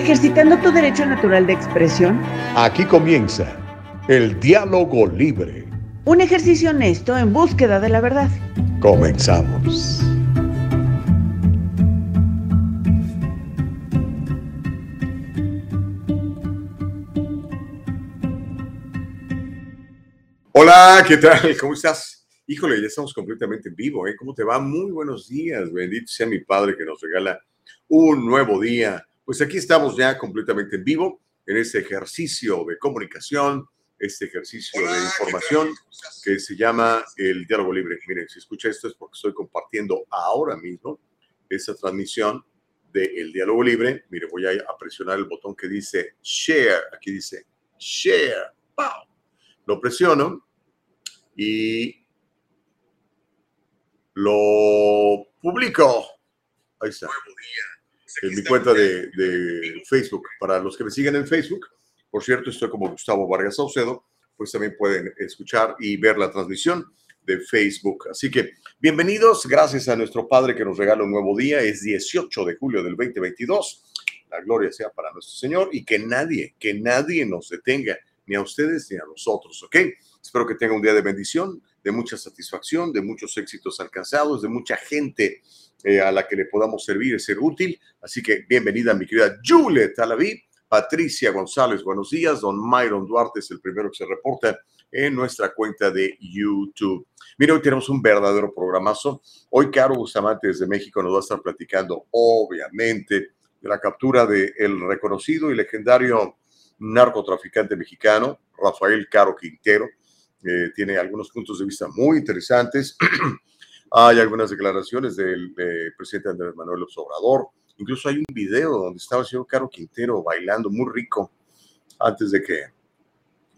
ejercitando tu derecho natural de expresión. Aquí comienza el diálogo libre. Un ejercicio honesto en búsqueda de la verdad. Comenzamos. Hola, ¿qué tal? ¿Cómo estás? Híjole, ya estamos completamente en vivo, ¿eh? ¿Cómo te va? Muy buenos días. Bendito sea mi Padre que nos regala un nuevo día. Pues aquí estamos ya completamente en vivo en este ejercicio de comunicación, este ejercicio de información que se llama el diálogo libre. Miren, si escucha esto es porque estoy compartiendo ahora mismo esa transmisión del diálogo libre. Mire, voy a presionar el botón que dice share. Aquí dice share. ¡Wow! Lo presiono y lo publico. Ahí está. En mi cuenta de, Facebook. Para los que me siguen en Facebook, por cierto, estoy como Gustavo Vargas Saucedo, pues también pueden escuchar y ver la transmisión de Facebook. Así que bienvenidos, gracias a nuestro Padre que nos regala un nuevo día. Es 18 de julio del 2022. La gloria sea para nuestro Señor y que nadie, que nadie nos detenga, ni a ustedes ni a nosotros, ¿ok? Espero que tengan un día de bendición, de mucha satisfacción, de muchos éxitos alcanzados, de mucha gente eh, a la que le podamos servir ser útil. Así que bienvenida mi querida Juliet Talaví, Patricia González, buenos días. Don Myron Duarte es el primero que se reporta en nuestra cuenta de YouTube. Mira, hoy tenemos un verdadero programazo. Hoy Caro Bustamante desde México nos va a estar platicando, obviamente, de la captura del el reconocido y legendario narcotraficante mexicano, Rafael Caro Quintero, eh, tiene algunos puntos de vista muy interesantes. hay algunas declaraciones del presidente Andrés Manuel Obrador. Incluso hay un video donde estaba el señor Caro Quintero bailando muy rico antes de que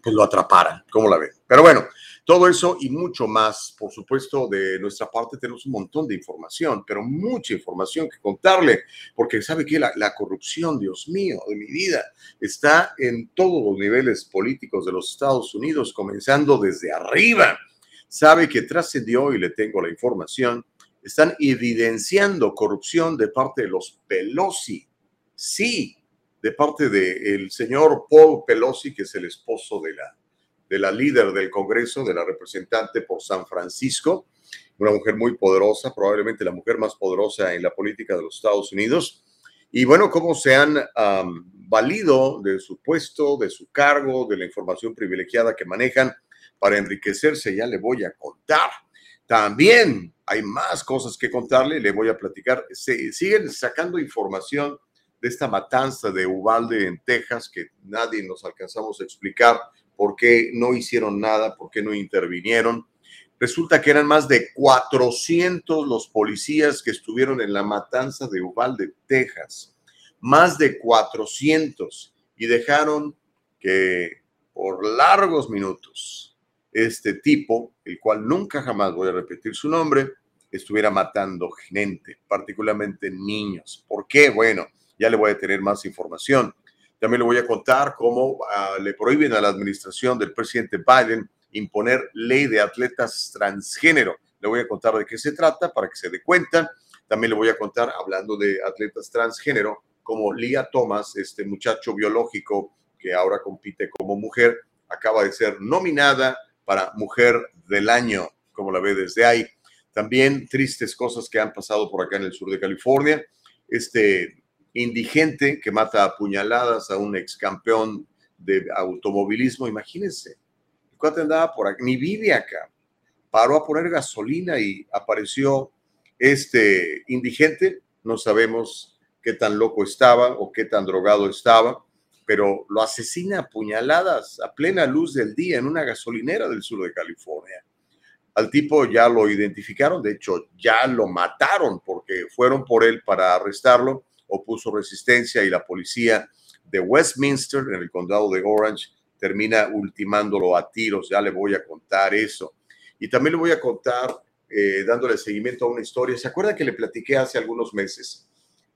pues, lo atraparan. ¿Cómo la ven? Pero bueno, todo eso y mucho más, por supuesto, de nuestra parte tenemos un montón de información, pero mucha información que contarle, porque sabe que la, la, corrupción, Dios mío, de mi vida, está en todos los niveles políticos de los Estados Unidos, comenzando desde arriba. Sabe que trascendió, y le tengo la información, están evidenciando corrupción de parte de los Pelosi. Sí, de parte del señor Paul Pelosi, que es el esposo de la de la líder del Congreso, de la representante por San Francisco, una mujer muy poderosa, probablemente la mujer más poderosa en la política de los Estados Unidos. Y bueno, cómo se han valido de su puesto, de su cargo, de la información privilegiada que manejan para enriquecerse, ya le voy a contar. También hay más cosas que contarle, le voy a platicar. Se, siguen sacando información de esta matanza de Uvalde en Texas que nadie nos alcanzamos a explicar por qué no hicieron nada, por qué no intervinieron. Resulta que eran más de 400 los policías que estuvieron en la matanza de Uvalde, Texas. Más de 400. Y dejaron que por largos minutos este tipo, el cual nunca jamás voy a repetir su nombre, estuviera matando gente, particularmente niños. ¿Por qué? Bueno, ya le voy a tener más información. También le voy a contar cómo ah, le prohíben a la administración del presidente Biden imponer ley de atletas transgénero. Le voy a contar de qué se trata para que se dé cuenta. También le voy a contar, hablando de atletas transgénero, como Lia Thomas, este muchacho biológico que ahora compite como mujer, acaba de ser nominada para Mujer del Año, como la ve desde ahí. También tristes cosas que han pasado por acá en el sur de California. Este indigente que mata a puñaladas a un ex campeón de automovilismo. Imagínense, el andaba por aquí, ni vive acá. Paró a poner gasolina y apareció este indigente. No sabemos qué tan loco estaba o qué tan drogado estaba, pero lo asesina a puñaladas a plena luz del día en una gasolinera del sur de California. Al tipo ya lo identificaron, de hecho ya lo mataron porque fueron por él para arrestarlo opuso resistencia y la policía de Westminster, en el condado de Orange, termina ultimándolo a tiros. Ya le voy a contar eso. Y también le voy a contar, eh, dándole seguimiento a una historia. ¿Se acuerda que le platiqué hace algunos meses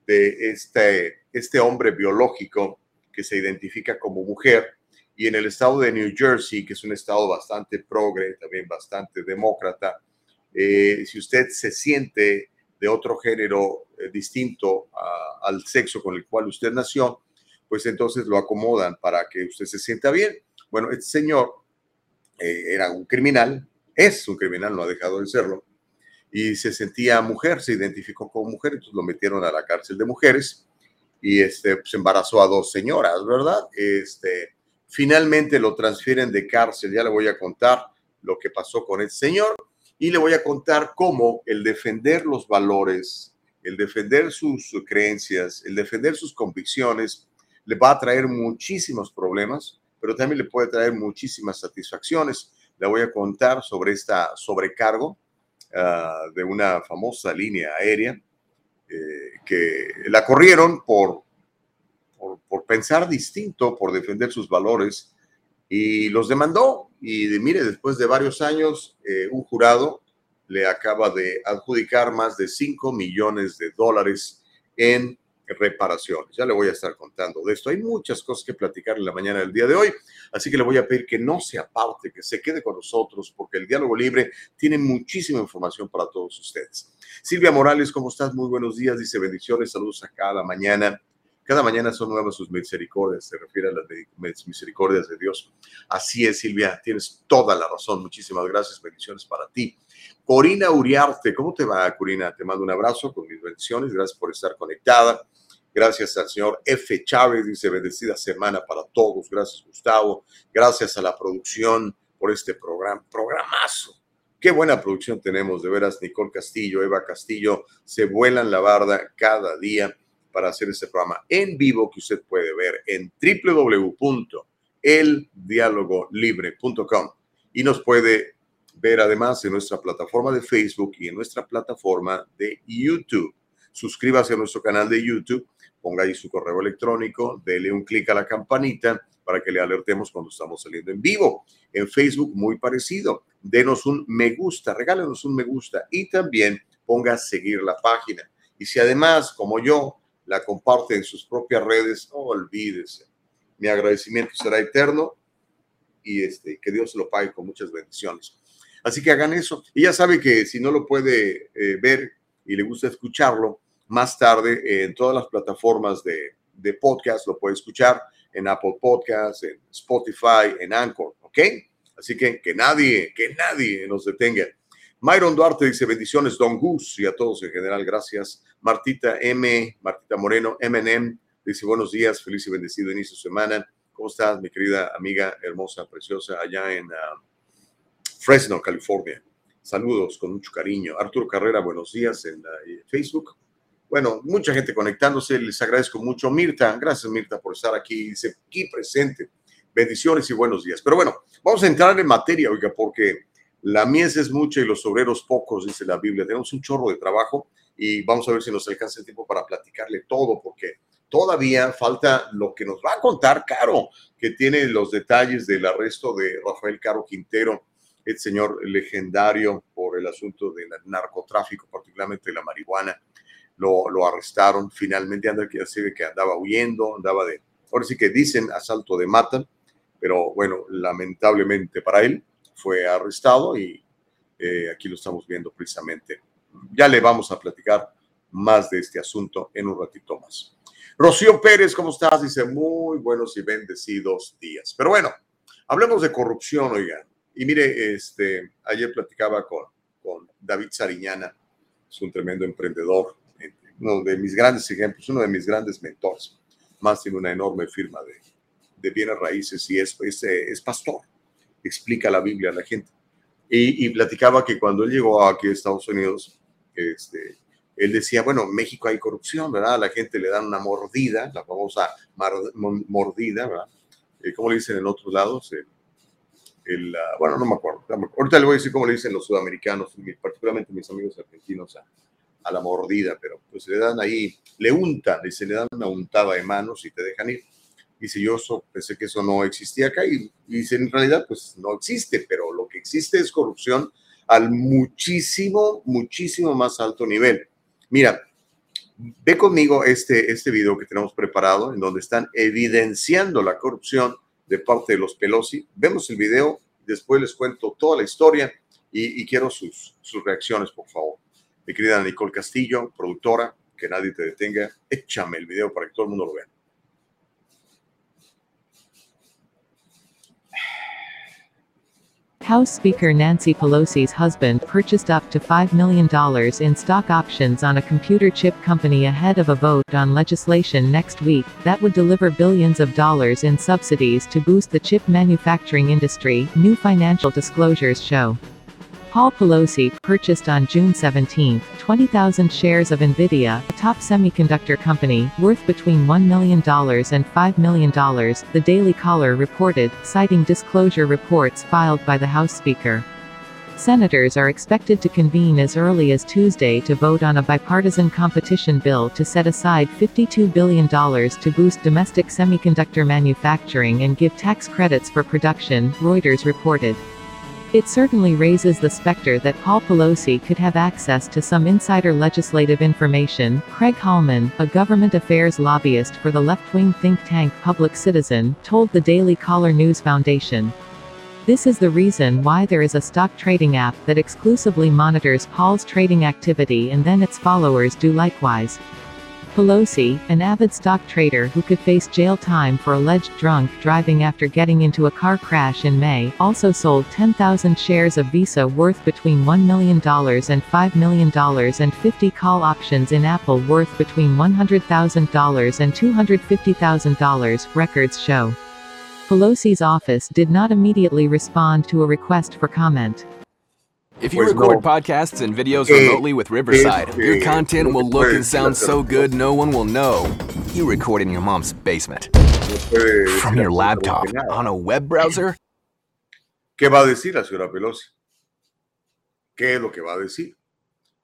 de este, este hombre biológico que se identifica como mujer? Y en el estado de New Jersey, que es un estado bastante progre, también bastante demócrata, eh, si usted se siente de otro género eh, distinto al sexo con el cual usted nació, pues entonces lo acomodan para que usted se sienta bien. Bueno, este señor eh, era un criminal, es un criminal, no ha dejado de serlo, y se sentía mujer, se identificó como mujer, entonces lo metieron a la cárcel de mujeres y este, pues embarazó a dos señoras, ¿verdad? Este, finalmente lo transfieren de cárcel, ya le voy a contar lo que pasó con el señor y le voy a contar cómo el defender los valores, el defender sus creencias, el defender sus convicciones, le va a traer muchísimos problemas, pero también le puede traer muchísimas satisfacciones. Le voy a contar sobre esta sobrecargo uh, de una famosa línea aérea eh, que la corrieron por, por, pensar distinto, por defender sus valores y los demandó. Y de, mire, después de varios años, eh, un jurado le acaba de adjudicar más de 5 millones de dólares en reparaciones. Ya le voy a estar contando de esto. Hay muchas cosas que platicar en la mañana del día de hoy, así que le voy a pedir que no se aparte, que se quede con nosotros, porque el diálogo libre tiene muchísima información para todos ustedes. Silvia Morales, ¿cómo estás? Muy buenos días. Dice bendiciones, saludos a la mañana. Cada mañana son nuevas sus misericordias, se refiere a las misericordias de Dios. Así es, Silvia, tienes toda la razón. Muchísimas gracias, bendiciones para ti. Corina Uriarte, ¿cómo te va, Corina? Te mando un abrazo con mis bendiciones, gracias por estar conectada. Gracias al señor F. Chávez, dice bendecida semana para todos. Gracias, Gustavo. Gracias a la producción por este programa, programazo. Qué buena producción tenemos, de veras, Nicole Castillo, Eva Castillo, se vuelan la barda cada día para hacer este programa en vivo que usted puede ver en www.eldialogolibre.com y nos puede ver además en nuestra plataforma de Facebook y en nuestra plataforma de YouTube. Suscríbase a nuestro canal de YouTube ponga ahí su correo electrónico, dele un clic a la campanita para que le alertemos cuando estamos saliendo en vivo. En Facebook, muy parecido. Denos un me gusta, regálenos un me gusta y también ponga a seguir la página. Y si además, como yo, la comparte en sus propias redes, no olvídese. Mi agradecimiento será eterno y este, que Dios lo pague con muchas bendiciones. Así que hagan eso. Y ya sabe que si no lo puede eh, ver y le gusta escucharlo, más tarde en todas las plataformas de, de podcast, lo puede escuchar en Apple Podcasts, en Spotify, en Anchor, ¿ok? Así que que nadie, que nadie nos detenga. Myron Duarte dice bendiciones, Don Gus, y a todos en general, gracias. Martita M, Martita Moreno, MNM, dice buenos días, feliz y bendecido inicio de semana. ¿Cómo estás, mi querida amiga hermosa, preciosa, allá en uh, Fresno, California? Saludos con mucho cariño. Arturo Carrera, buenos días en uh, Facebook. Bueno, mucha gente conectándose, les agradezco mucho. Mirta, gracias Mirta por estar aquí, aquí presente. Bendiciones y buenos días. Pero bueno, vamos a entrar en materia, oiga, porque la mies es mucha y los obreros pocos, dice la Biblia. Tenemos un chorro de trabajo y vamos a ver si nos alcanza el tiempo para platicarle todo, porque todavía falta lo que nos va a contar Caro, que tiene los detalles del arresto de Rafael Caro Quintero, el señor legendario por el asunto del narcotráfico, particularmente de la marihuana lo, arrestaron finalmente, anda que que andaba huyendo, andaba de, ahora sí que dicen asalto de mata, pero bueno, lamentablemente para él fue arrestado y eh, aquí lo estamos viendo precisamente. Ya le vamos a platicar más de este asunto en un ratito más. Rocío Pérez, ¿cómo estás? Dice, muy buenos y bendecidos días. Pero bueno, hablemos de corrupción, oigan. Y mire, este, ayer platicaba con, con David Sariñana, es un tremendo emprendedor, uno de mis grandes ejemplos, uno de mis grandes mentores. Más tiene una enorme firma de, de bienes raíces y es, es, es, pastor. Explica la Biblia a la gente. Y, y, platicaba que cuando él llegó aquí a Estados Unidos, este, él decía, bueno, en México hay corrupción, ¿verdad? A la gente le dan una mordida, la famosa mordida, ¿verdad? Eh, ¿Cómo le dicen en otros lados? El, el, uh, bueno, no me acuerdo. Ahorita le voy a decir cómo le dicen los sudamericanos, particularmente mis amigos argentinos, a, la mordida, pero pues le dan ahí, le untan, y se le dan una untada de manos y te dejan ir. Si yo pensé que eso no existía acá y, dice, en realidad pues no existe, pero lo que existe es corrupción al muchísimo, muchísimo más alto nivel. Mira, ve conmigo este, este video que tenemos preparado en donde están evidenciando la corrupción de parte de los Pelosi. Vemos el video, después les cuento toda la historia y, y quiero sus, sus reacciones, por favor Mi querida Nicole Castillo, productora, que nadie te detenga, échame el video para que todo el mundo lo vea. House Speaker Nancy Pelosi's husband purchased up to $5 million in stock options on a computer chip company ahead of a vote on legislation next week that would deliver billions of dollars in subsidies to boost the chip manufacturing industry, new financial disclosures show. Paul Pelosi purchased on June 17, 20,000 shares of Nvidia, a top semiconductor company, worth between $1 million and $5 million, the Daily Caller reported, citing disclosure reports filed by the House Speaker. Senators are expected to convene as early as Tuesday to vote on a bipartisan competition bill to set aside $52 billion to boost domestic semiconductor manufacturing and give tax credits for production, Reuters reported. It certainly raises the specter that Paul Pelosi could have access to some insider legislative information, Craig Hallman, a government affairs lobbyist for the left-wing think tank Public Citizen, told the Daily Caller News Foundation. This is the reason why there is a stock trading app that exclusively monitors Paul's trading activity and then its followers do likewise. Pelosi, an avid stock trader who could face jail time for alleged drunk driving after getting into a car crash in May, also sold 10,000 shares of Visa worth between $1 million and $5 million and 50 call options in Apple worth between $100,000 and $250,000, records show. Pelosi's office did not immediately respond to a request for comment. If you record no. podcasts and videos remotely with Riverside, your content will look and sound so good no one will know. You record in your mom's basement, from your laptop, on a web browser. ¿Qué va a decir la señora Pelosi? ¿Qué es lo que va a decir?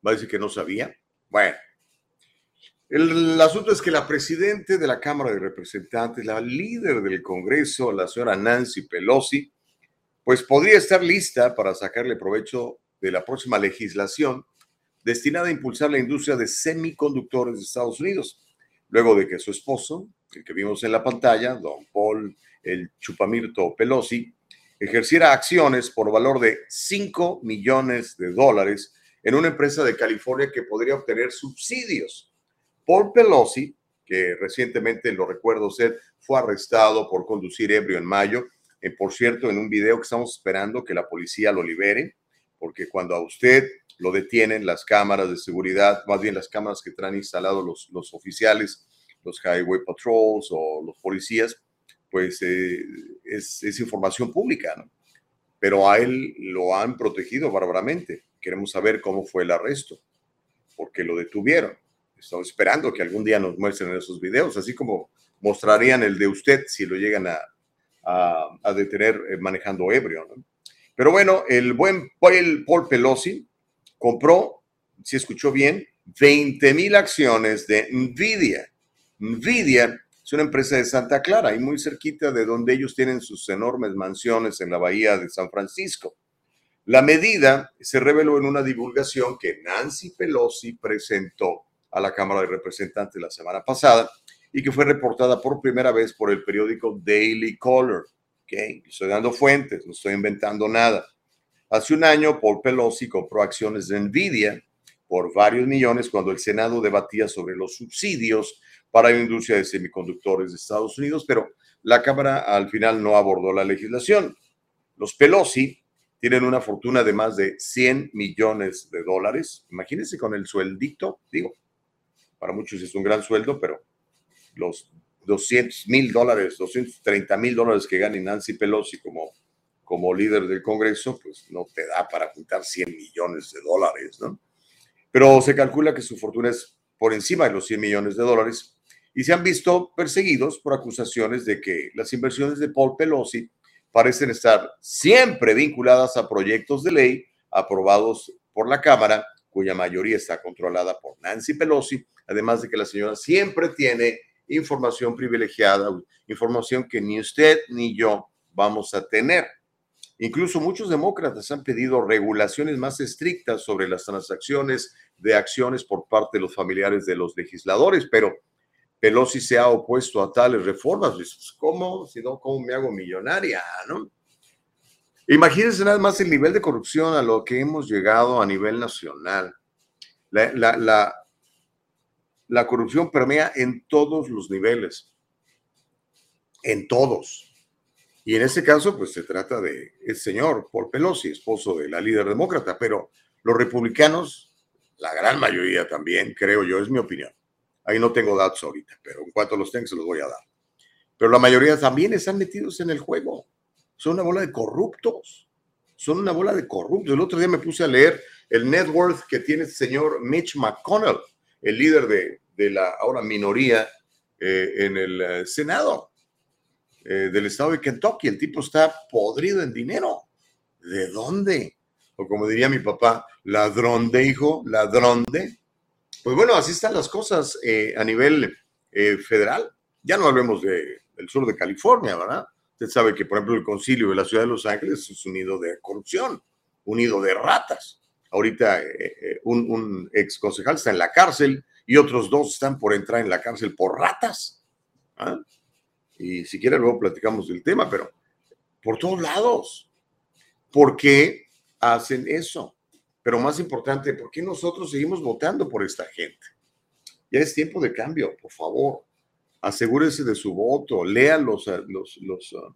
¿Va a decir que no sabía? Bueno, el, el asunto es que la presidenta de la Cámara de Representantes, la líder del Congreso, la señora Nancy Pelosi, pues podría estar lista para sacarle provecho de la próxima legislación destinada a impulsar la industria de semiconductores de Estados Unidos, luego de que su esposo, el que vimos en la pantalla, don Paul, el chupamirto Pelosi, ejerciera acciones por valor de 5 millones de dólares en una empresa de California que podría obtener subsidios. Paul Pelosi, que recientemente, lo recuerdo usted, fue arrestado por conducir ebrio en mayo, eh, por cierto, en un video que estamos esperando que la policía lo libere, porque cuando a usted lo detienen las cámaras de seguridad, más bien las cámaras que traen instalados los, los oficiales, los highway patrols o los policías, pues eh, es, es información pública, ¿no? Pero a él lo han protegido bárbaramente. Queremos saber cómo fue el arresto, porque lo detuvieron. Estamos esperando que algún día nos muestren esos videos, así como mostrarían el de usted si lo llegan a, a, a detener eh, manejando ebrio, ¿no? Pero bueno, el buen Paul, Pelosi compró, si escuchó bien, 20 mil acciones de Nvidia. Nvidia es una empresa de Santa Clara y muy cerquita de donde ellos tienen sus enormes mansiones en la bahía de San Francisco. La medida se reveló en una divulgación que Nancy Pelosi presentó a la Cámara de Representantes la semana pasada y que fue reportada por primera vez por el periódico Daily Caller. ¿Ok? Estoy dando fuentes, no estoy inventando nada. Hace un año, Paul Pelosi compró acciones de Nvidia por varios millones cuando el Senado debatía sobre los subsidios para la industria de semiconductores de Estados Unidos, pero la Cámara al final no abordó la legislación. Los Pelosi tienen una fortuna de más de 100 millones de dólares. Imagínense con el sueldito, digo, para muchos es un gran sueldo, pero los 200 mil dólares, 230 mil dólares que gane Nancy Pelosi como, como líder del Congreso, pues no te da para juntar 100 millones de dólares, ¿no? Pero se calcula que su fortuna es por encima de los 100 millones de dólares y se han visto perseguidos por acusaciones de que las inversiones de Paul Pelosi parecen estar siempre vinculadas a proyectos de ley aprobados por la Cámara, cuya mayoría está controlada por Nancy Pelosi, además de que la señora siempre tiene información privilegiada, información que ni usted ni yo vamos a tener. Incluso muchos demócratas han pedido regulaciones más estrictas sobre las transacciones de acciones por parte de los familiares de los legisladores, pero Pelosi se ha opuesto a tales reformas. Dices, ¿Cómo? Si no, ¿cómo me hago millonaria? ¿no? Imagínense nada más el nivel de corrupción a lo que hemos llegado a nivel nacional. La, la, la, la corrupción permea en todos los niveles, en todos. Y en este caso, pues se trata de el señor Paul Pelosi, esposo de la líder demócrata, pero los republicanos, la gran mayoría también, creo yo, es mi opinión. Ahí no tengo datos ahorita, pero en cuanto los tenga se los voy a dar. Pero la mayoría también están metidos en el juego. Son una bola de corruptos. Son una bola de corruptos. El otro día me puse a leer el net worth que tiene el señor Mitch McConnell, el líder de, de la ahora minoría eh, en el eh, Senado eh, del estado de Kentucky. El tipo está podrido en dinero. ¿De dónde? O como diría mi papá, ladrón de hijo, ladrón de. Pues bueno, así están las cosas a nivel federal. Ya no hablemos de, del sur de California, ¿verdad? Usted sabe que, por ejemplo, el concilio de la ciudad de Los Ángeles es un nido de corrupción, un nido de ratas. Ahorita un, un ex concejal está en la cárcel y otros dos están por entrar en la cárcel por ratas. ¿ah? Y si quiere luego platicamos del tema, pero por todos lados. ¿Por qué hacen eso? Pero más importante, ¿por qué nosotros seguimos votando por esta gente? Ya es tiempo de cambio, por favor. Asegúrese de su voto, lea los, los, los ah,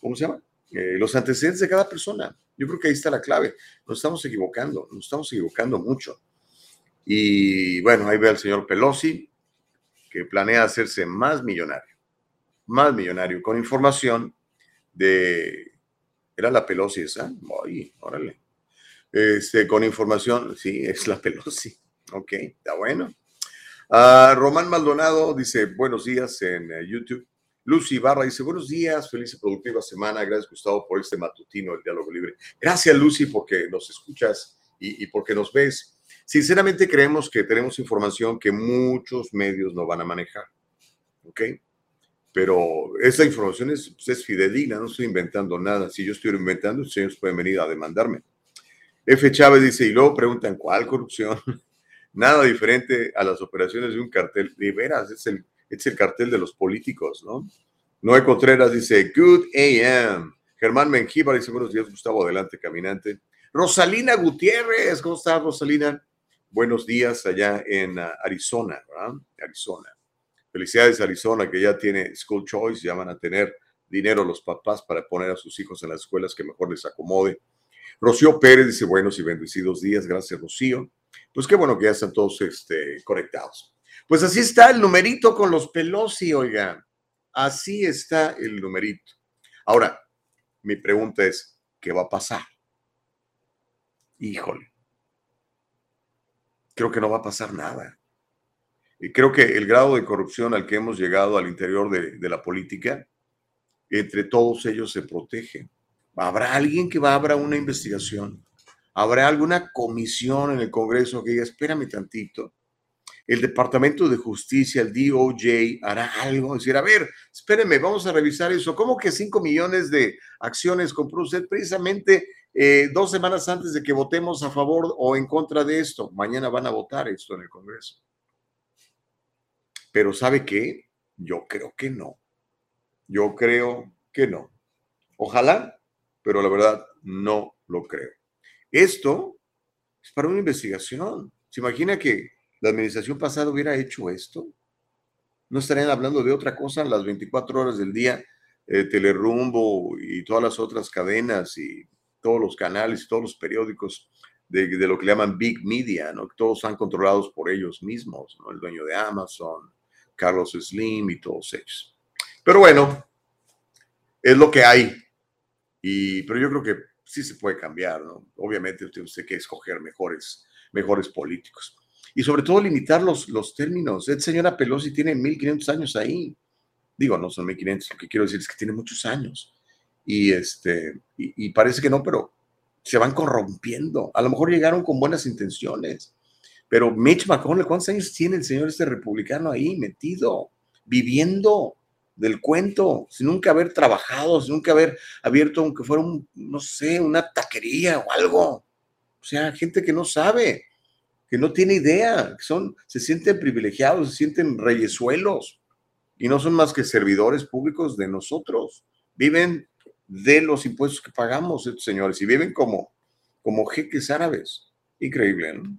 ¿cómo se llama? Eh, los antecedentes de cada persona. Yo creo que ahí está la clave. Nos estamos equivocando, nos estamos equivocando mucho. Y bueno, ahí ve al señor Pelosi, que planea hacerse más millonario, más millonario, con información de... ¿Era la Pelosi esa? Ay, órale. Este, con información, sí, es la Pelosi. Ok, está bueno. Uh, Román Maldonado dice, buenos días en uh, YouTube. Lucy Barra dice, buenos días, feliz y productiva semana. Gracias, Gustavo, por este matutino, el diálogo libre. Gracias, Lucy, porque nos escuchas y porque nos ves. Sinceramente creemos que tenemos información que muchos medios no van a manejar. ¿Ok? Pero esa información es, pues, es fidedigna, no estoy inventando nada. Si yo estoy inventando, ustedes pueden venir a demandarme. F. Chávez dice, y luego preguntan, ¿cuál corrupción? Nada diferente a las operaciones de un cartel. De veras, es el, es el cartel de los políticos, ¿no? Noé Contreras dice, Good AM. Germán Mengíbar dice, buenos días, Gustavo, adelante, caminante. Rosalina Gutiérrez, ¿cómo estás, Rosalina? Buenos días allá en ah, Arizona, ¿verdad? Arizona. Felicidades Arizona, que ya tiene School Choice, ya van a tener dinero los papás para poner a sus hijos en las escuelas que mejor les acomode. Rocío Pérez dice buenos y bendecidos días, gracias Rocío. Pues qué bueno que ya están todos este, conectados. Pues así está el numerito con los Pelosi, oigan. Así está el numerito. Ahora, mi pregunta es, ¿qué va a pasar? Híjole creo que no va a pasar nada. Y creo que el grado de corrupción al que hemos llegado al interior de, la política, entre todos ellos se protege. ¿Habrá alguien que va a abrir una investigación? ¿Habrá alguna comisión en el Congreso que diga, espérame tantito? El Departamento de Justicia, el DOJ, hará algo, decir, a ver, espéreme, vamos a revisar eso. ¿Cómo que 5 millones de acciones compró usted precisamente eh, dos semanas antes de que votemos a favor o en contra de esto. Mañana van a votar esto en el Congreso. Pero ¿sabe qué? Yo creo que no. Yo creo que no. Ojalá, pero la verdad no lo creo. Esto es para una investigación. ¿Se imagina que la administración pasada hubiera hecho esto? ¿No estarían hablando de otra cosa las 24 horas del día? Eh, Telerumbo y todas las otras cadenas y todos los canales todos los periódicos de, lo que llaman Big Media, ¿no? Todos son controlados por ellos mismos, ¿no? El dueño de Amazon, Carlos Slim y todos ellos. Pero bueno, es lo que hay. Y, pero yo creo que sí se puede cambiar, ¿no? Obviamente usted tiene que escoger mejores, mejores políticos. Y sobre todo limitar los, los términos. El señora Pelosi tiene 1500 años ahí. Digo, no son 1500, lo que quiero decir es que tiene muchos años y, este, y, parece que no, pero se van corrompiendo. A lo mejor llegaron con buenas intenciones, pero Mitch McConnell, ¿cuántos años tiene el señor este republicano ahí metido, viviendo del cuento, sin nunca haber trabajado, sin nunca haber abierto, aunque fuera un, no sé, una taquería o algo? O sea, gente que no sabe, que no tiene idea, que son, se sienten privilegiados, se sienten reyesuelos y no son más que servidores públicos de nosotros. Viven de los impuestos que pagamos estos señores y viven como, como jeques árabes. Increíble, ¿no?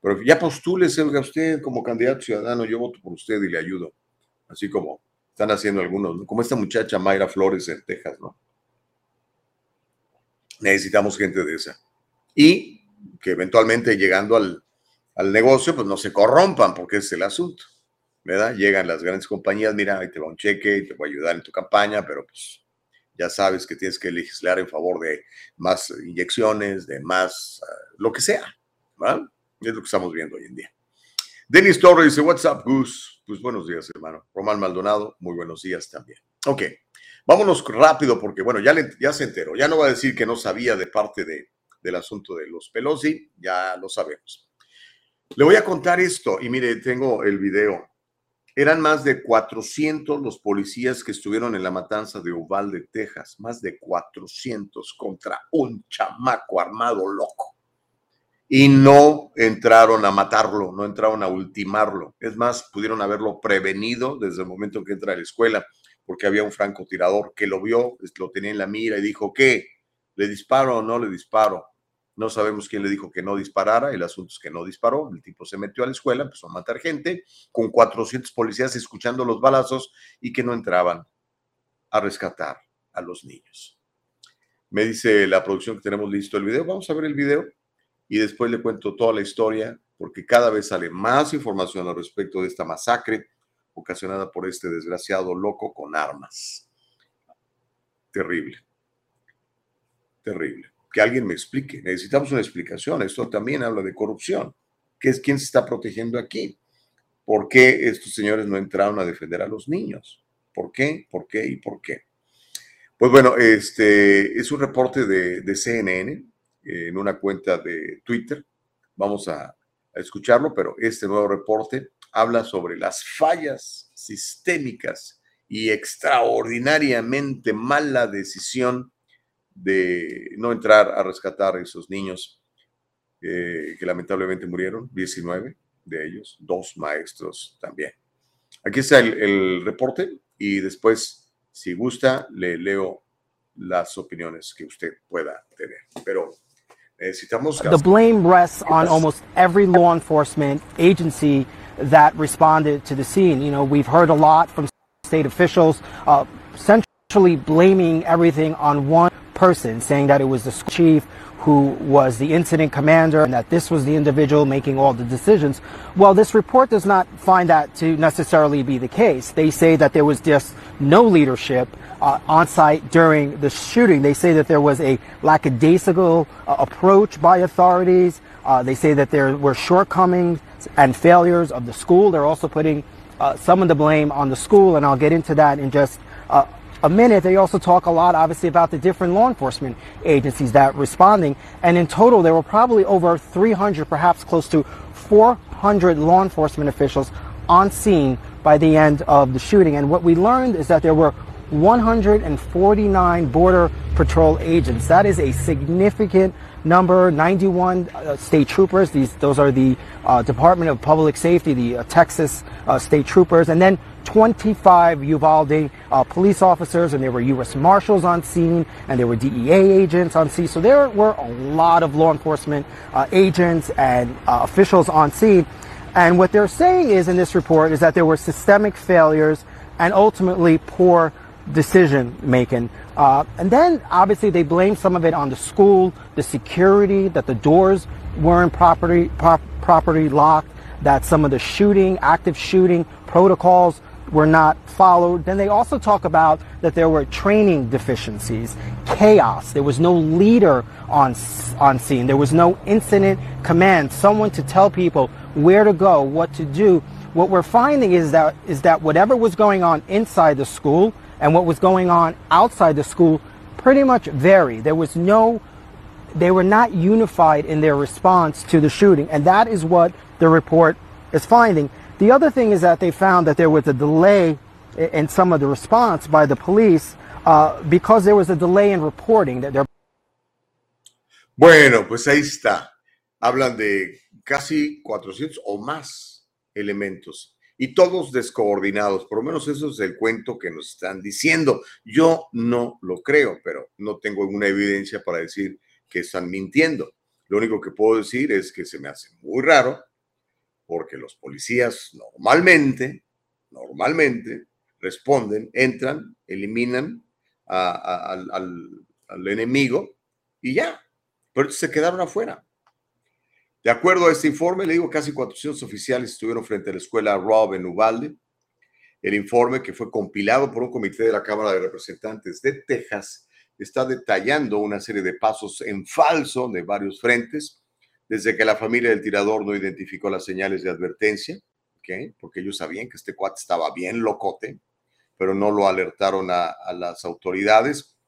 Pero ya postúlese, oiga usted como candidato ciudadano, yo voto por usted y le ayudo. Así como Están haciendo algunos, ¿no? como esta muchacha Mayra Flores en Texas, ¿no? Necesitamos gente de esa. Y que eventualmente llegando al, al negocio, pues no se corrompan, porque es el asunto, ¿verdad? Llegan las grandes compañías, mira, ahí te va un cheque, y te voy a ayudar en tu campaña, pero pues ya sabes que tienes que legislar en favor de más inyecciones, de más, lo que sea, ¿verdad? Es lo que estamos viendo hoy en día. Denis Torres dice, what's up, Gus? Pues buenos días, hermano. Román Maldonado, muy buenos días también. Ok, vámonos rápido porque, bueno, ya, ya se enteró. Ya no va a decir que no sabía de parte de, del asunto de los Pelosi, ya lo sabemos. Le voy a contar esto y mire, tengo el video. Eran más de 400 los policías que estuvieron en la matanza de Uvalde, Texas. Más de 400 contra un chamaco armado loco. Y no entraron a matarlo, no entraron a ultimarlo. Es más, pudieron haberlo prevenido desde el momento en que entra a la escuela, porque había un francotirador que lo vio, lo tenía en la mira y dijo, ¿qué? ¿Le disparo o no le disparo? No sabemos quién le dijo que no disparara, el asunto es que no disparó, el tipo se metió a la escuela, empezó a matar gente, con 400 policías escuchando los balazos y que no entraban a rescatar a los niños. Me dice la producción que tenemos listo el video, vamos a ver el video y después le cuento toda la historia, porque cada vez sale más información al respecto de esta masacre ocasionada por este desgraciado loco con armas. Terrible. Terrible que alguien me explique. Necesitamos una explicación. Esto también habla de corrupción. ¿Qué es quién se está protegiendo aquí? ¿Por qué estos señores no entraron a defender a los niños? ¿Por qué? ¿Por qué? ¿Y por qué? Pues bueno, este es un reporte de, CNN en una cuenta de Twitter. Vamos a, a escucharlo, pero este nuevo reporte habla sobre las fallas sistémicas y extraordinariamente mala decisión de no entrar a rescatar a esos niños eh, que lamentablemente murieron, 19 de ellos, dos maestros también. Aquí está el, el reporte y después, si gusta, le leo las opiniones que usted pueda tener. Pero necesitamos... The blame rests on almost every law enforcement agency that responded to the scene. You know, we've heard a lot from state officials, uh, essentially blaming everything on one person, saying that it was the chief who was the incident commander and that this was the individual making all the decisions. Well, this report does not find that to necessarily be the case. They say that there was just no leadership uh, on site during the shooting. They say that there was a lackadaisical uh, approach by authorities. Uh, they say that there were shortcomings and failures of the school. They're also putting uh, some of the blame on the school, and I'll get into that in just uh, a minute, they also talk a lot, obviously, about the different law enforcement agencies that responding. And in total, there were probably over 300, perhaps close to 400 law enforcement officials on scene by the end of the shooting. And what we learned is that there were 149 Border Patrol agents. That is a significant number. 91 uh, state troopers. These, those are the uh, Department of Public Safety, the uh, Texas uh, state troopers, and then 25 Uvalde uh, police officers, and there were U.S. Marshals on scene, and there were DEA agents on scene. So there were a lot of law enforcement uh, agents and officials on scene. And what they're saying is in this report is that there were systemic failures and ultimately poor decision making. Uh, and then obviously they blame some of it on the school, the security, that the doors weren't properly, prop, properly locked, that some of the shooting, active shooting protocols were not followed. Then they also talk about that there were training deficiencies, chaos. There was no leader on, on scene. There was no incident command, someone to tell people where to go, what to do. What we're finding is that, is that whatever was going on inside the school and what was going on outside the school pretty much varied. There was no, they were not unified in their response to the shooting. And that is what the report is finding. The other thing is that they found that there was a delay in some of the response by the police uh, because there was a delay in reporting that they're Bueno, pues ahí está. Hablan de casi 400 o más elementos y todos descoordinados. Por lo menos eso es el cuento que nos están diciendo. Yo no lo creo, pero no tengo ninguna evidencia para decir que están mintiendo. Lo único que puedo decir es que se me hace muy raro porque los policías normalmente, normalmente responden, entran, eliminan al- al enemigo y ya. Pero se quedaron afuera. De acuerdo a este informe, le digo, casi 400 oficiales estuvieron frente a la escuela Rob en Uvalde. El informe, que fue compilado por un comité de la Cámara de Representantes de Texas, está detallando una serie de pasos en falso de varios frentes, desde que la familia del tirador no identificó las señales de advertencia, ¿ok? porque ellos sabían que este cuate estaba bien locote, pero no lo alertaron a las autoridades,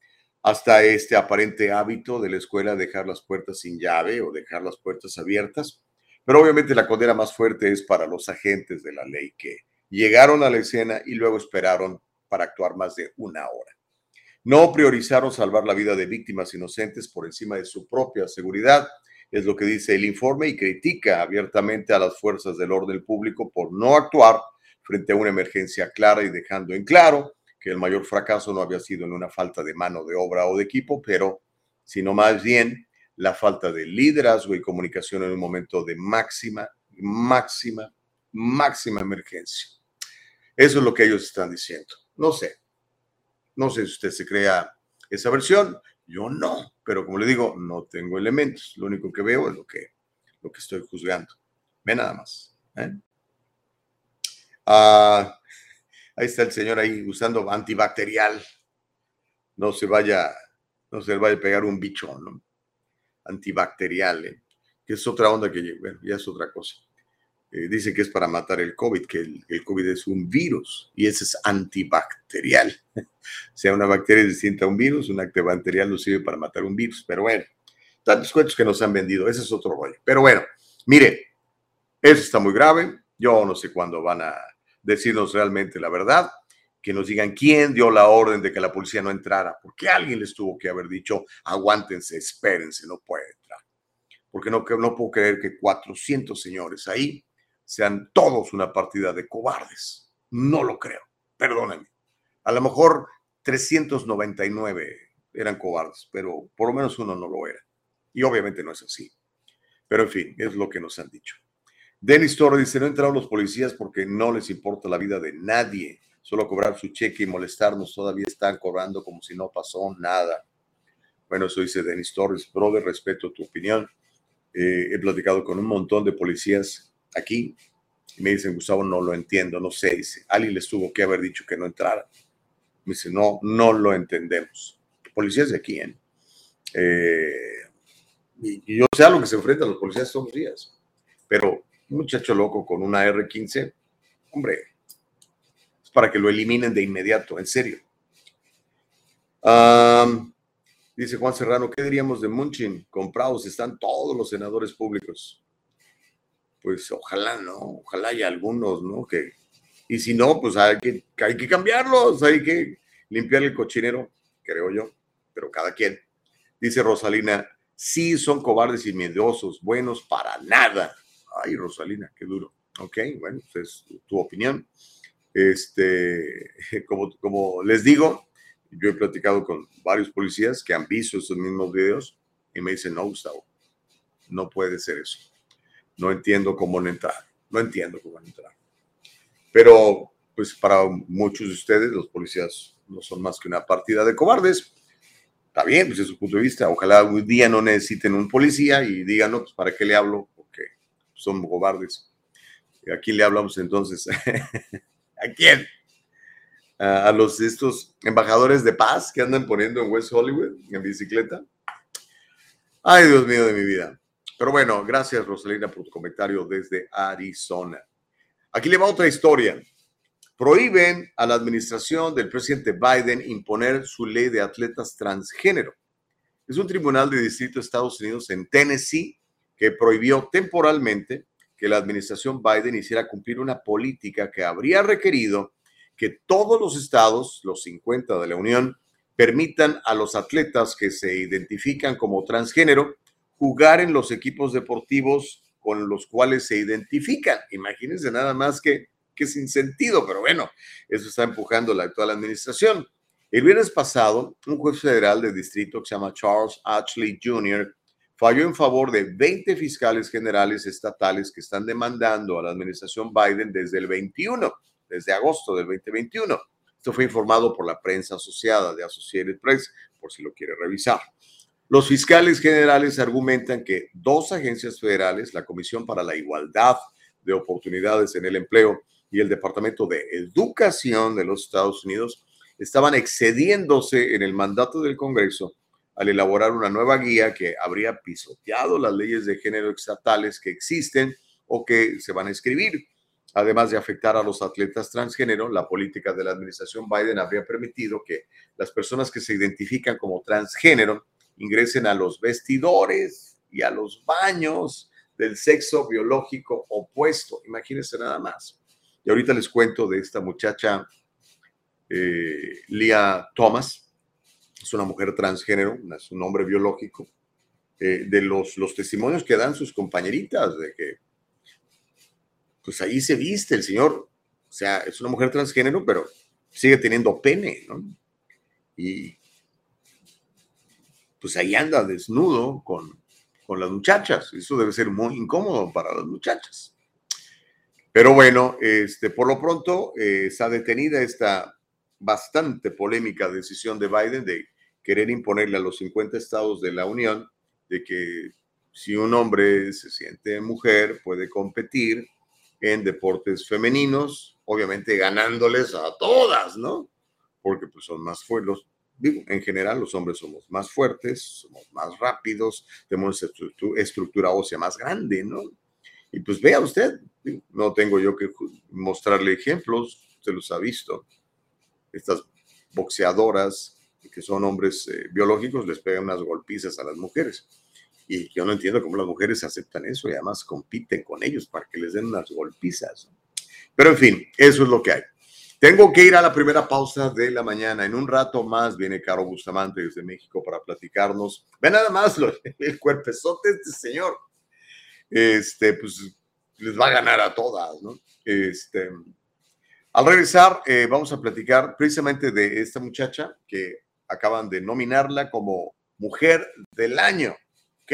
hasta este aparente hábito de la escuela dejar las puertas sin llave o dejar las puertas abiertas. Pero obviamente la condena más fuerte es para los agentes de la ley que llegaron a la escena y luego esperaron para actuar más de una hora. No priorizaron salvar la vida de víctimas inocentes por encima de su propia seguridad, es lo que dice el informe y critica abiertamente a las fuerzas del orden público por no actuar frente a una emergencia clara y dejando en claro que el mayor fracaso no había sido en una falta de mano de obra o de equipo, pero sino más bien la falta de liderazgo y comunicación en un momento de máxima, máxima, máxima emergencia. Eso es lo que ellos están diciendo. No sé. No sé si usted se crea esa versión. Yo no. Pero como le digo, no tengo elementos. Lo único que veo es lo que, lo que estoy juzgando. Ve nada más. ¿eh? Ah, ahí está el señor ahí usando antibacterial. No se vaya, no se le vaya a pegar un bichón, ¿no? Antibacterial, ¿eh? que es otra onda que, bueno, ya es otra cosa. Eh, dice que es para matar el COVID, que el, COVID es un virus y ese es antibacterial. o sea, una bacteria distinta a un virus, un antibacterial no sirve para matar un virus, pero bueno, tantos cuentos que nos han vendido, ese es otro rollo. Pero bueno, mire, eso está muy grave. Yo no sé cuándo van a decirnos realmente la verdad, que nos digan quién dio la orden de que la policía no entrara, porque alguien les tuvo que haber dicho, aguántense, espérense, no puede entrar. Porque no, no puedo creer que 400 señores ahí sean todos una partida de cobardes. No lo creo, perdónenme. A lo mejor 399 eran cobardes, pero por lo menos uno no lo era. Y obviamente no es así. Pero en fin, es lo que nos han dicho. Dennis Torres dice, no entraron los policías porque no les importa la vida de nadie, solo cobrar su cheque y molestarnos, todavía están cobrando como si no pasó nada. Bueno, eso dice Dennis Torres, brother, respeto tu opinión. Eh, he platicado con un montón de policías aquí y me dicen, Gustavo, no lo entiendo, no sé, dice, alguien les tuvo que haber dicho que no entraran. Me dice, no, no lo entendemos. Policías de aquí, ¿eh? eh yo sé a lo que se enfrentan los policías todos los días, pero muchacho loco con una R15, hombre, es para que lo eliminen de inmediato, en serio. Dice Juan Serrano, ¿qué diríamos de Munchin? Comprados están todos los senadores públicos. Pues ojalá, ¿no? Ojalá haya algunos, ¿no? Que, y si no, pues hay que, hay que cambiarlos, hay que limpiar el cochinero, creo yo, pero cada quien. Dice Rosalina, sí son cobardes y miedosos, buenos para nada. Ay, Rosalina, qué duro. Ok, bueno, pues es tu opinión. Este, como, como les digo, yo he platicado con varios policías que han visto esos mismos videos y me dicen, no, Gustavo, no puede ser eso. No entiendo cómo entrar. No entiendo cómo entrar. Pero, pues para muchos de ustedes, los policías no son más que una partida de cobardes. Está bien, pues desde su punto de vista. Ojalá un día no necesiten un policía y digan, no, pues para qué le hablo, son cobardes. ¿A quién le hablamos entonces? ¿A quién? a los estos embajadores de paz que andan poniendo en West Hollywood en bicicleta. Ay, Dios mío de mi vida. Pero bueno, gracias Rosalina por tu comentario desde Arizona. Aquí le va otra historia. Prohíben a la administración del presidente Biden imponer su ley de atletas transgénero. Es un tribunal de distrito de Estados Unidos en Tennessee que prohibió temporalmente que la administración Biden hiciera cumplir una política que habría requerido que todos los estados, los 50 de la Unión, permitan a los atletas que se identifican como transgénero jugar en los equipos deportivos con los cuales se identifican. Imagínense nada más que, que sin sentido, pero bueno, eso está empujando la actual administración. El viernes pasado, un juez federal de distrito que se llama Charles Ashley Jr. falló en favor de 20 fiscales generales estatales que están demandando a la administración Biden desde el 21 desde agosto del 2021, Esto fue informado por la prensa asociada de Associated Press, por si lo quiere revisar. Los fiscales generales argumentan que dos agencias federales, la Comisión para la Igualdad de Oportunidades en el Empleo y el Departamento de Educación de los Estados Unidos, estaban excediéndose en el mandato del Congreso al elaborar una nueva guía que habría pisoteado las leyes de género estatales que existen o que se van a escribir. Además de afectar a los atletas transgénero, la política de la administración Biden habría permitido que las personas que se identifican como transgénero ingresen a los vestidores y a los baños del sexo biológico opuesto. Imagínense nada más. Y ahorita les cuento de esta muchacha, eh, Lia Thomas. Es una mujer transgénero, es un hombre biológico. Eh, de los, los testimonios que dan sus compañeritas de que pues ahí se viste el señor. O sea, es una mujer transgénero, pero sigue teniendo pene, ¿no? Y pues ahí anda desnudo con, con las muchachas. Eso debe ser muy incómodo para las muchachas. Pero bueno, este, por lo pronto eh, está detenida esta bastante polémica decisión de Biden de querer imponerle a los 50 estados de la Unión de que si un hombre se siente mujer puede competir en deportes femeninos, obviamente ganándoles a todas, ¿no? Porque pues son más fuertes, digo, en general los hombres somos más fuertes, somos más rápidos, tenemos estructura ósea más grande, ¿no? Y pues vea usted, no tengo yo que mostrarle ejemplos, usted los ha visto. Estas boxeadoras que son hombres eh, biológicos les pegan unas golpizas a las mujeres. Y yo no entiendo cómo las mujeres aceptan eso y además compiten con ellos para que les den unas golpizas. Pero en fin, eso es lo que hay. Tengo que ir a la primera pausa de la mañana. En un rato más viene Caro Bustamante desde México para platicarnos. Ve nada más lo, el cuerpezote de este señor. Este, pues les va a ganar a todas, ¿no? Este, al regresar, eh, vamos a platicar precisamente de esta muchacha que acaban de nominarla como Mujer del Año. ¿ok?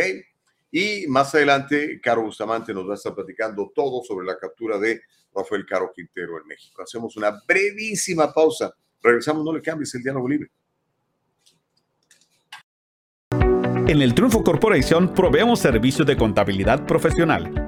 Y más adelante, Caro Bustamante nos va a estar platicando todo sobre la captura de Rafael Caro Quintero en México. Hacemos una brevísima pausa. Regresamos, no le cambies el diálogo libre. En el Triunfo Corporation proveemos servicios de contabilidad profesional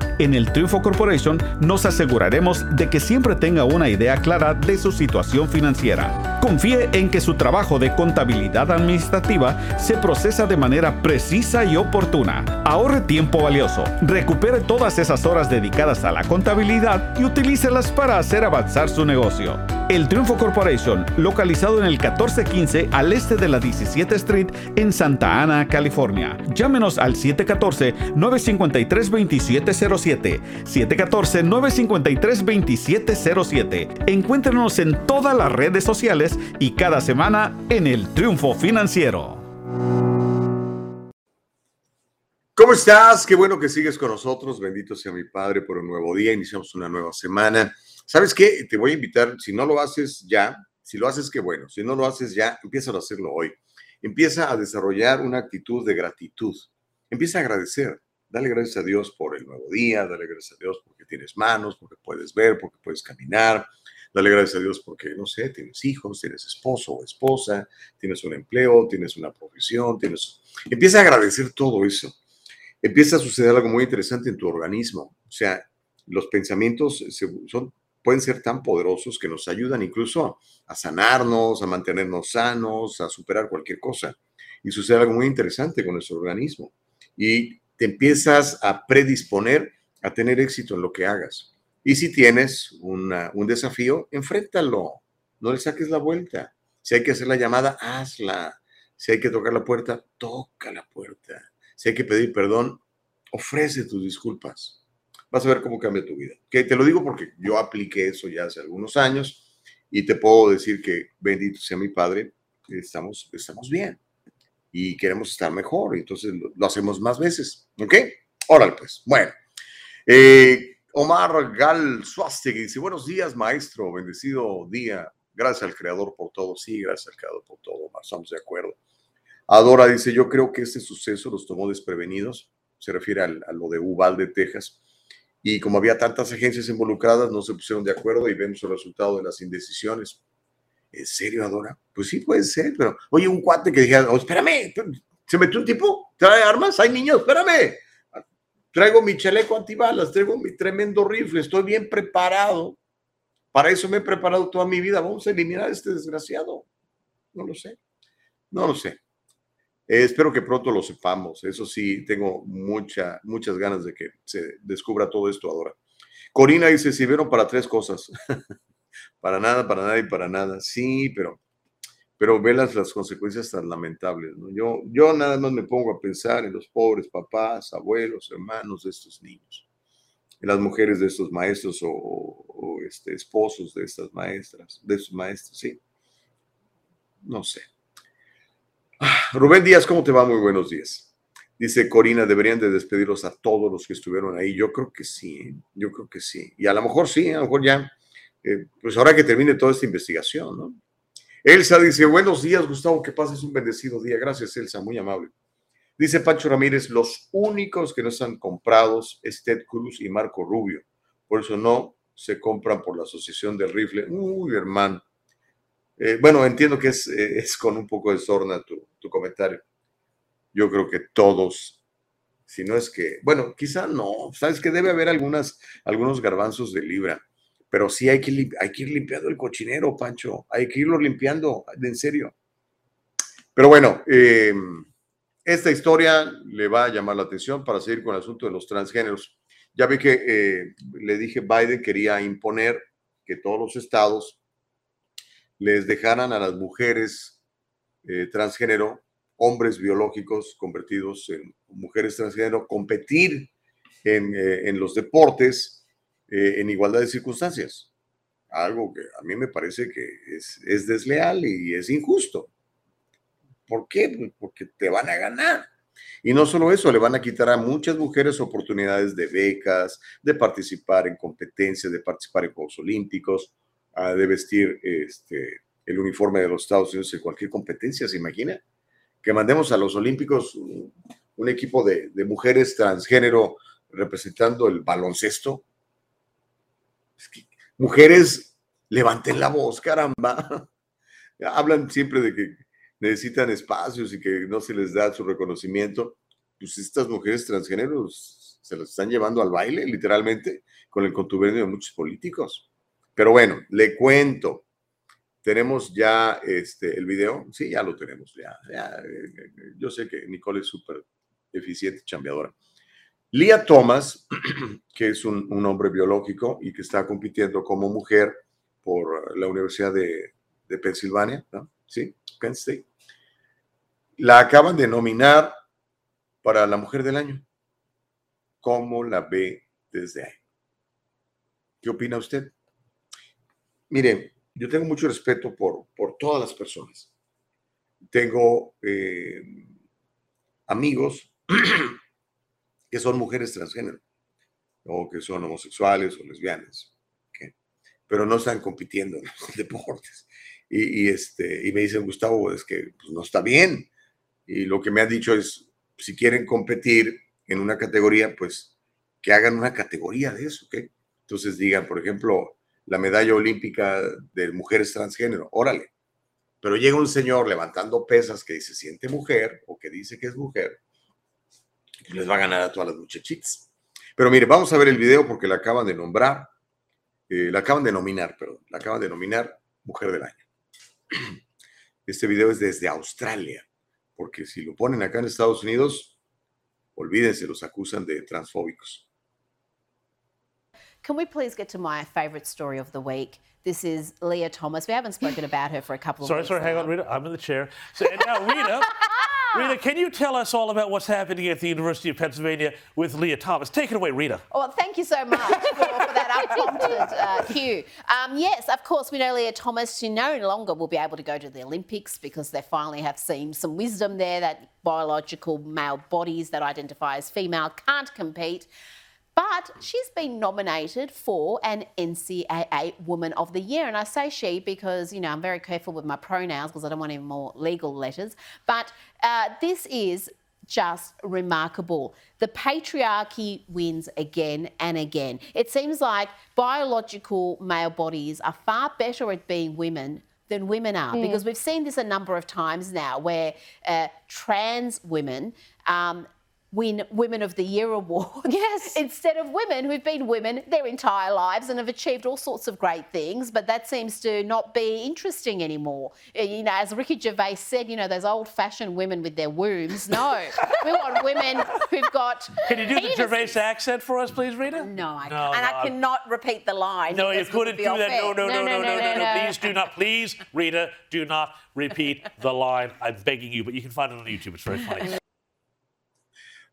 En el Triunfo Corporation nos aseguraremos de que siempre tenga una idea clara de su situación financiera. Confíe en que su trabajo de contabilidad administrativa se procesa de manera precisa y oportuna. Ahorre tiempo valioso, recupere todas esas horas dedicadas a la contabilidad y utilícelas para hacer avanzar su negocio. El Triunfo Corporation, localizado en el 1415 al este de la 17 Street en Santa Ana, California. Llámenos al 714-953-2707. 714-953-2707. Encuéntrenos en todas las redes sociales y cada semana en el Triunfo Financiero. ¿Cómo estás? Qué bueno que sigues con nosotros. Bendito sea mi Padre por un nuevo día. Iniciamos una nueva semana. ¿Sabes qué? Te voy a invitar, si no lo haces ya, si lo haces, qué bueno. Si no lo haces ya, empieza a hacerlo hoy. Empieza a desarrollar una actitud de gratitud. Empieza a agradecer. Dale gracias a Dios por el nuevo día. Dale gracias a Dios porque tienes manos, porque puedes ver, porque puedes caminar. Dale gracias a Dios porque, no sé, tienes hijos, tienes esposo o esposa, tienes un empleo, tienes una profesión, tienes... Empieza a agradecer todo eso. Empieza a suceder algo muy interesante en tu organismo. O sea, los pensamientos son pueden ser tan poderosos que nos ayudan incluso a sanarnos, a mantenernos sanos, a superar cualquier cosa. Y sucede algo muy interesante con nuestro organismo. Y te empiezas a predisponer a tener éxito en lo que hagas. Y si tienes un desafío, enfréntalo. No le saques la vuelta. Si hay que hacer la llamada, hazla. Si hay que tocar la puerta, toca la puerta. Si hay que pedir perdón, ofrece tus disculpas vas a ver cómo cambia tu vida. Que te lo digo porque yo apliqué eso ya hace algunos años y te puedo decir que bendito sea mi Padre, estamos, estamos bien y queremos estar mejor, entonces lo, hacemos más veces, ¿ok? Órale pues, bueno. Eh, Omar Gal Suástegui dice, buenos días, maestro, bendecido día. Gracias al Creador por todo. Sí, gracias al Creador por todo, Omar, estamos de acuerdo. Adora dice, yo creo que este suceso los tomó desprevenidos. Se refiere al- a lo de Uvalde, Texas. Y como había tantas agencias involucradas, no se pusieron de acuerdo y vemos el resultado de las indecisiones. ¿En serio, Adora? Pues sí, puede ser, pero oye, un cuate que dijera, oh, espérame, ¿se metió un tipo? ¿Trae armas? ¿Hay niños? Espérame. Traigo mi chaleco antibalas, traigo mi tremendo rifle, estoy bien preparado. Para eso me he preparado toda mi vida. Vamos a eliminar a este desgraciado. No lo sé. No lo sé. Eh, espero que pronto lo sepamos. Eso sí, tengo mucha, muchas ganas de que se descubra todo esto ahora. Corina dice, sirvieron para tres cosas. para nada, para nada y para nada. Sí, pero, pero ve las, consecuencias tan lamentables. ¿no? Yo, yo nada más me pongo a pensar en los pobres papás, abuelos, hermanos de estos niños, en las mujeres de estos maestros o, o, este, esposos de estas maestras, de estos maestros, sí. No sé. Ah, Rubén Díaz, ¿cómo te va? Muy buenos días. Dice Corina, deberían de despedirlos a todos los que estuvieron ahí. Yo creo que sí, yo creo que sí. Y a lo mejor sí, a lo mejor ya, eh, pues ahora que termine toda esta investigación, ¿no? Elsa dice, buenos días, Gustavo, que pases un bendecido día. Gracias, Elsa, muy amable. Dice Pancho Ramírez, los únicos que no están comprados es Ted Cruz y Marco Rubio. Por eso no se compran por la Asociación del Rifle. Uy, hermano. Eh, bueno, entiendo que es, eh, es, con un poco de sorna tu, tu, comentario. Yo creo que todos, si no es que, bueno, quizá no, sabes que debe haber algunas, algunos garbanzos de libra, pero sí hay que, ir limpiando el cochinero, Pancho, hay que irlo limpiando, en serio. Pero bueno, eh, esta historia le va a llamar la atención para seguir con el asunto de los transgéneros. Ya vi que eh, le dije, Biden quería imponer que todos los estados les dejaran a las mujeres eh, transgénero, hombres biológicos convertidos en mujeres transgénero, competir en, eh, en los deportes eh, en igualdad de circunstancias. Algo que a mí me parece que es, es desleal y es injusto. ¿Por qué? Porque te van a ganar. Y no solo eso, le van a quitar a muchas mujeres oportunidades de becas, de participar en competencias, de participar en Juegos Olímpicos, de vestir este, el uniforme de los Estados Unidos en cualquier competencia, ¿se imagina? Que mandemos a los Olímpicos un, equipo de, mujeres transgénero representando el baloncesto. Mujeres, levanten la voz, caramba. Hablan siempre de que necesitan espacios y que no se les da su reconocimiento, pues estas mujeres transgéneros se las están llevando al baile, literalmente, con el contubernio de muchos políticos. Pero bueno, le cuento. Tenemos ya este, el video. Sí, ya lo tenemos. Ya, ya. Yo sé que Nicole es súper eficiente, chambeadora. Leah Thomas, que es un, un, hombre biológico y que está compitiendo como mujer por la Universidad de, de Pensilvania, ¿no? Sí, Penn State la acaban de nominar para la Mujer del Año. ¿Cómo la ve desde ahí? ¿Qué opina usted? Mire, yo tengo mucho respeto por, por todas las personas. Tengo eh, amigos que son mujeres transgénero, o que son homosexuales o lesbianas, pero no están compitiendo en los deportes. Y, este, y me dicen, Gustavo, es que pues, no está bien. Y lo que me han dicho es, si quieren competir en una categoría, pues que hagan una categoría de eso, ¿ok? Entonces digan, por ejemplo, la medalla olímpica de mujeres transgénero, órale. Pero llega un señor levantando pesas que se siente mujer o que dice que es mujer, les va a ganar a todas las muchachitas. Pero mire, vamos a ver el video porque la acaban de nombrar, eh, la acaban de nominar, perdón, la acaban de nominar Mujer del Año. Este video es desde Australia porque si lo ponen acá en Estados Unidos, olvídense, los acusan de transfóbicos. Can we please get to my favourite story of the week? This is Leah Thomas. We haven't spoken about her for a couple of sorry, weeks. Sorry, sorry, hang on, Rita. I'm in the chair. So, now, Rita, Rita, can you tell us all about what's happening at the University of Pennsylvania with Leah Thomas? Take it away, Rita. Well, thank you so much for, for that unprompted uh, cue. Um, yes, of course, we know Leah Thomas. She no longer will be able to go to the Olympics because they finally have seen some wisdom there that biological male bodies that identify as female can't compete. But she's been nominated for an NCAA Woman of the Year. And I say she because, you know, I'm very careful with my pronouns because I don't want any more legal letters. But uh, this is just remarkable. The patriarchy wins again and again. It seems like biological male bodies are far better at being women than women are because we've seen this a number of times now where uh, trans women um, win Women of the Year awards. Yes. Instead of women who've been women their entire lives and have achieved all sorts of great things, but that seems to not be interesting anymore. Uh, You know, as Ricky Gervais said, you know, those old fashioned women with their wombs. No, we want women who've got. Can you do the penises. Gervais accent for us, please, Rita? No, I can't. and no, I cannot repeat the line. No, you because it would couldn't do that. No, unfair. no, no, no, no, no, no, Please do not. Please, Rita, do not repeat the line. I'm begging you, but you can find it on YouTube. It's very funny.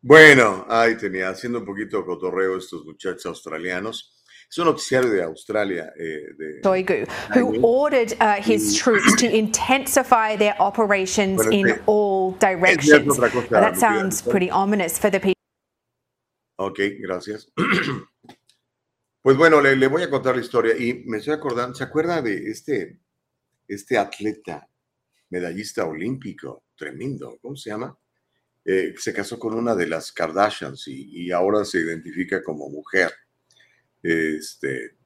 Bueno, ahí tenía, haciendo un poquito de cotorreo estos muchachos australianos. Es un noticiario de Australia. eh, de, who ordered uh, his troops to intensify their operations Bueno, in este- all directions. cosa, Now, that sounds pretty ominous for the people. Ok, gracias. Pues bueno, le, le voy a contar la historia y me estoy acordando, ¿se acuerda de este, este atleta medallista olímpico tremendo? ¿Cómo se llama? Eh, se casó con una de las Kardashians y, ahora se identifica como mujer. Este,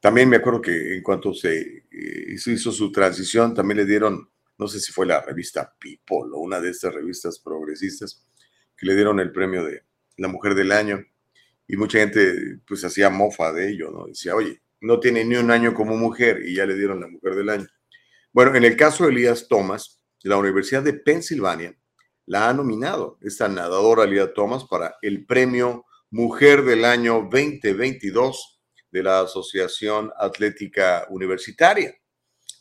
también me acuerdo que en cuanto se eh, hizo, hizo su transición, también le dieron, no sé si fue la revista People o una de estas revistas progresistas, que le dieron el premio de la mujer del año y mucha gente pues hacía mofa de ello, ¿no? Decía, oye, no tiene ni un año como mujer y ya le dieron la mujer del año. Bueno, en el caso de Elías Thomas, la Universidad de Pensilvania la ha nominado, esta nadadora Elías Thomas, para el premio Mujer del Año 2022 de la Asociación Atlética Universitaria.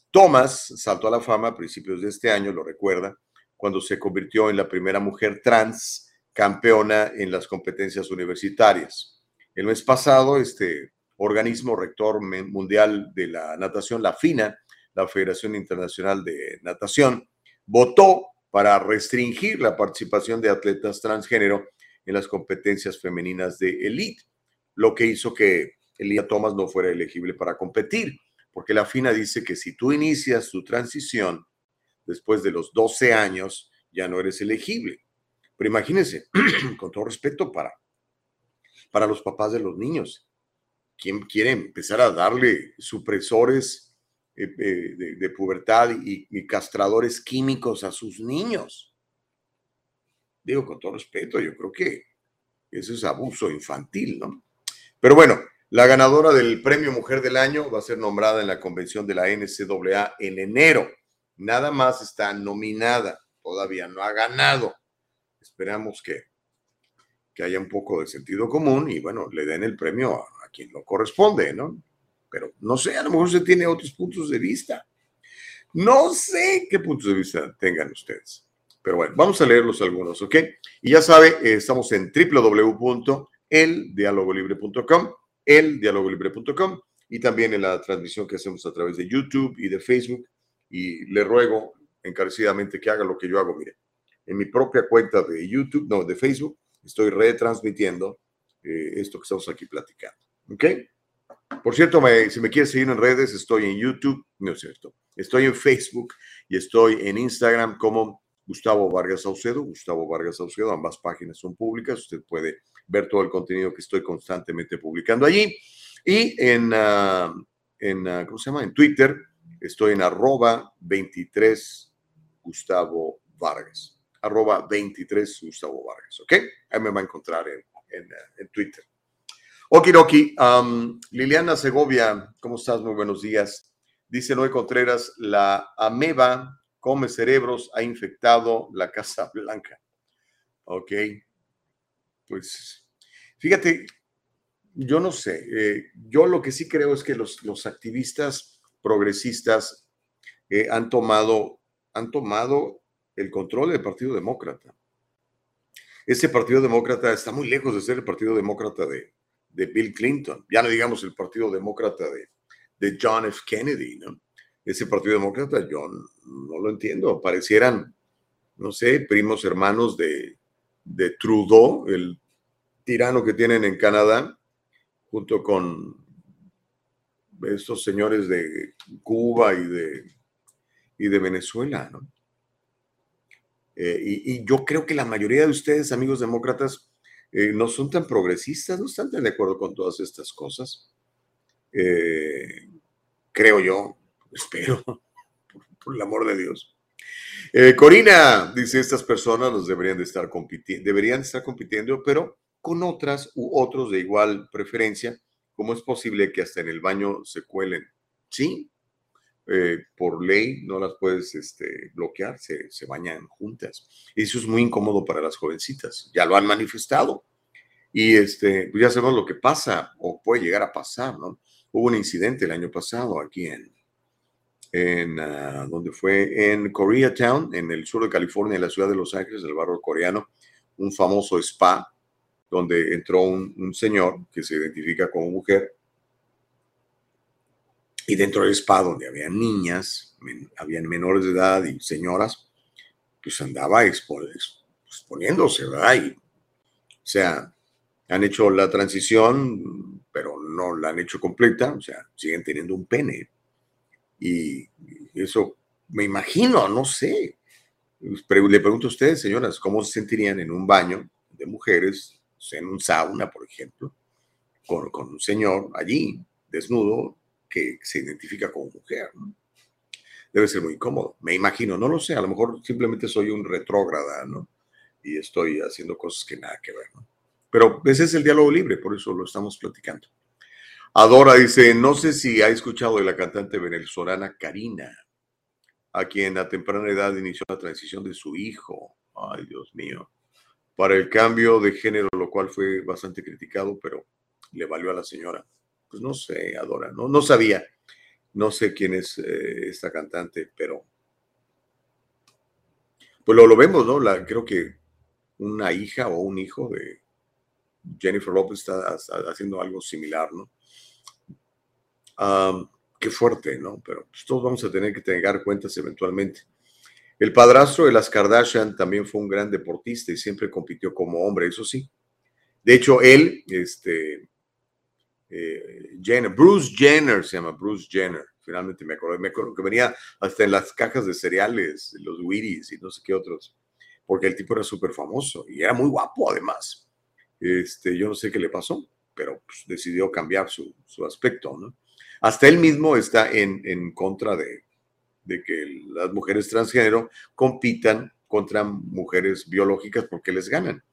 Thomas saltó a la fama a principios de este año, lo recuerda, cuando se convirtió en la primera mujer trans campeona en las competencias universitarias. El mes pasado, este organismo rector mundial de la natación, la FINA, la Federación Internacional de Natación, votó para restringir la participación de atletas transgénero en las competencias femeninas de elite, lo que hizo que Elia Thomas no fuera elegible para competir, porque la FINA dice que si tú inicias tu transición después de los 12 años, ya no eres elegible. Pero imagínense, con todo respeto para, para los papás de los niños, ¿quién quiere empezar a darle supresores de, de pubertad y, y castradores químicos a sus niños? Digo, con todo respeto, yo creo que eso es abuso infantil, ¿no? Pero bueno, la ganadora del Premio Mujer del Año va a ser nombrada en la convención de la NCAA en enero. Nada más está nominada, todavía no ha ganado. Esperamos que, que haya un poco de sentido común y bueno, le den el premio a, a quien lo corresponde, ¿no? Pero no sé, a lo mejor se tiene otros puntos de vista. No sé qué puntos de vista tengan ustedes. Pero bueno, vamos a leerlos algunos, ¿ok? Y ya sabe, eh, estamos en www.eldialogolibre.com, eldialogolibre.com y también en la transmisión que hacemos a través de YouTube y de Facebook. Y le ruego encarecidamente que haga lo que yo hago, mire. En mi propia cuenta de YouTube, no, de Facebook, estoy retransmitiendo eh, esto que estamos aquí platicando, ¿ok? Por cierto, si me quieres seguir en redes, estoy en YouTube, no es cierto, estoy en Facebook y estoy en Instagram como Gustavo Vargas Saucedo, Gustavo Vargas Saucedo, ambas páginas son públicas, usted puede ver todo el contenido que estoy constantemente publicando allí. Y en, ah, en ah, ¿cómo se llama? En Twitter, estoy en arroba 23 Gustavo Vargas, arroba 23 Gustavo Vargas, ¿ok? Ahí me va a encontrar en, en, ah, en Twitter. Okidoki, um, Liliana Segovia, ¿cómo estás? Muy buenos días. Dice Noé Contreras, la ameba come cerebros, ha infectado la Casa Blanca. Ok, pues fíjate, yo no sé, eh, yo lo que sí creo es que los, los activistas progresistas eh, han, tomado, han tomado el control del Partido Demócrata. Ese Partido Demócrata está muy lejos de ser el Partido Demócrata de, de Bill Clinton, ya no digamos el Partido Demócrata de, de John F. Kennedy, ¿no? Ese Partido Demócrata yo no lo entiendo, parecieran, no sé, primos hermanos de, de Trudeau, el tirano que tienen en Canadá, junto con estos señores de Cuba y de, y de Venezuela, ¿no? Eh, y yo creo que la mayoría de ustedes, amigos demócratas, eh, no son tan progresistas, no están tan de acuerdo con todas estas cosas. Eh, creo yo, espero, por, el amor de Dios. Eh, Corina dice, estas personas los deberían de estar compitiendo, deberían estar compitiendo, pero con otras u otros de igual preferencia. ¿Cómo es posible que hasta en el baño se cuelen? Sí, eh, por ley no las puedes este, bloquear, se, se bañan juntas. Eso es muy incómodo para las jovencitas, ya lo han manifestado. Y este, pues ya sabemos lo que pasa o puede llegar a pasar, ¿no? Hubo un incidente el año pasado aquí en, en uh, donde fue en Koreatown, en el sur de California, en la ciudad de Los Ángeles, el barrio coreano, un famoso spa donde entró un, un señor que se identifica como mujer y dentro del spa donde había niñas, men, habían menores de edad y señoras, pues andaba expo, exponiéndose, ¿verdad? Y, o sea, han hecho la transición, pero no la han hecho completa, o sea, siguen teniendo un pene. Y eso me imagino, no sé. Pero le pregunto a ustedes, señoras, ¿cómo se sentirían en un baño de mujeres, en un sauna, por ejemplo, con, con un señor allí, desnudo, que se identifica como mujer? Debe ser muy incómodo. Me imagino, no lo sé, a lo mejor simplemente soy un retrógrada, ¿no? Y estoy haciendo cosas que nada que ver, ¿no? Pero ese es el diálogo libre, por eso lo estamos platicando. Adora dice, no sé si ha escuchado de la cantante venezolana Karina, a quien a temprana edad inició la transición de su hijo. Ay, Dios mío. Para el cambio de género, lo cual fue bastante criticado, pero le valió a la señora. Pues no sé, Adora, no, no sabía. No sé quién es eh, esta cantante, pero pues lo, lo vemos, ¿no? Creo que una hija o un hijo de Jennifer Lopez está, haciendo algo similar, ¿no? Qué fuerte, ¿no? Pero pues, todos vamos a tener que tener cuentas eventualmente. El padrastro de las Kardashian también fue un gran deportista y siempre compitió como hombre, eso sí. De hecho, él, este, eh, Jenner, Bruce Jenner se llama, Bruce Jenner, finalmente me acuerdo, me acuerdo que venía hasta en las cajas de cereales, los Wheaties y no sé qué otros, porque el tipo era súper famoso y era muy guapo además. Este, yo no sé qué le pasó, pero pues, decidió cambiar su, su aspecto. Hasta él mismo está en, en contra de, de, que las mujeres transgénero compitan contra mujeres biológicas porque les ganan.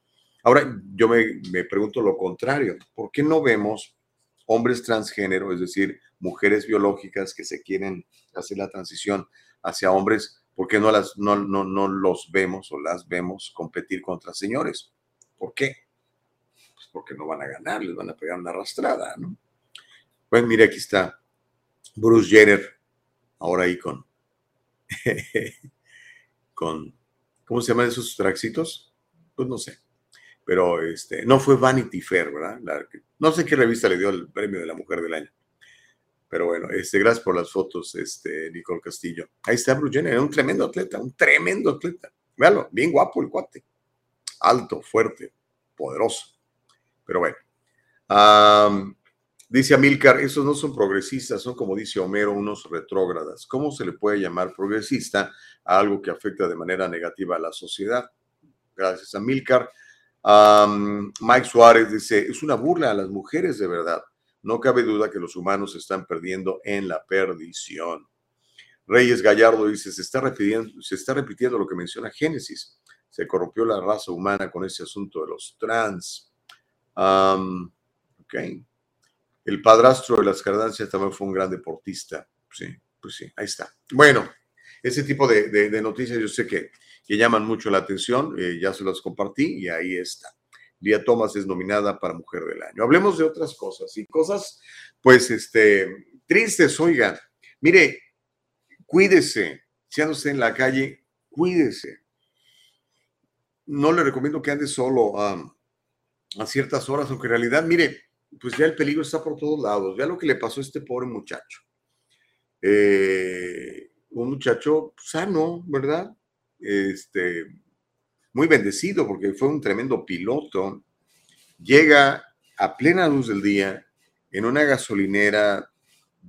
Ahora, yo me, me pregunto lo contrario, ¿por qué no vemos hombres transgénero, es decir, mujeres biológicas que se quieren hacer la transición hacia hombres, ¿por qué no, las, no, no, no los vemos o las vemos competir contra señores? ¿Por qué? Pues porque no van a ganar, les van a pegar una arrastrada, ¿no? Pues mire, aquí está Bruce Jenner, ahora ahí con, con, ¿cómo se llaman esos traxitos? Pues no sé, pero este, no fue Vanity Fair, ¿verdad? No sé qué revista le dio el premio de la mujer del año. Pero bueno, este, gracias por las fotos, este, Nicole Castillo. Ahí está Bruce Jenner, un tremendo atleta, un tremendo atleta. Véalo, bien guapo el cuate. Alto, fuerte, poderoso. Pero bueno. Um, Dice Amilcar, esos no son progresistas, son como dice Homero, unos retrógradas. ¿Cómo se le puede llamar progresista a algo que afecta de manera negativa a la sociedad? Gracias, Amilcar. Mike Suárez dice, es una burla a las mujeres de verdad. No cabe duda que los humanos se están perdiendo en la perdición. Reyes Gallardo dice, se está repitiendo, se está repitiendo lo que menciona Génesis. Se corrompió la raza humana con ese asunto de los trans. Ok. El padrastro de las Kardashian también fue un gran deportista. Sí, pues sí, ahí está. Bueno, ese tipo de noticias yo sé que, que, llaman mucho la atención, eh, ya se las compartí y ahí está. Lía Thomas es nominada para Mujer del Año. Hablemos de otras cosas y cosas, pues, este, tristes, oigan. Mire, cuídese, si anda usted en la calle, cuídese. No le recomiendo que ande solo um, a ciertas horas, aunque en realidad, mire, pues ya el peligro está por todos lados. Ya lo que le pasó a este pobre muchacho. Eh, un muchacho sano, ¿verdad? Este, muy bendecido porque fue un tremendo piloto llega a plena luz del día en una gasolinera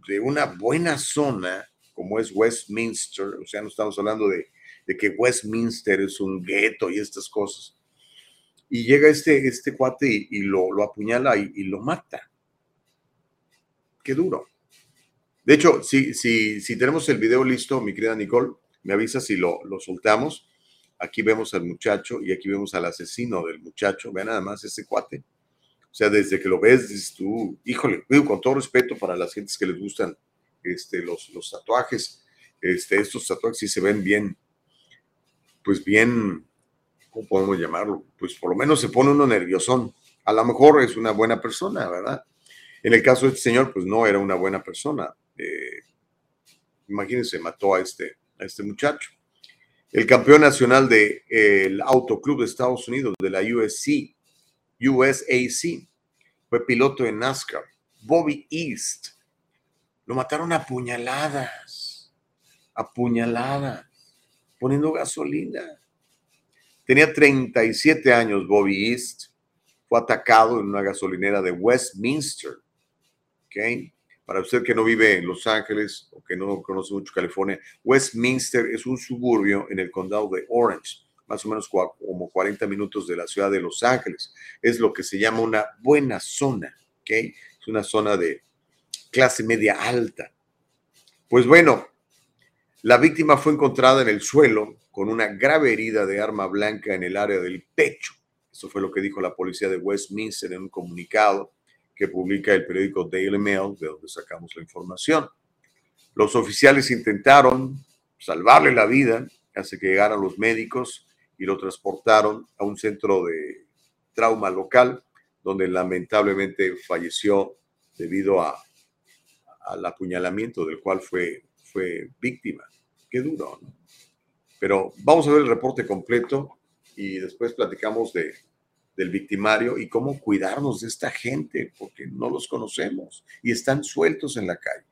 de una buena zona como es Westminster, o sea, no estamos hablando de, de que Westminster es un gueto y estas cosas. Y llega este, este cuate y, lo, lo, apuñala y, y, lo mata. Qué duro. De hecho, si, si, si tenemos el video listo, mi querida Nicole, me avisa si lo, soltamos. Aquí vemos al muchacho y aquí vemos al asesino del muchacho. Vean nada más ese cuate. O sea, desde que lo ves, dices tú, híjole, con todo respeto para las gentes que les gustan este, los, los tatuajes, este, estos tatuajes sí se ven bien, pues bien, ¿cómo podemos llamarlo? Pues por lo menos se pone uno nerviosón. A lo mejor es una buena persona, ¿verdad? En el caso de este señor, pues no era una buena persona. Eh, imagínense, mató a este, a este muchacho. El campeón nacional del de, Autoclub de Estados Unidos, de la USC, USAC, fue piloto en NASCAR. Bobby East. Lo mataron a puñaladas. A puñaladas. Poniendo gasolina. Tenía 37 años Bobby East. Fue atacado en una gasolinera de Westminster. Para usted que no vive en Los Ángeles o que no conoce mucho California, Westminster es un suburbio en el condado de Orange, más o menos como 40 minutos de la ciudad de Los Ángeles. Es lo que se llama una buena zona, ¿ok? Es una zona de clase media alta. Pues bueno, la víctima fue encontrada en el suelo con una grave herida de arma blanca en el área del pecho. Eso fue lo que dijo la policía de Westminster en un comunicado que publica el periódico Daily Mail, de donde sacamos la información. Los oficiales intentaron salvarle la vida hasta que llegaran los médicos y lo transportaron a un centro de trauma local, donde lamentablemente falleció debido a, al apuñalamiento del cual fue, fue víctima. Qué duro, ¿no? Pero vamos a ver el reporte completo y después platicamos de, del victimario y cómo cuidarnos de esta gente, porque no los conocemos y están sueltos en la calle.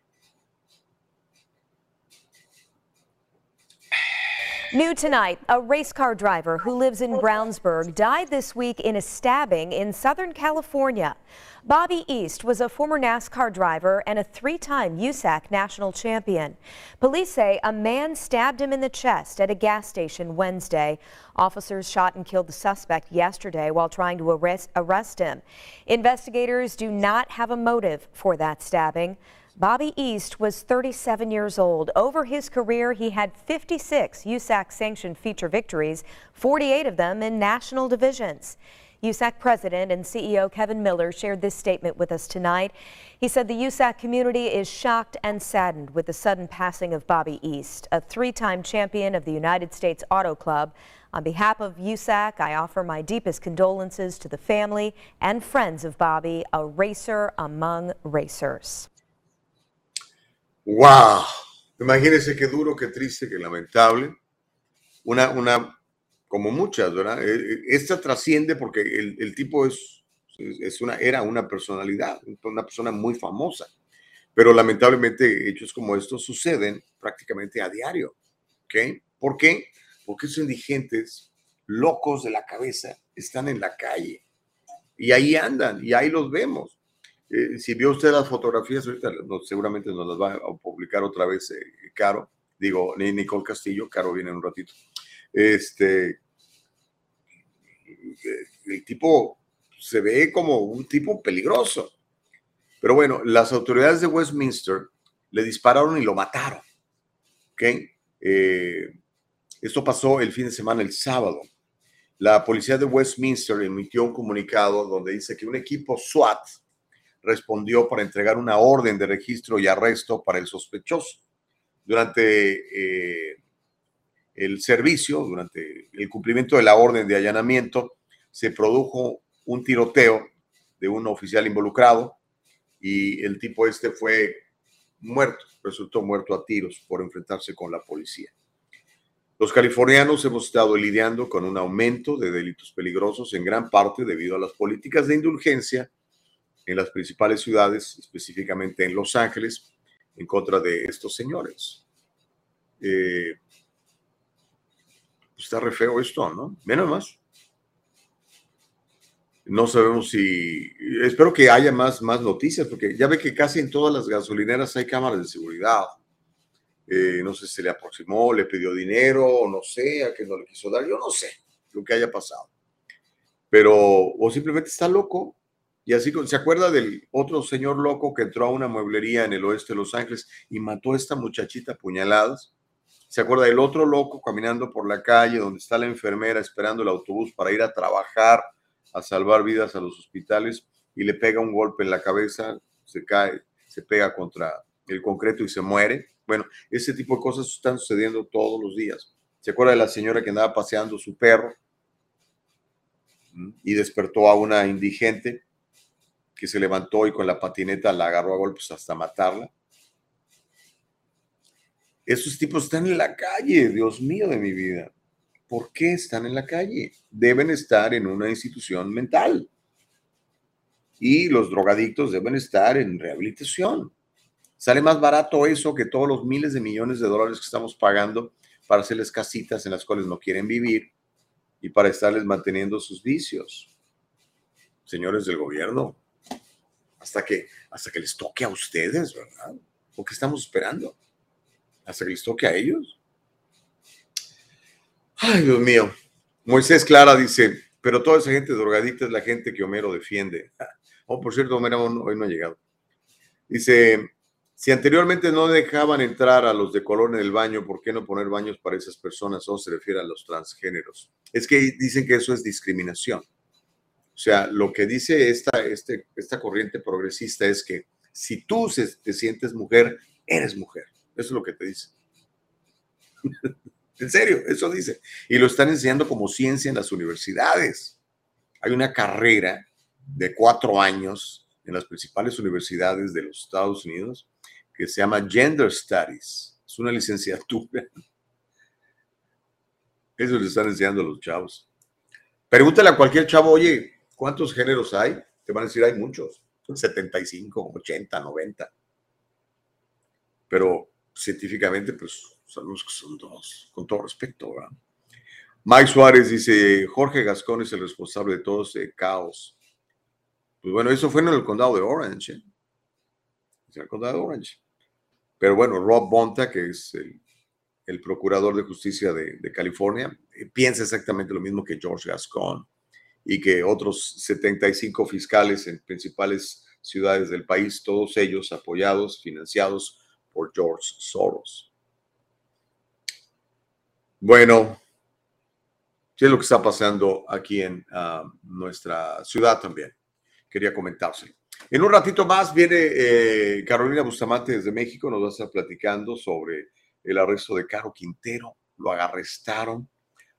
New tonight, a race car driver who lives in Brownsburg died this week in a stabbing in Southern California. Bobby East was a former NASCAR driver and a three-time USAC national champion. Police say a man stabbed him in the chest at a gas station Wednesday. Officers shot and killed the suspect yesterday while trying to arrest, arrest him. Investigators do not have a motive for that stabbing. Bobby East was 37 years old. Over his career, he had 56 USAC sanctioned feature victories, 48 of them in national divisions. USAC President and CEO Kevin Miller shared this statement with us tonight. He said the USAC community is shocked and saddened with the sudden passing of Bobby East, a three-time champion of the United States Auto Club. On behalf of USAC, I offer my deepest condolences to the family and friends of Bobby, a racer among racers. ¡Wow! Imagínense qué duro, qué triste, qué lamentable. Una, una como muchas, ¿verdad? Esta trasciende porque el, tipo es, es una, era una personalidad, una persona muy famosa. Pero lamentablemente hechos como estos suceden prácticamente a diario. ¿Ok? ¿Por qué? Porque esos indigentes locos de la cabeza están en la calle. Y ahí andan, y ahí los vemos. Eh, si vio usted las fotografías, ahorita no, seguramente nos las va a publicar otra vez eh, Caro, digo, Nicole Castillo, Caro viene en un ratito. Este, el tipo se ve como un tipo peligroso. Pero bueno, las autoridades de Westminster le dispararon y lo mataron. ¿Ok? Eh, esto pasó el fin de semana, el sábado. La policía de Westminster emitió un comunicado donde dice que un equipo SWAT respondió para entregar una orden de registro y arresto para el sospechoso. Durante eh, el servicio, durante el cumplimiento de la orden de allanamiento, se produjo un tiroteo de un oficial involucrado y el tipo este fue muerto, resultó muerto a tiros por enfrentarse con la policía. Los californianos hemos estado lidiando con un aumento de delitos peligrosos en gran parte debido a las políticas de indulgencia en las principales ciudades, específicamente en Los Ángeles, en contra de estos señores. Eh, está re feo esto, ¿no? Menos más. No sabemos si, espero que haya más, más noticias, porque ya ve que casi en todas las gasolineras hay cámaras de seguridad. Eh, no sé si se le aproximó, le pidió dinero, no sé, a qué no le quiso dar, yo no sé lo que haya pasado. Pero, o simplemente está loco. Y así, ¿se acuerda del otro señor loco que entró a una mueblería en el oeste de Los Ángeles y mató a esta muchachita a puñaladas? ¿Se acuerda del otro loco caminando por la calle donde está la enfermera esperando el autobús para ir a trabajar, a salvar vidas a los hospitales y le pega un golpe en la cabeza, se cae, se pega contra el concreto y se muere? Bueno, ese tipo de cosas están sucediendo todos los días. ¿Se acuerda de la señora que andaba paseando su perro y despertó a una indigente que se levantó y con la patineta la agarró a golpes hasta matarla? Esos tipos están en la calle, Dios mío de mi vida. ¿Por qué están en la calle? Deben estar en una institución mental. Y los drogadictos deben estar en rehabilitación. Sale más barato eso que todos los miles de millones de dólares que estamos pagando para hacerles casitas en las cuales no quieren vivir y para estarles manteniendo sus vicios. Señores del gobierno, hasta que, hasta que les toque a ustedes, ¿verdad? ¿O qué estamos esperando? Hasta que a ellos. Ay, Dios mío. Moisés Clara dice, pero toda esa gente drogadicta es la gente que Homero defiende. Oh, por cierto, Homero hoy no ha llegado. Dice, si anteriormente no dejaban entrar a los de color en el baño, ¿por qué no poner baños para esas personas? O se refiere a los transgéneros. Es que dicen que eso es discriminación. O sea, lo que dice esta, este, esta corriente progresista es que si tú te sientes mujer, eres mujer. Eso es lo que te dice. en serio, eso dice. Y lo están enseñando como ciencia en las universidades. Hay una carrera de cuatro años en las principales universidades de los Estados Unidos que se llama Gender Studies. Es una licenciatura. Eso le están enseñando a los chavos. Pregúntale a cualquier chavo, oye, ¿cuántos géneros hay? Te van a decir, hay muchos. 75, 80, 90. Pero científicamente, pues sabemos que son dos, con todo respeto. ¿verdad? Mike Suárez dice, Jorge Gascón es el responsable de todo ese caos. Pues bueno, eso fue en el condado de Orange. ¿eh? En el condado de Orange. Pero bueno, Rob Bonta, que es el, el procurador de justicia de, de, California, eh, piensa exactamente lo mismo que George Gascon y que otros 75 fiscales en principales ciudades del país, todos ellos apoyados, financiados por George Soros. Bueno, ¿qué es lo que está pasando aquí en uh, nuestra ciudad también? Quería comentárselo. En un ratito más viene eh, Carolina Bustamante desde México, nos va a estar platicando sobre el arresto de Caro Quintero. Lo arrestaron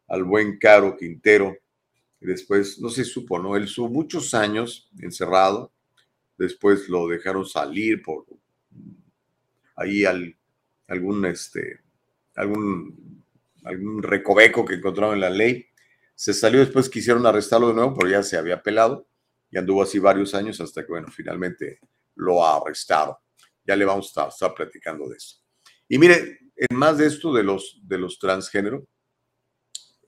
al buen Caro Quintero. Después, no se supo, ¿no? Él estuvo muchos años encerrado. Después lo dejaron salir por ahí al, algún, este, algún, algún recoveco que encontraron en la ley. Se salió después, quisieron arrestarlo de nuevo, pero ya se había pelado y anduvo así varios años hasta que, bueno, finalmente lo arrestaron. Ya le vamos a estar, platicando de eso. Y mire, en más de esto de los, de los transgénero,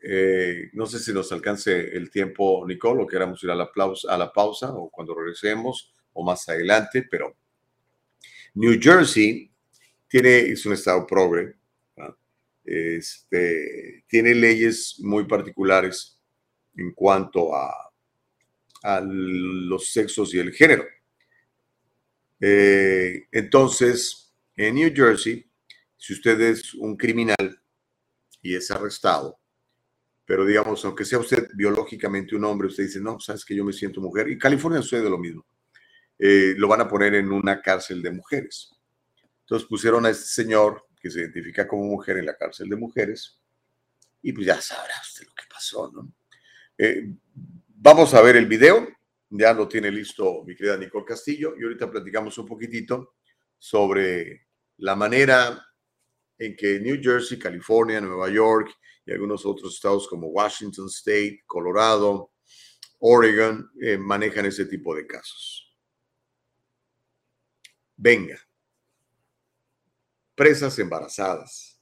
eh, no sé si nos alcance el tiempo, Nicole, o queramos ir a la, a la pausa o cuando regresemos o más adelante, pero New Jersey tiene, es un estado progre, este, tiene leyes muy particulares en cuanto a, a los sexos y el género. Eh, entonces, en New Jersey, si usted es un criminal y es arrestado, pero digamos, aunque sea usted biológicamente un hombre, usted dice, no, sabes que yo me siento mujer, y California sucede lo mismo, eh, lo van a poner en una cárcel de mujeres. Entonces pusieron a este señor que se identifica como mujer en la cárcel de mujeres y pues ya sabrá usted lo que pasó, ¿no? Eh, vamos a ver el video, ya lo tiene listo mi querida Nicole Castillo y ahorita platicamos un poquitito sobre la manera en que New Jersey, California, Nueva York y algunos otros estados como Washington State, Colorado, Oregon eh, manejan ese tipo de casos. Venga presas embarazadas.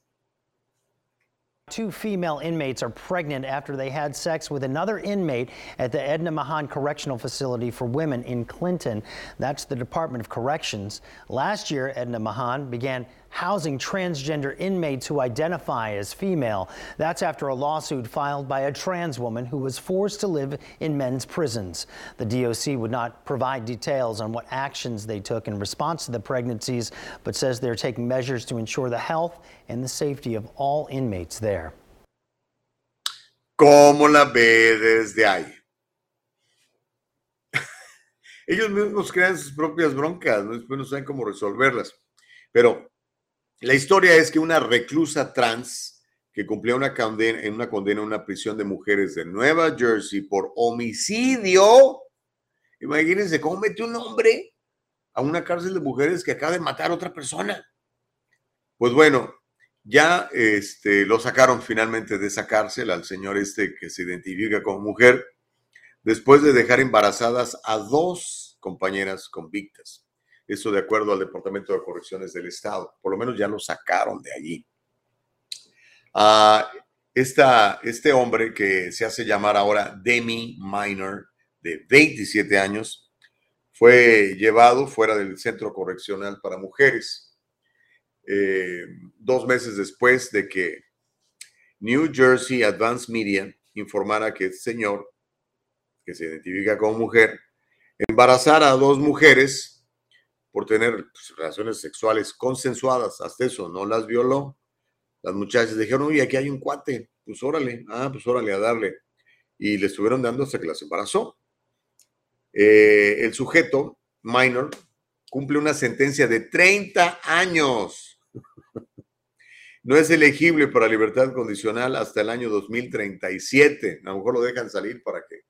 Two female inmates are pregnant after they had sex with another inmate at the Edna Mahan Correctional Facility for Women in Clinton. That's the Department of Corrections. Last year, Edna Mahan began housing transgender inmates who identify as female. That's after a lawsuit filed by a trans woman who was forced to live in men's prisons. The DOC would not provide details on what actions they took in response to the pregnancies, but says they're taking measures to ensure the health and the safety of all inmates there. ¿Cómo la ve desde ahí? Ellos mismos crean sus propias broncas, ¿no? después no saben cómo resolverlas. Pero la historia es que una reclusa trans que cumplía una condena, en una condena en una prisión de mujeres de Nueva Jersey por homicidio, imagínense cómo mete un hombre a una cárcel de mujeres que acaba de matar a otra persona. Pues bueno, ya este, lo sacaron finalmente de esa cárcel al señor este que se identifica como mujer, después de dejar embarazadas a dos compañeras convictas. Eso de acuerdo al Departamento de Correcciones del Estado. Por lo menos ya lo sacaron de allí. Ah, esta, este hombre que se hace llamar ahora Demi Minor, de 27 años, fue llevado fuera del centro correccional para mujeres eh, dos meses después de que New Jersey Advanced Media informara que este señor, que se identifica como mujer, embarazara a dos mujeres por tener pues, relaciones sexuales consensuadas. Hasta eso, no las violó. Las muchachas dijeron, oye, aquí hay un cuate, pues órale, ah, pues órale a darle. Y le estuvieron dando hasta que las embarazó. Eh, el sujeto, minor, cumple una sentencia de 30 años no es elegible para libertad condicional hasta el año 2037. A lo mejor lo dejan salir para que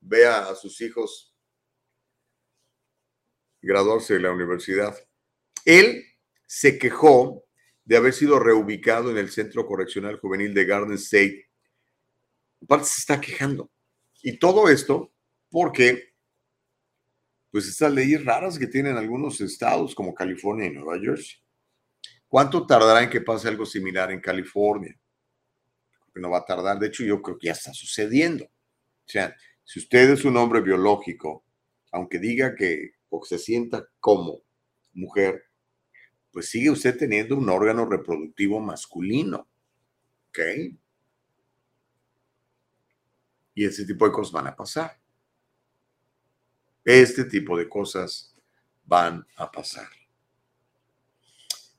vea a sus hijos graduarse de la universidad. Él se quejó de haber sido reubicado en el Centro Correccional Juvenil de Garden State. Aparte se está quejando. Y todo esto porque, pues, estas leyes raras que tienen algunos estados como California y Nueva Jersey. ¿Cuánto tardará en que pase algo similar en California? No va a tardar, de hecho yo creo que ya está sucediendo. O sea, si usted es un hombre biológico, aunque diga que o se sienta como mujer, pues sigue usted teniendo un órgano reproductivo masculino. ¿Ok? Y ese tipo de cosas van a pasar. Este tipo de cosas van a pasar.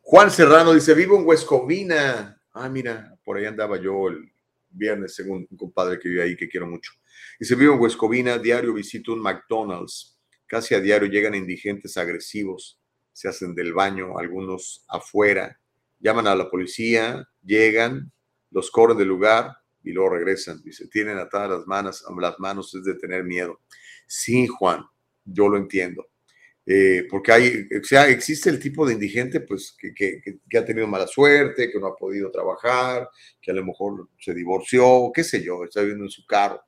Juan Serrano dice, vivo en Huescovina. Ah, mira, por ahí andaba yo el viernes, según un compadre que vive ahí, que quiero mucho. Dice, vivo en Huescovina, diario visito un McDonald's. Casi a diario llegan indigentes agresivos, se hacen del baño, algunos afuera, llaman a la policía, llegan, los corren del lugar y luego regresan. Dice, tienen atadas las manos, las manos es de tener miedo. Sí, Juan, yo lo entiendo. Eh, porque hay, o sea, existe el tipo de indigente pues, que, que, ha tenido mala suerte, que no ha podido trabajar, que a lo mejor se divorció, qué sé yo, está viviendo en su carro.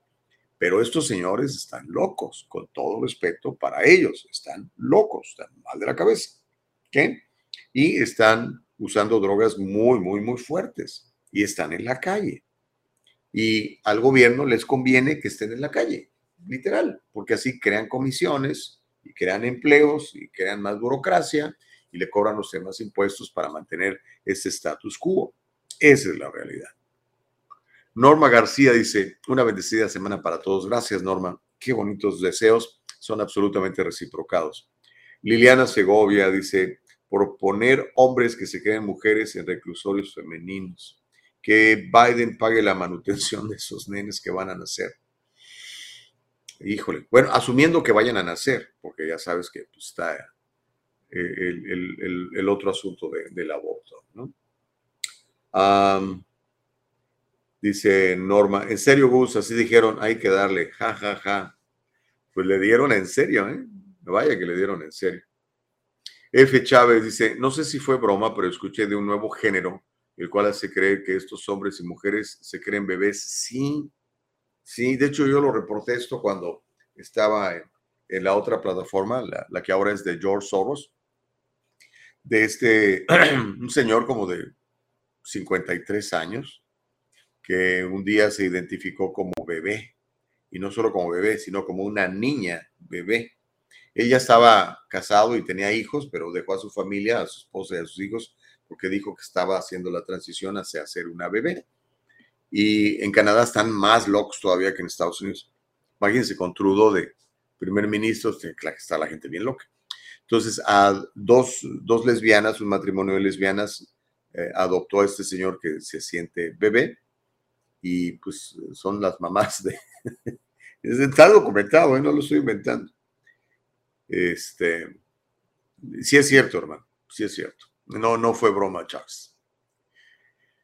Pero estos señores están locos, con todo respeto para ellos, están locos, están mal de la cabeza. ¿qué? Y están usando drogas muy, muy, muy fuertes y están en la calle. Y al gobierno les conviene que estén en la calle, literal, porque así crean comisiones, y crean empleos y crean más burocracia y le cobran los demás impuestos para mantener ese status quo. Esa es la realidad. Norma García dice, una bendecida semana para todos. Gracias, Norma. Qué bonitos deseos. Son absolutamente reciprocados. Liliana Segovia dice, por poner hombres que se creen mujeres en reclusorios femeninos. Que Biden pague la manutención de esos nenes que van a nacer. Híjole, bueno, asumiendo que vayan a nacer, porque ya sabes que pues, está eh, el, otro asunto del aborto, ¿no? Dice Norma, en serio, Gus, así dijeron, hay que darle, ja, ja, ja. Pues le dieron en serio, ¿eh? Vaya que le dieron en serio. F. Chávez dice, no sé si fue broma, pero escuché de un nuevo género, el cual hace creer que estos hombres y mujeres se creen bebés sin Sí, de hecho yo lo reporté esto cuando estaba en, la otra plataforma, la, que ahora es de George Soros, de este, un señor como de 53 años, que un día se identificó como bebé, y no solo como bebé, sino como una niña bebé. Ella estaba casado y tenía hijos, pero dejó a su familia, a su esposa y a sus hijos, porque dijo que estaba haciendo la transición hacia ser una bebé. Y en Canadá están más locos todavía que en Estados Unidos. Imagínense con Trudeau de primer ministro, está la gente bien loca. Entonces, a dos, dos lesbianas, un matrimonio de lesbianas, eh, adoptó a este señor que se siente bebé y pues son las mamás de... Está documentado, ¿eh? no lo estoy inventando. Este, sí es cierto, hermano, sí es cierto. No, no fue broma, Charles.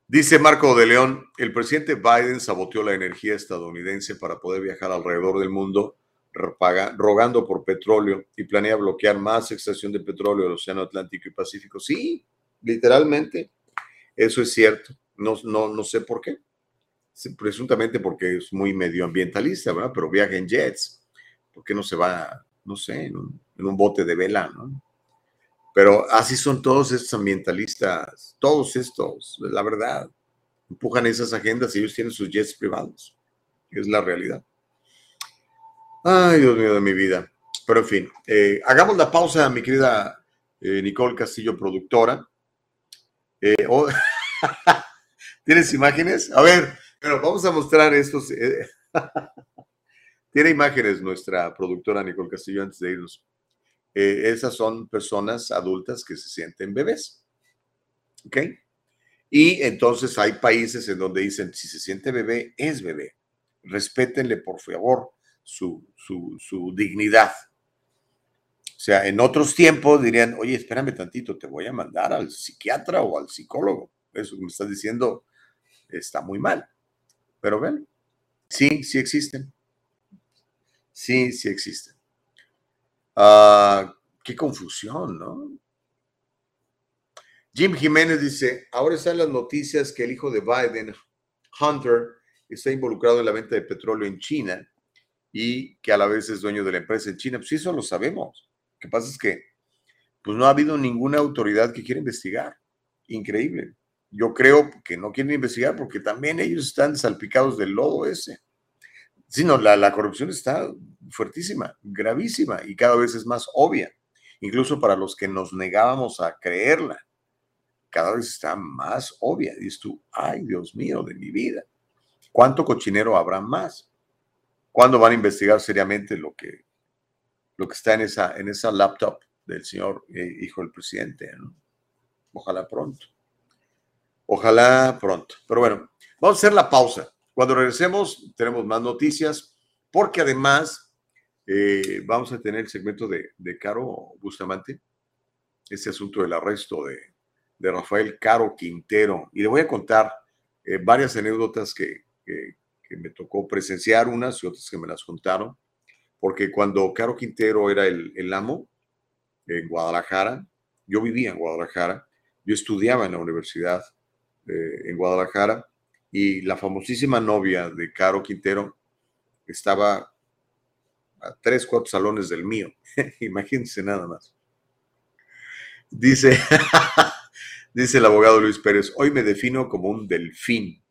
Dice Marco de León, el presidente Biden saboteó la energía estadounidense para poder viajar alrededor del mundo rogando por petróleo y planea bloquear más extracción de petróleo del Océano Atlántico y Pacífico. Sí, literalmente, eso es cierto. No, no, no sé por qué. Presuntamente porque es muy medioambientalista, ¿verdad? Pero viaja en jets. ¿Por qué no se va, no sé, en un, en un bote de vela, ¿no? Pero así son todos estos ambientalistas, todos estos, la verdad. Empujan esas agendas y ellos tienen sus jets privados. Es la realidad. Ay, Dios mío de mi vida. Pero en fin, eh, hagamos la pausa, mi querida eh, Nicole Castillo, productora. Eh, oh, ¿Tienes imágenes? A ver, pero vamos a mostrar estos. Tiene imágenes nuestra productora Nicole Castillo antes de irnos. esas son personas adultas que se sienten bebés. ¿Ok? Y entonces hay países en donde dicen, si se siente bebé, es bebé. Respétenle, por favor su, su, dignidad. O sea, en otros tiempos dirían, oye, espérame tantito, te voy a mandar al psiquiatra o al psicólogo. Eso que me estás diciendo está muy mal. Pero ven, sí, sí existen. Sí, sí existen. Ah, qué confusión, ¿no? Jim Jiménez dice, ahora están las noticias que el hijo de Biden, Hunter, está involucrado en la venta de petróleo en China y que a la vez es dueño de la empresa en China. Pues eso lo sabemos. Lo que pasa es que pues no ha habido ninguna autoridad que quiera investigar. Increíble. Yo creo que no quieren investigar porque también ellos están salpicados del lodo ese. Sino la, la corrupción está fuertísima, gravísima y cada vez es más obvia. Incluso para los que nos negábamos a creerla, cada vez está más obvia. Dices tú, ay Dios mío de mi vida, ¿cuánto cochinero habrá más? ¿Cuándo van a investigar seriamente lo que, lo que está en esa, en esa laptop del señor eh, hijo del presidente? Ojalá pronto. Ojalá pronto. Pero bueno, vamos a hacer la pausa. Cuando regresemos tenemos más noticias, porque además eh, vamos a tener el segmento de, de, Caro Bustamante, ese asunto del arresto de, de, Rafael Caro Quintero. Y le voy a contar eh, varias anécdotas que, que me tocó presenciar unas y otras que me las contaron, porque cuando Caro Quintero era el, amo en Guadalajara, yo vivía en Guadalajara, yo estudiaba en la universidad en Guadalajara y la famosísima novia de Caro Quintero estaba a tres, cuatro salones del mío. Imagínense nada más. Dice, dice el abogado Luis Pérez, hoy me defino como un delfín.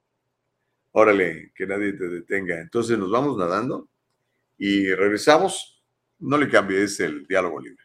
Órale, que nadie te detenga. Entonces nos vamos nadando y regresamos. No le cambies el diálogo libre.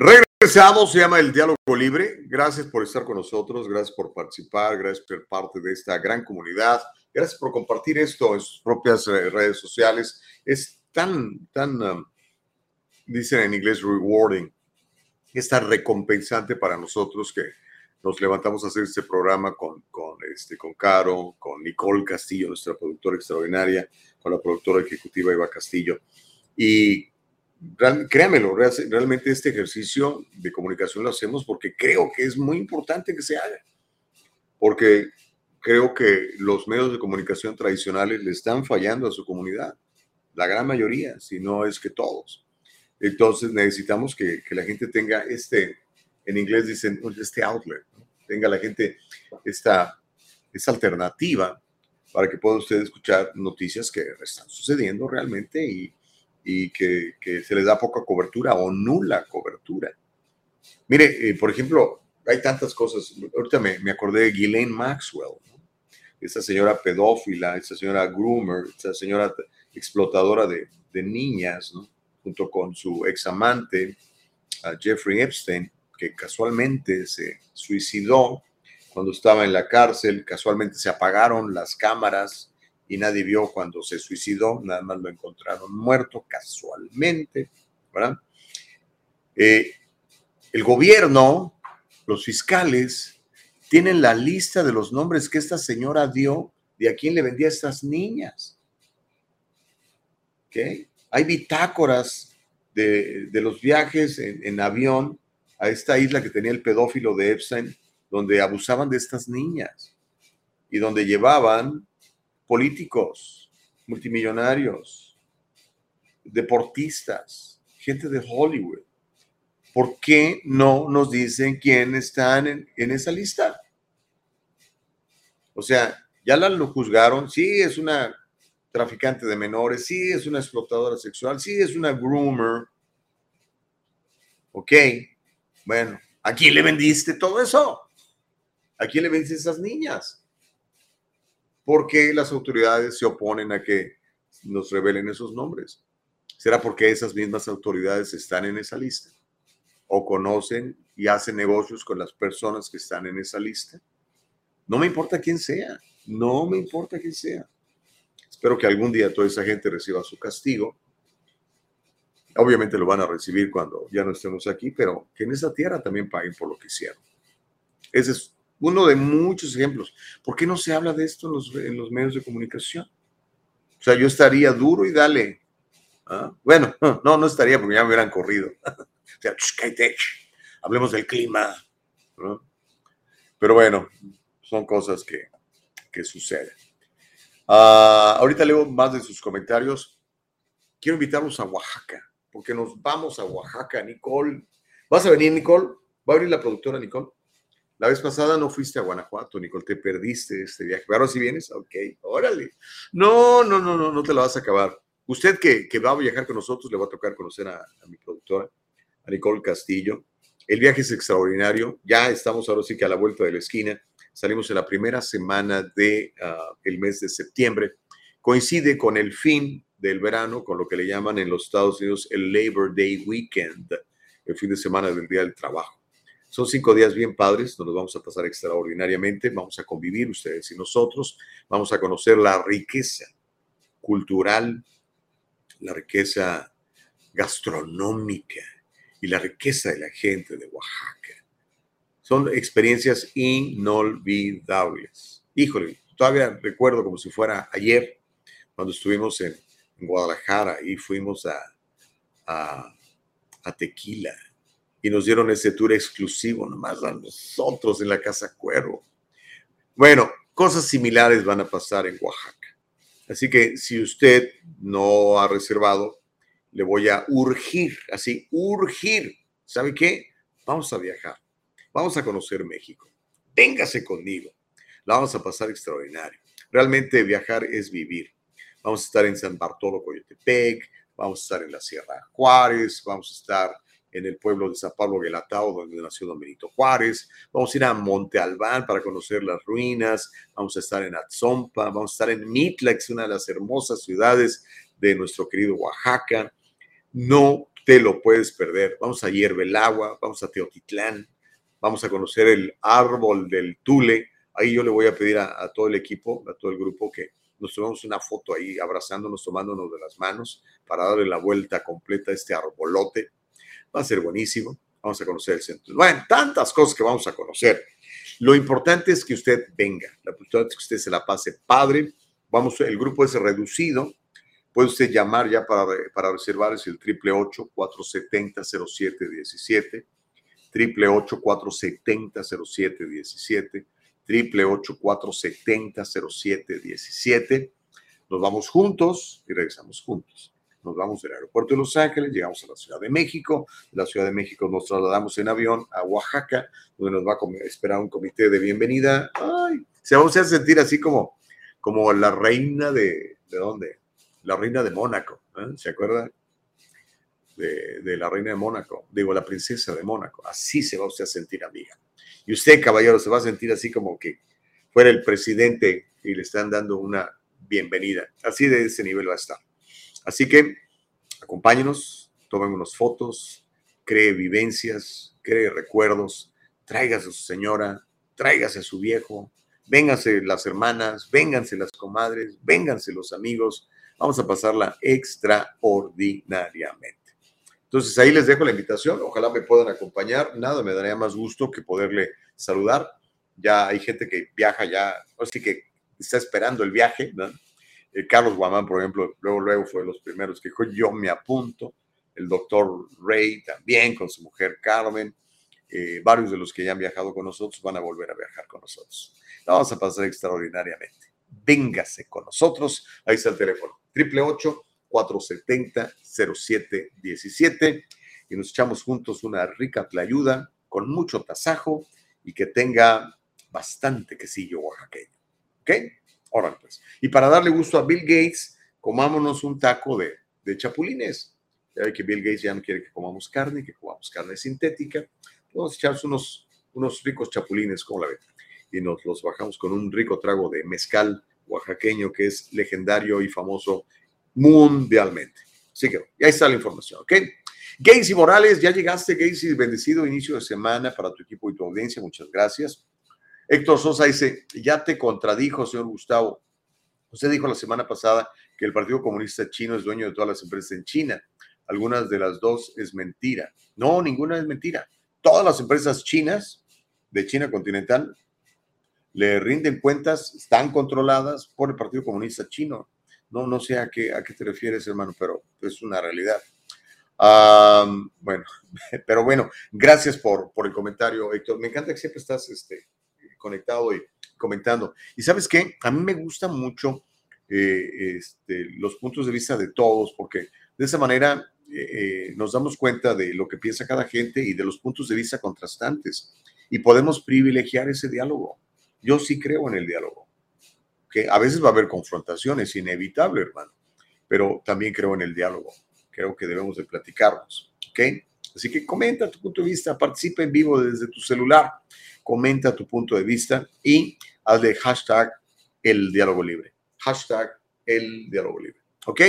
Regresamos, se llama el Diálogo Libre. Gracias por estar con nosotros, gracias por participar, gracias por ser parte de esta gran comunidad. Gracias por compartir esto en sus propias eh, redes sociales. Es tan, tan, um, dicen en inglés, rewarding, es tan recompensante para nosotros que nos levantamos a hacer este programa con, con, este, con Caro, con Nicole Castillo, nuestra productora extraordinaria, con la productora ejecutiva Eva Castillo. Y real- créamelo, real- realmente este ejercicio de comunicación lo hacemos porque creo que es muy importante que se haga. Porque creo que los medios de comunicación tradicionales le están fallando a su comunidad. La gran mayoría, si no es que todos. Entonces necesitamos que, que la gente tenga este, en inglés dicen, pues, este outlet, tenga la gente esta, esta alternativa para que pueda usted escuchar noticias que están sucediendo realmente y, y que, que se les da poca cobertura o nula cobertura. Mire, eh, por ejemplo, hay tantas cosas. Ahorita me, me acordé de Ghislaine Maxwell, ¿no? esa señora pedófila, esa señora groomer, esa señora explotadora de, de niñas, junto con su examante, a Jeffrey Epstein, que casualmente se suicidó cuando estaba en la cárcel, casualmente se apagaron las cámaras y nadie vio cuando se suicidó, nada más lo encontraron muerto casualmente, ¿verdad? Eh, el gobierno, los fiscales, tienen la lista de los nombres que esta señora dio de a quién le vendía a estas niñas. ¿Ok? Hay bitácoras de, de los viajes en, en avión a esta isla que tenía el pedófilo de Epstein, donde abusaban de estas niñas y donde llevaban políticos, multimillonarios, deportistas, gente de Hollywood. ¿Por qué no nos dicen quién están en, en esa lista? O sea, ya la lo juzgaron, sí, es una traficante de menores, sí, es una explotadora sexual, sí, es una groomer. Ok, bueno, ¿a quién le vendiste todo eso? ¿A quién le vendiste esas niñas? ¿Por qué las autoridades se oponen a que nos revelen esos nombres? ¿Será porque esas mismas autoridades están en esa lista? ¿O conocen y hacen negocios con las personas que están en esa lista? No me importa quién sea, no me importa quién sea. Espero que algún día toda esa gente reciba su castigo. Obviamente lo van a recibir cuando ya no estemos aquí, pero que en esa tierra también paguen por lo que hicieron. Ese es uno de muchos ejemplos. ¿Por qué no se habla de esto en los, medios de comunicación? O sea, yo estaría duro y dale. ¿Ah? Bueno, no, no estaría porque ya me hubieran corrido. o sea, "Ch, cállate, ch, hablemos del clima. Pero bueno, son cosas que, que suceden. Ah, ahorita leo más de sus comentarios. Quiero invitarlos a Oaxaca, porque nos vamos a Oaxaca, Nicole. ¿Vas a venir, Nicole? ¿Va a venir la productora, Nicole? La vez pasada no fuiste a Guanajuato, Nicole, te perdiste este viaje. ¿Ahora sí vienes? Ok, órale. No, no, no, no, no te la vas a acabar. Usted que, va a viajar con nosotros, le va a tocar conocer a, mi productora, a Nicole Castillo. El viaje es extraordinario. Ya estamos ahora sí que a la vuelta de la esquina. Salimos en la primera semana del el mes de septiembre. Coincide con el fin del verano, con lo que le llaman en los Estados Unidos el Labor Day Weekend, el fin de semana del Día del Trabajo. Son cinco días bien padres, nos los vamos a pasar extraordinariamente, vamos a convivir ustedes y nosotros, vamos a conocer la riqueza cultural, la riqueza gastronómica y la riqueza de la gente de Oaxaca. Son experiencias inolvidables. Híjole, todavía recuerdo como si fuera ayer, cuando estuvimos en, Guadalajara y fuimos a, a Tequila y nos dieron ese tour exclusivo nomás a nosotros en la Casa Cuervo. Bueno, cosas similares van a pasar en Oaxaca. Así que si usted no ha reservado, le voy a urgir, así, urgir. ¿Sabe qué? Vamos a viajar. Vamos a conocer México. Véngase conmigo. La vamos a pasar extraordinario. Realmente viajar es vivir. Vamos a estar en San Bartolo, Coyotepec, vamos a estar en la Sierra Juárez, vamos a estar en el pueblo de San Pablo Guelatao, donde nació Don Benito Juárez. Vamos a ir a Monte Albán para conocer las ruinas. Vamos a estar en Atzompa. Vamos a estar en Mitla, que es una de las hermosas ciudades de nuestro querido Oaxaca. No te lo puedes perder. Vamos a Hierve el Agua, vamos a Teotitlán, vamos a conocer el árbol del Tule. Ahí yo le voy a pedir a, a todo el equipo, a todo el grupo que nos tomemos una foto ahí abrazándonos, tomándonos de las manos para darle la vuelta completa a este arbolote. Va a ser buenísimo. Vamos a conocer el centro. Bueno, tantas cosas que vamos a conocer. Lo importante es que usted venga. Lo importante es que usted se la pase padre. Vamos, el grupo es reducido Puede usted llamar ya para, para reservar, es el 888-470-0717, 888-470-0717, 888-470-0717. Nos vamos juntos y regresamos juntos. Nos vamos del aeropuerto de Los Ángeles, llegamos a la Ciudad de México. La Ciudad de México nos trasladamos en avión a Oaxaca, donde nos va a esperar un comité de bienvenida. Ay, se va a sentir así como, como la reina de, ¿de dónde? La reina de Mónaco, ¿eh? ¿se acuerda? De, de, la reina de Mónaco, digo, la princesa de Mónaco. Así se va usted a sentir, amiga. Y usted, caballero, se va a sentir así como que fuera el presidente y le están dando una bienvenida. Así de ese nivel va a estar. Así que acompáñenos, tomen unas fotos, cree vivencias, cree recuerdos, tráigase a su señora, tráigase a su viejo, vénganse las hermanas, vénganse las comadres, vénganse los amigos, vamos a pasarla extraordinariamente. Entonces ahí les dejo la invitación, ojalá me puedan acompañar, nada me daría más gusto que poderle saludar. Ya hay gente que viaja ya, así que está esperando el viaje, ¿no? Eh, Carlos Guamán, por ejemplo, luego, luego fue de los primeros que dijo, yo me apunto. El doctor Ray también con su mujer Carmen. Eh, varios de los que ya han viajado con nosotros van a volver a viajar con nosotros. La vamos a pasar extraordinariamente. Véngase con nosotros. Ahí está el teléfono. 888-470-0717. Y nos echamos juntos una rica tlayuda con mucho tasajo y que tenga bastante quesillo oaxaqueño. ¿Ok? Órale, pues. Y para darle gusto a Bill Gates, comámonos un taco de, de chapulines. Ya ve que Bill Gates ya no quiere que comamos carne, que comamos carne sintética. Vamos a echarnos unos, unos ricos chapulines, ¿cómo la ven? Y nos los bajamos con un rico trago de mezcal oaxaqueño que es legendario y famoso mundialmente. Así que ya está la información, ¿ok? Gacy Morales, ya llegaste, Gacy, bendecido inicio de semana para tu equipo y tu audiencia, muchas gracias. Héctor Sosa dice, ya te contradijo, señor Gustavo. Usted dijo la semana pasada que el Partido Comunista Chino es dueño de todas las empresas en China. Algunas de las dos es mentira. No, ninguna es mentira. Todas las empresas chinas de China continental le rinden cuentas, están controladas por el Partido Comunista Chino. No, no sé a qué, a qué te refieres, hermano, pero es una realidad. bueno, pero bueno, gracias por, por el comentario, Héctor. Me encanta que siempre estás este, conectado y comentando. Y sabes qué, a mí me gusta mucho eh, este, los puntos de vista de todos, porque de esa manera eh, nos damos cuenta de lo que piensa cada gente y de los puntos de vista contrastantes. Y podemos privilegiar ese diálogo. Yo sí creo en el diálogo. Que a veces va a haber confrontaciones, inevitable, hermano. Pero también creo en el diálogo. Creo que debemos de platicarnos. ¿Ok? Así que comenta tu punto de vista, participa en vivo desde tu celular comenta tu punto de vista y hazle hashtag el diálogo libre. Hashtag el diálogo libre. ¿Ok?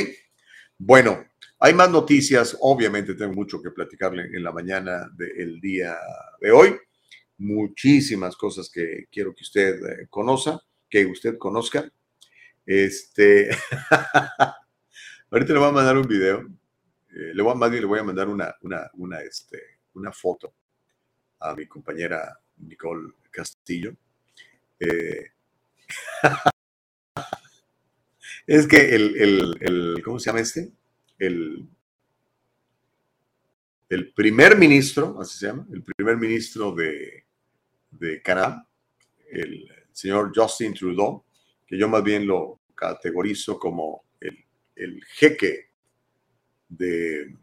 Bueno, hay más noticias. Obviamente tengo mucho que platicarle en la mañana del día de hoy. Muchísimas cosas que quiero que usted eh, conozca, que usted conozca. Este, ahorita le voy a mandar un video. Eh, le voy a, le voy a mandar una, una, una, este, una foto a mi compañera Nicole Castillo. Eh, es que el, ¿cómo se llama este? El, el primer ministro, así se llama, el primer ministro de, de Canadá, el señor Justin Trudeau, que yo más bien lo categorizo como el, el jeque de,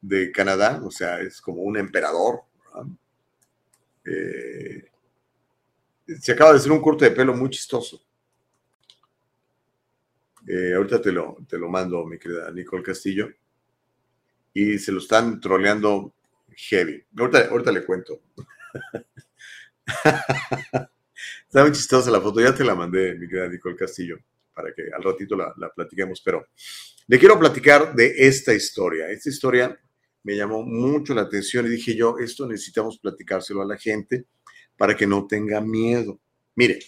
de Canadá, o sea, es como un emperador, eh, se acaba de hacer un corte de pelo muy chistoso. Eh, ahorita te lo, te lo mando, mi querida Nicole Castillo. Y se lo están troleando heavy. Ahorita, ahorita le cuento. Está muy chistosa la foto. Ya te la mandé, mi querida Nicole Castillo, para que al ratito la, la platiquemos. Pero le quiero platicar de esta historia. Esta historia me llamó mucho la atención y dije yo, esto necesitamos platicárselo a la gente para que no tenga miedo. Mire,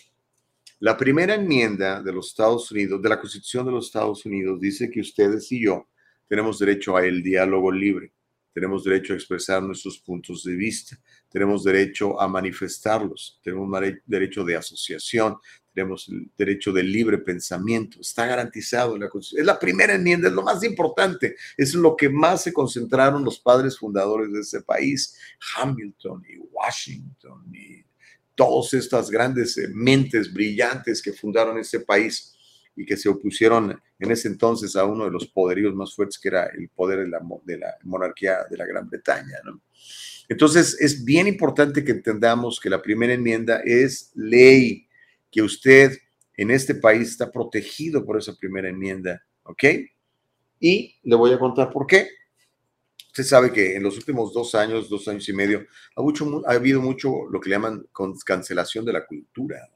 la primera enmienda de los Estados Unidos, de la Constitución de los Estados Unidos, dice que ustedes y yo tenemos derecho a el diálogo libre. tenemos derecho a expresar nuestros puntos de vista, tenemos derecho a manifestarlos, tenemos derecho de asociación, tenemos el derecho de libre pensamiento, está garantizado en la Constitución. Es la primera enmienda, es lo más importante, es lo que más se concentraron los padres fundadores de ese país, Hamilton y Washington y todas estas grandes eh, mentes brillantes que fundaron ese país y que se opusieron en ese entonces a uno de los poderíos más fuertes que era el poder de la, de la monarquía de la Gran Bretaña. ¿no? Entonces es bien importante que entendamos que la primera enmienda es ley, que usted en este país está protegido por esa primera enmienda, ¿ok? Y le voy a contar por qué. Usted sabe que en los últimos dos años, dos años y medio, ha, ha habido mucho lo que le llaman cancelación de la cultura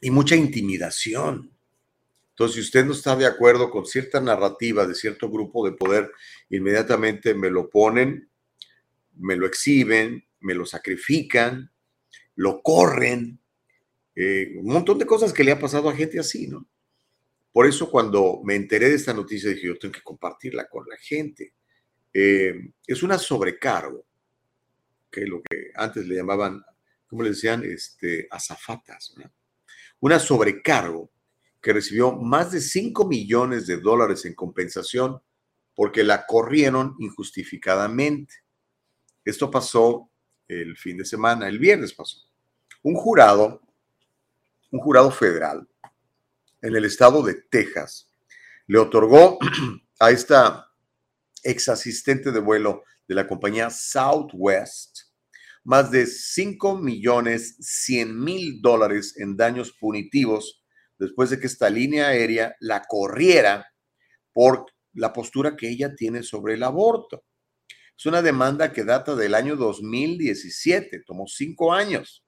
y mucha intimidación. Entonces, si usted no está de acuerdo con cierta narrativa de cierto grupo de poder, inmediatamente me lo ponen, me lo exhiben, me lo sacrifican, lo corren, eh, un montón de cosas que le ha pasado a gente así, ¿no? Por eso cuando me enteré de esta noticia dije, yo tengo que compartirla con la gente. Eh, es una sobrecargo, que lo que antes le llamaban, ¿cómo le decían? Este, azafatas, ¿no? una sobrecargo que recibió más de 5 millones de dólares en compensación porque la corrieron injustificadamente. Esto pasó el fin de semana, el viernes pasó. Un jurado, un jurado federal en el estado de Texas, le otorgó a esta ex asistente de vuelo de la compañía Southwest más de 5 millones 100 mil dólares en daños punitivos después de que esta línea aérea la corriera por la postura que ella tiene sobre el aborto. Es una demanda que data del año 2017, tomó cinco años.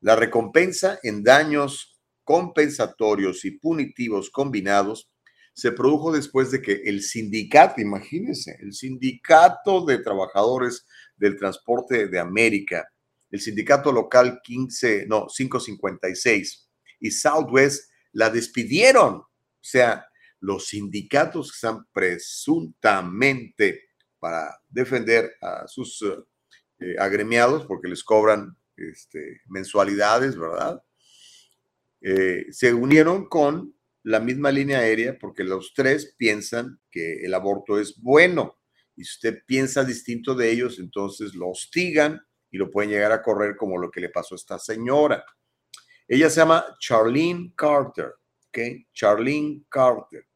La recompensa en daños compensatorios y punitivos combinados se produjo después de que el sindicato, imagínense, el sindicato de trabajadores del Transporte de América, el sindicato local 15, no, 556 y Southwest la despidieron. O sea, los sindicatos están presuntamente para defender a sus eh, agremiados porque les cobran este, mensualidades, ¿verdad? Eh, se unieron con la misma línea aérea porque los tres piensan que el aborto es bueno y si usted piensa distinto de ellos, entonces lo hostigan y lo pueden llegar a correr como lo que le pasó a esta señora. Ella se llama Charlene Carter, ¿ok? Charlene Carter.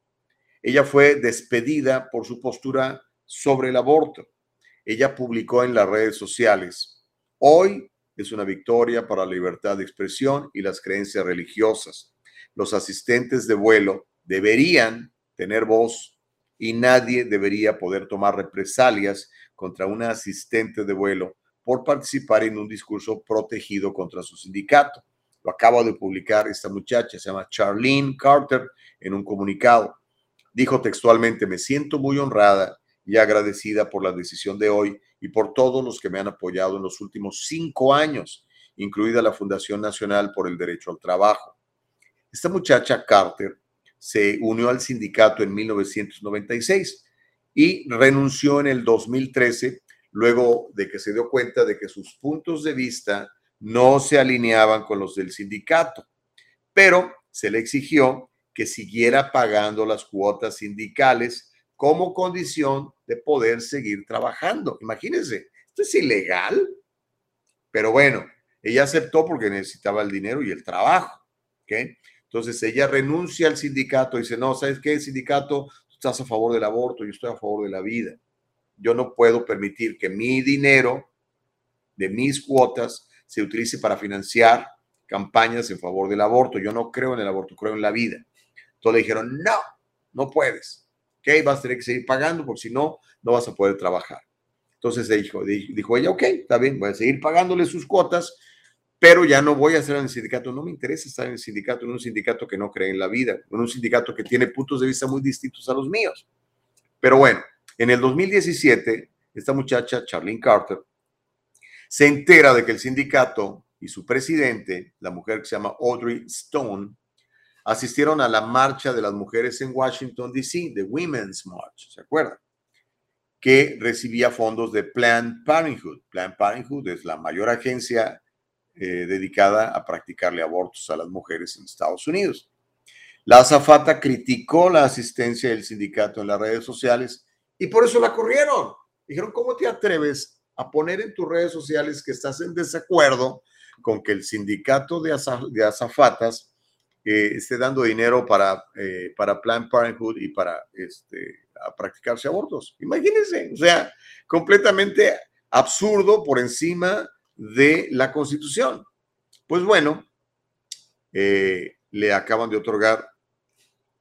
Ella fue despedida por su postura sobre el aborto. Ella publicó en las redes sociales, hoy es una victoria para la libertad de expresión y las creencias religiosas. Los asistentes de vuelo deberían tener voz y nadie debería poder tomar represalias contra una asistente de vuelo por participar en un discurso protegido contra su sindicato. Lo acaba de publicar esta muchacha, se llama Charlene Carter, en un comunicado. Dijo textualmente, me siento muy honrada y agradecida por la decisión de hoy y por todos los que me han apoyado en los últimos cinco años, incluida la Fundación Nacional por el Derecho al Trabajo. Esta muchacha Carter se unió al sindicato en 1996 y renunció en el 2013 luego de que se dio cuenta de que sus puntos de vista no se alineaban con los del sindicato, pero se le exigió que siguiera pagando las cuotas sindicales como condición de poder seguir trabajando. Imagínense, esto es ilegal, pero bueno, ella aceptó porque necesitaba el dinero y el trabajo. ¿okay? Entonces ella renuncia al sindicato y dice, no, ¿sabes qué? Sindicato, estás a favor del aborto, yo estoy a favor de la vida. Yo no puedo permitir que mi dinero de mis cuotas se utilice para financiar campañas en favor del aborto. Yo no creo en el aborto, creo en la vida. Entonces le dijeron, no, no puedes. ¿Ok? Vas a tener que seguir pagando porque si no, no vas a poder trabajar. Entonces dijo, dijo ella, ok, está bien, voy a seguir pagándole sus cuotas, pero ya no voy a estar en el sindicato. No me interesa estar en el sindicato, en un sindicato que no cree en la vida, en un sindicato que tiene puntos de vista muy distintos a los míos. Pero bueno, en el 2017, esta muchacha, Charlene Carter, se entera de que el sindicato y su presidente, la mujer que se llama Audrey Stone, asistieron a la marcha de las mujeres en Washington, D.C., de Women's March, ¿se acuerdan? que recibía fondos de Planned Parenthood. Planned Parenthood es la mayor agencia eh, dedicada a practicarle abortos a las mujeres en Estados Unidos. La azafata criticó la asistencia del sindicato en las redes sociales y por eso la corrieron. Dijeron, ¿cómo te atreves a poner en tus redes sociales que estás en desacuerdo con que el sindicato de, azafatas eh, esté dando dinero para, eh, para Planned Parenthood y para este, practicarse abortos? Imagínense, o sea, completamente absurdo por encima de la Constitución. Pues bueno, eh, le acaban de otorgar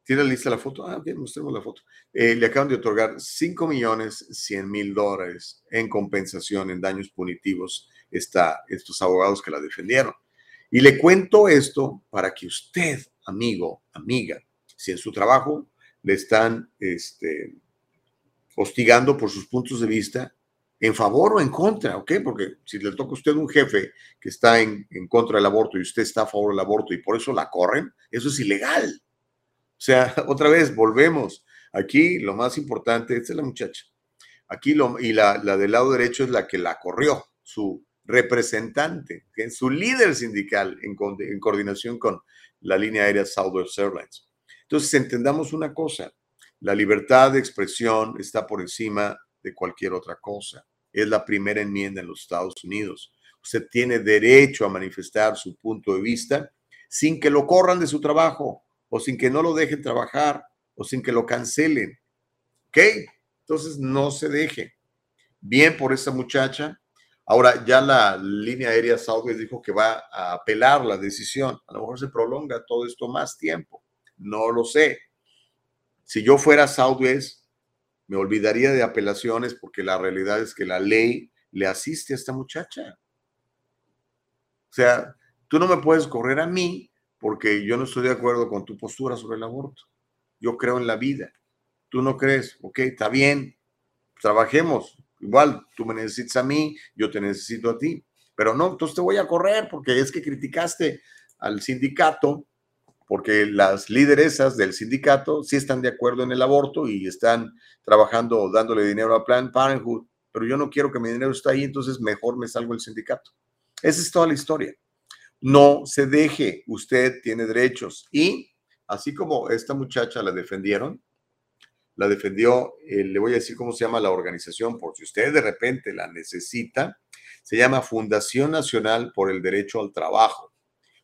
¿Tiene lista la foto? Ah, bien, mostremos la foto. Eh, le acaban de otorgar 5 millones 100 mil dólares en compensación en daños punitivos a estos abogados que la defendieron. Y le cuento esto para que usted, amigo, amiga, si en su trabajo le están este, hostigando por sus puntos de vista, en favor o en contra, ¿ok? Porque si le toca a usted un jefe que está en, en contra del aborto y usted está a favor del aborto y por eso la corren, eso es ilegal. O sea, otra vez, volvemos. Aquí lo más importante, esta es la muchacha. Aquí lo, y la, del lado derecho es la que la corrió, su representante, su líder sindical en, en coordinación con la línea aérea Southwest Airlines. Entonces, entendamos una cosa, la libertad de expresión está por encima de cualquier otra cosa. Es la primera enmienda en los Estados Unidos. Usted tiene derecho a manifestar su punto de vista sin que lo corran de su trabajo o sin que no lo dejen trabajar o sin que lo cancelen. ¿Ok? Entonces no se deje. Bien por esa muchacha. Ahora ya la línea aérea Southwest dijo que va a apelar la decisión. A lo mejor se prolonga todo esto más tiempo. No lo sé. Si yo fuera Southwest, me olvidaría de apelaciones porque la realidad es que la ley le asiste a esta muchacha. O sea, tú no me puedes correr a mí porque yo no estoy de acuerdo con tu postura sobre el aborto. Yo creo en la vida. Tú no crees, ok, está bien, trabajemos. Igual, tú me necesitas a mí, yo te necesito a ti. Pero no, entonces te voy a correr porque es que criticaste al sindicato, porque las lideresas del sindicato sí están de acuerdo en el aborto y están trabajando, dándole dinero a Planned Parenthood, pero yo no quiero que mi dinero esté ahí, entonces mejor me salgo del sindicato. Esa es toda la historia. No se deje, usted tiene derechos. Y así como esta muchacha la defendieron, la defendió, eh, le voy a decir cómo se llama la organización, por si usted de repente la necesita, se llama Fundación Nacional por el Derecho al Trabajo.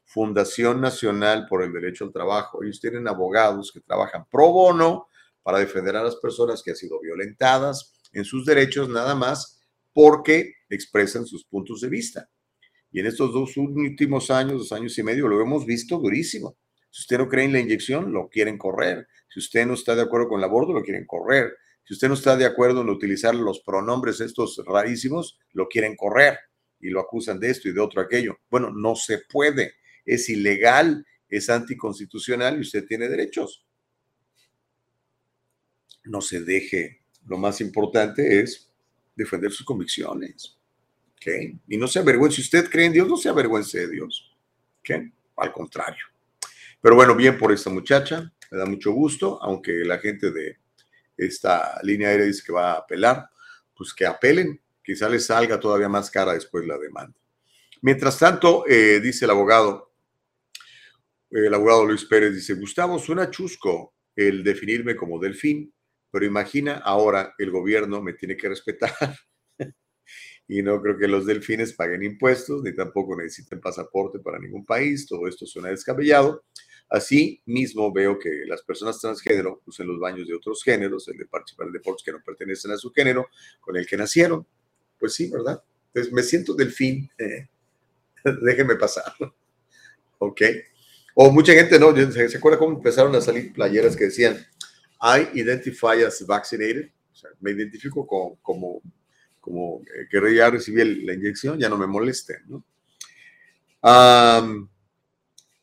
Fundación Nacional por el Derecho al Trabajo. Ellos tienen abogados que trabajan pro bono para defender a las personas que han sido violentadas en sus derechos nada más porque expresan sus puntos de vista. Y en estos dos últimos años, dos años y medio, lo hemos visto durísimo. Si usted no cree en la inyección, lo quieren correr. Si usted no está de acuerdo con el aborto, lo quieren correr. Si usted no está de acuerdo en utilizar los pronombres estos rarísimos, lo quieren correr y lo acusan de esto y de otro aquello. Bueno, no se puede. Es ilegal, es anticonstitucional y usted tiene derechos. No se deje. Lo más importante es defender sus convicciones. Y no se avergüence. Si usted cree en Dios, no se avergüence de Dios. ¿Okay? Al contrario. Pero bueno, bien por esta muchacha. Me da mucho gusto, aunque la gente de esta línea aérea dice que va a apelar, pues que apelen. Quizá les salga todavía más cara después la demanda. Mientras tanto, eh, dice el abogado, el abogado Luis Pérez dice, Gustavo, suena chusco el definirme como delfín, pero imagina ahora el gobierno me tiene que respetar y no creo que los delfines paguen impuestos, ni tampoco necesiten pasaporte para ningún país, todo esto suena descabellado. Así mismo veo que las personas transgénero usen los baños de otros géneros, el de participar en deportes que no pertenecen a su género, con el que nacieron. Pues sí, ¿verdad? Entonces me siento delfín, eh, déjenme pasar. ¿Ok? O mucha gente, ¿no? ¿Se, acuerda cómo empezaron a salir playeras que decían, I identify as vaccinated? O sea, me identifico como, como como que ya recibí la inyección, ya no me moleste, ¿no?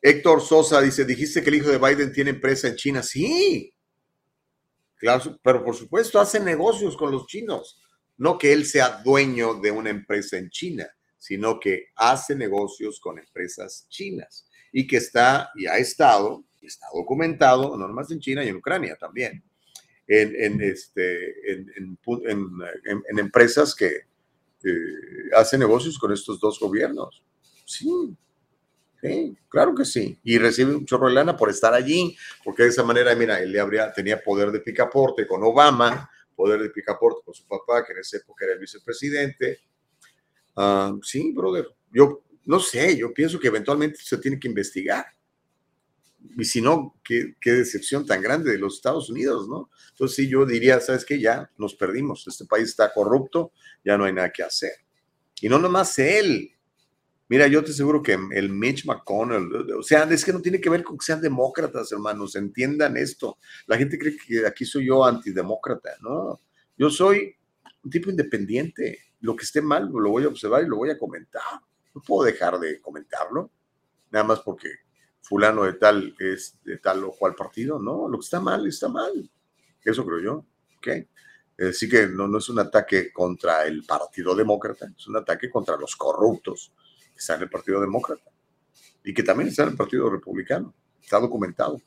Héctor Sosa dice, dijiste que el hijo de Biden tiene empresa en China. Sí, claro, pero por supuesto hace negocios con los chinos. No que él sea dueño de una empresa en China, sino que hace negocios con empresas chinas y que está y ha estado, está documentado, no nomás en China y en Ucrania también, en, en, este, en, en- en empresas que eh, hacen negocios con estos dos gobiernos. Sí, claro que sí. Y recibe un chorro de lana por estar allí, porque de esa manera, mira, él le habría, tenía poder de picaporte con Obama, poder de picaporte con su papá, que en esa época era el vicepresidente. Ah, sí, brother. Yo no sé, yo pienso que eventualmente se tiene que investigar. Y si no, qué, qué decepción tan grande de los Estados Unidos, ¿no? Entonces sí, yo diría, ¿sabes qué? Ya nos perdimos. Este país está corrupto, ya no hay nada que hacer. Y no nomás él. Mira, yo te aseguro que el Mitch McConnell, o sea, es que no tiene que ver con que sean demócratas, hermanos, entiendan esto. La gente cree que aquí soy yo antidemócrata, ¿no? Yo soy un tipo independiente. Lo que esté mal lo voy a observar y lo voy a comentar. No puedo dejar de comentarlo, nada más porque fulano de tal es de tal o cual partido. No, lo que está mal, está mal. Eso creo yo. ¿ok? Así que no, no es un ataque contra el Partido Demócrata, es un ataque contra los corruptos que están en el Partido Demócrata y que también están en el Partido Republicano. Está documentado.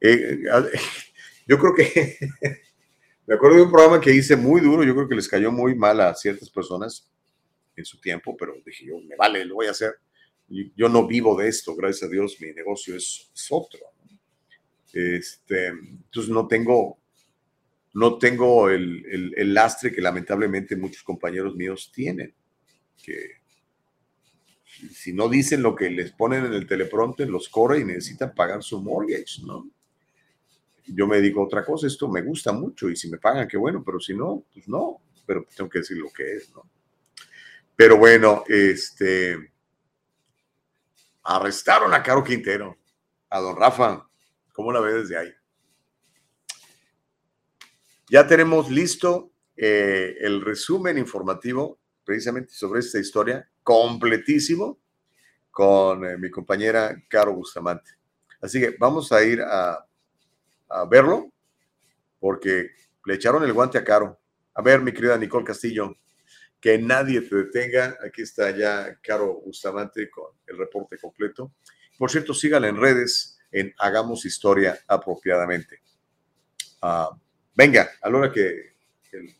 Eh, eh, yo creo que me acuerdo de un programa que hice muy duro, yo creo que les cayó muy mal a ciertas personas en su tiempo, pero dije yo, me vale, lo voy a hacer. Yo no vivo de esto, gracias a Dios, mi negocio es, es otro. Este, entonces no tengo, no tengo el, el- el lastre que lamentablemente muchos compañeros míos tienen, que si- no dicen lo que les ponen en el teleprompter, los corre y necesitan pagar su mortgage, ¿no? Yo me dedico a otra cosa, esto me gusta mucho y si me pagan, qué bueno, pero si no, pues no, pero tengo que decir lo que es, ¿no? Pero bueno, este, arrestaron a Caro Quintero, a don Rafa, ¿cómo la ve desde ahí? Ya tenemos listo eh, el resumen informativo precisamente sobre esta historia, completísimo, con eh, mi compañera Caro Bustamante. Así que vamos a ir a, a verlo, porque le echaron el guante a Caro. A ver, mi querida Nicole Castillo, que nadie te detenga. Aquí está ya Caro Bustamante con el reporte completo. Por cierto, síganla en redes en Hagamos Historia Apropiadamente. Ah, venga, a la hora que,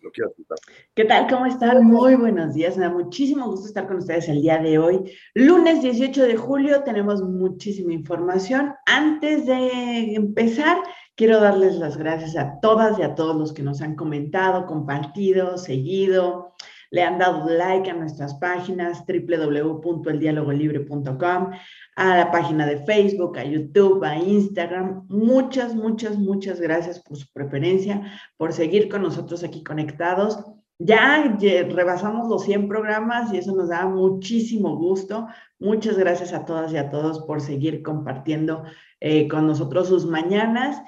lo quieras contar. ¿Qué tal? ¿Cómo están? Muy buenos días. Me da muchísimo gusto estar con ustedes el día de hoy. Lunes 18 de julio tenemos muchísima información. Antes de empezar, quiero darles las gracias a todas y a todos los que nos han comentado, compartido, seguido, le han dado like a nuestras páginas www.eldialogolibre.com, a la página de Facebook, a YouTube, a Instagram. Muchas, muchas, muchas gracias por su preferencia, por seguir con nosotros aquí conectados. Ya rebasamos los 100 programas y eso nos da muchísimo gusto. Muchas gracias a todas y a todos por seguir compartiendo eh, con nosotros sus mañanas.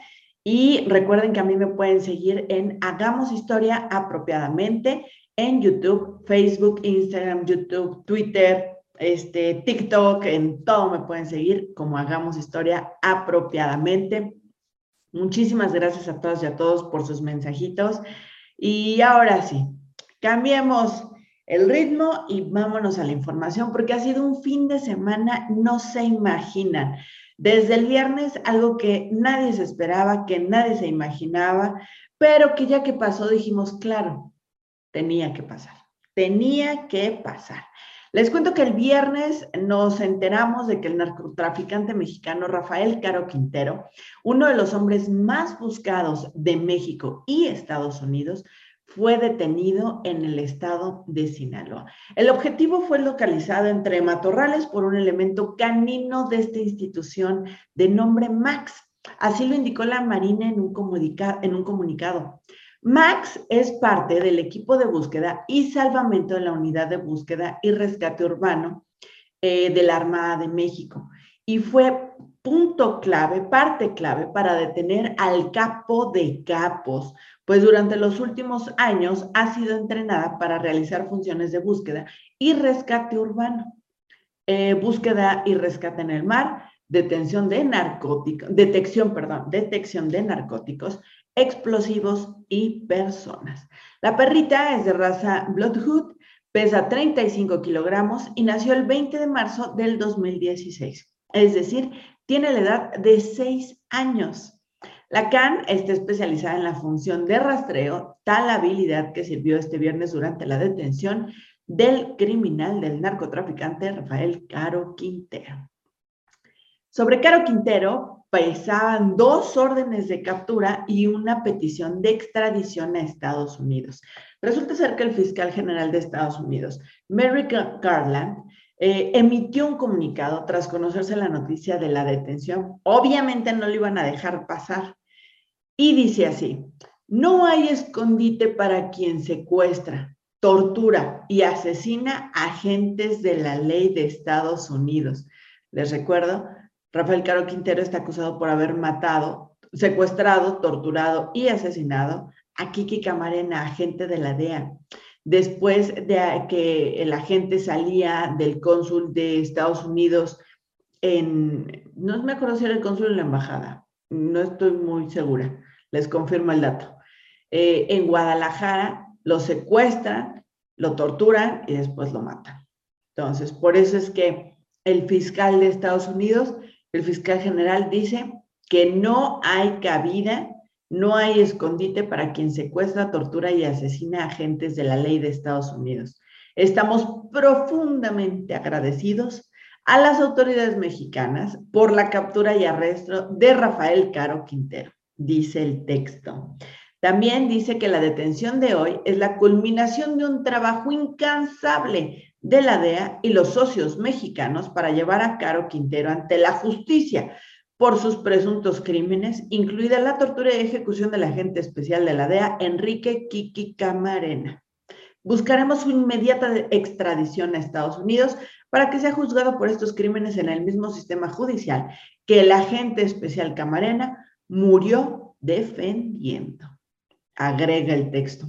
Y recuerden que a mí me pueden seguir en Hagamos Historia Apropiadamente en YouTube, Facebook, Instagram, YouTube, Twitter, este, TikTok, en todo me pueden seguir como Hagamos Historia Apropiadamente. Muchísimas gracias a todas y a todos por sus mensajitos. Y ahora sí, cambiemos el ritmo y vámonos a la información, porque ha sido un fin de semana, no se imaginan. Desde el viernes, algo que nadie se esperaba, que nadie se imaginaba, pero que ya que pasó dijimos, claro, tenía que pasar, tenía que pasar. Les cuento que el viernes nos enteramos de que el narcotraficante mexicano Rafael Caro Quintero, uno de los hombres más buscados de México y Estados Unidos, fue detenido en el estado de Sinaloa. El objetivo fue localizado entre matorrales por un elemento canino de esta institución de nombre Max. Así lo indicó la Marina en un, en un comunicado. Max es parte del equipo de búsqueda y salvamento de la unidad de búsqueda y rescate urbano eh, de la Armada de México. Y fue punto clave, parte clave para detener al capo de capos, pues durante los últimos años ha sido entrenada para realizar funciones de búsqueda y rescate urbano, eh, búsqueda y rescate en el mar, detención de narcóticos, detección, perdón, detección de narcóticos, explosivos y personas. La perrita es de raza Bloodhood, pesa 35 kilogramos y nació el 20 de marzo del 2016. Es decir, tiene la edad de 6 años. La CAN está especializada en la función de rastreo, tal habilidad que sirvió este viernes durante la detención del criminal del narcotraficante Rafael Caro Quintero. Sobre Caro Quintero pesaban dos órdenes de captura y una petición de extradición a Estados Unidos. Resulta ser que el fiscal general de Estados Unidos, Merrick Garland, eh, emitió un comunicado tras conocerse la noticia de la detención. Obviamente no lo iban a dejar pasar. Y dice así, no hay escondite para quien secuestra, tortura y asesina agentes de la ley de Estados Unidos. Les recuerdo, Rafael Caro Quintero está acusado por haber matado, secuestrado, torturado y asesinado a Kiki Camarena, agente de la DEA después de que el agente salía del cónsul de Estados Unidos en, no me acuerdo si era el cónsul en la embajada, no estoy muy segura, les confirmo el dato. Eh, en Guadalajara lo secuestran, lo torturan y después lo matan. Entonces, por eso es que el fiscal de Estados Unidos, el fiscal general dice que no hay cabida no hay escondite para quien secuestra, tortura y asesina agentes de la ley de Estados Unidos. Estamos profundamente agradecidos a las autoridades mexicanas por la captura y arresto de Rafael Caro Quintero, dice el texto. También dice que la detención de hoy es la culminación de un trabajo incansable de la DEA y los socios mexicanos para llevar a Caro Quintero ante la justicia por sus presuntos crímenes, incluida la tortura y ejecución del agente especial de la DEA, Enrique Kiki Camarena. Buscaremos su inmediata extradición a Estados Unidos para que sea juzgado por estos crímenes en el mismo sistema judicial que el agente especial Camarena murió defendiendo. Agrega el texto.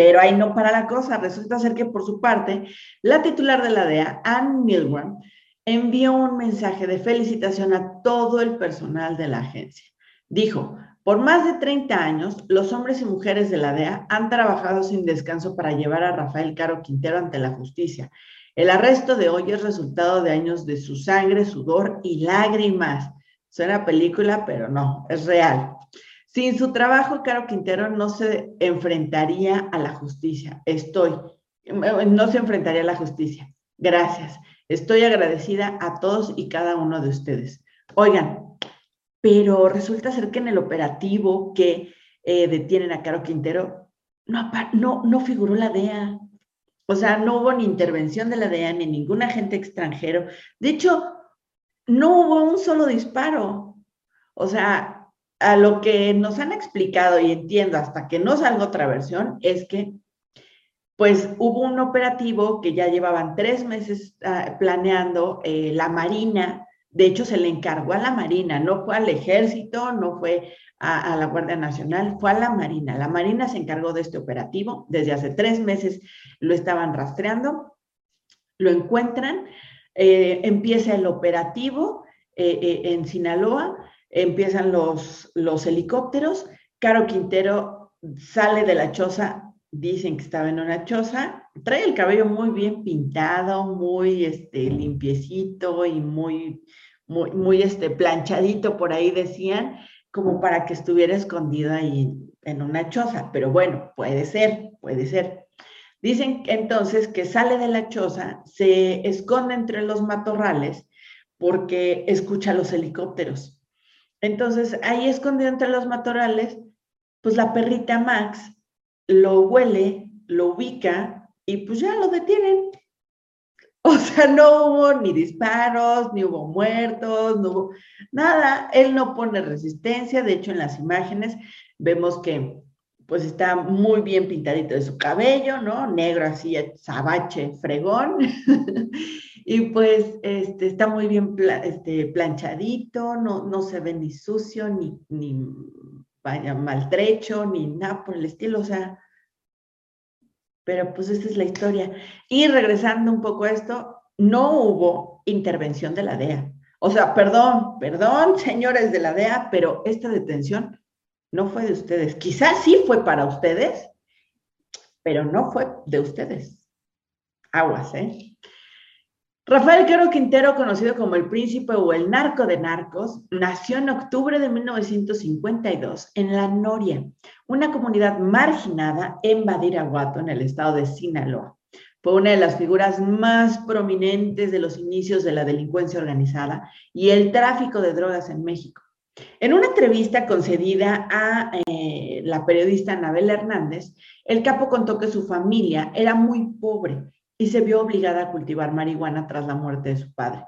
Pero ahí no para la cosa. Resulta ser que por su parte, la titular de la DEA, Ann Milgram, envió un mensaje de felicitación a todo el personal de la agencia. Dijo, por más de 30 años, los hombres y mujeres de la DEA han trabajado sin descanso para llevar a Rafael Caro Quintero ante la justicia. El arresto de hoy es resultado de años de su sangre, sudor y lágrimas. Suena película, pero no, es real. Sin su trabajo, Caro Quintero no se enfrentaría a la justicia. Estoy, no se enfrentaría a la justicia. Gracias. Estoy agradecida a todos y cada uno de ustedes. Oigan, pero resulta ser que en el operativo que eh, detienen a Caro Quintero, no, no, no figuró la DEA. O sea, no hubo ni intervención de la DEA ni ningún agente extranjero. De hecho, no hubo un solo disparo. O sea, a lo que nos han explicado y entiendo hasta que no salga otra versión es que pues hubo un operativo que ya llevaban tres meses ah, planeando eh, la Marina. De hecho, se le encargó a la Marina, no fue al ejército, no fue a, la Guardia Nacional, fue a la Marina. La Marina se encargó de este operativo. Desde hace tres meses lo estaban rastreando, lo encuentran, eh, empieza el operativo eh, en Sinaloa, empiezan los, los helicópteros. Caro Quintero sale de la choza dicen que estaba en una choza, trae el cabello muy bien pintado, muy este, limpiecito y muy, muy, muy este, planchadito, por ahí decían, como para que estuviera escondido ahí en una choza. Pero bueno, puede ser, puede ser. Dicen entonces que sale de la choza, se esconde entre los matorrales porque escucha los helicópteros. Entonces, ahí escondido entre los matorrales, pues la perrita Max lo huele, lo ubica y pues ya lo detienen. O sea, no hubo ni disparos, ni hubo muertos, no hubo nada. Él no pone resistencia. De hecho, en las imágenes vemos que pues está muy bien pintadito de su cabello, ¿no? Negro así, sabache, fregón. y pues este, está muy bien este, planchadito, no, no se ve ni sucio, ni, ni vaya maltrecho, ni nada por el estilo, o sea, pero pues esta es la historia. Y regresando un poco a esto, no hubo intervención de la DEA. O sea, perdón, perdón, señores de la DEA, pero esta detención no fue de ustedes. Quizás sí fue para ustedes, pero no fue de ustedes. Aguas, ¿eh? Rafael Caro Quintero, conocido como el príncipe o el narco de narcos, nació en octubre de 1952 en La Noria, una comunidad marginada en Badiraguato, en el estado de Sinaloa. Fue una de las figuras más prominentes de los inicios de la delincuencia organizada y el tráfico de drogas en México. En una entrevista concedida a eh, la periodista Anabel Hernández, el capo contó que su familia era muy pobre y se vio obligada a cultivar marihuana tras la muerte de su padre.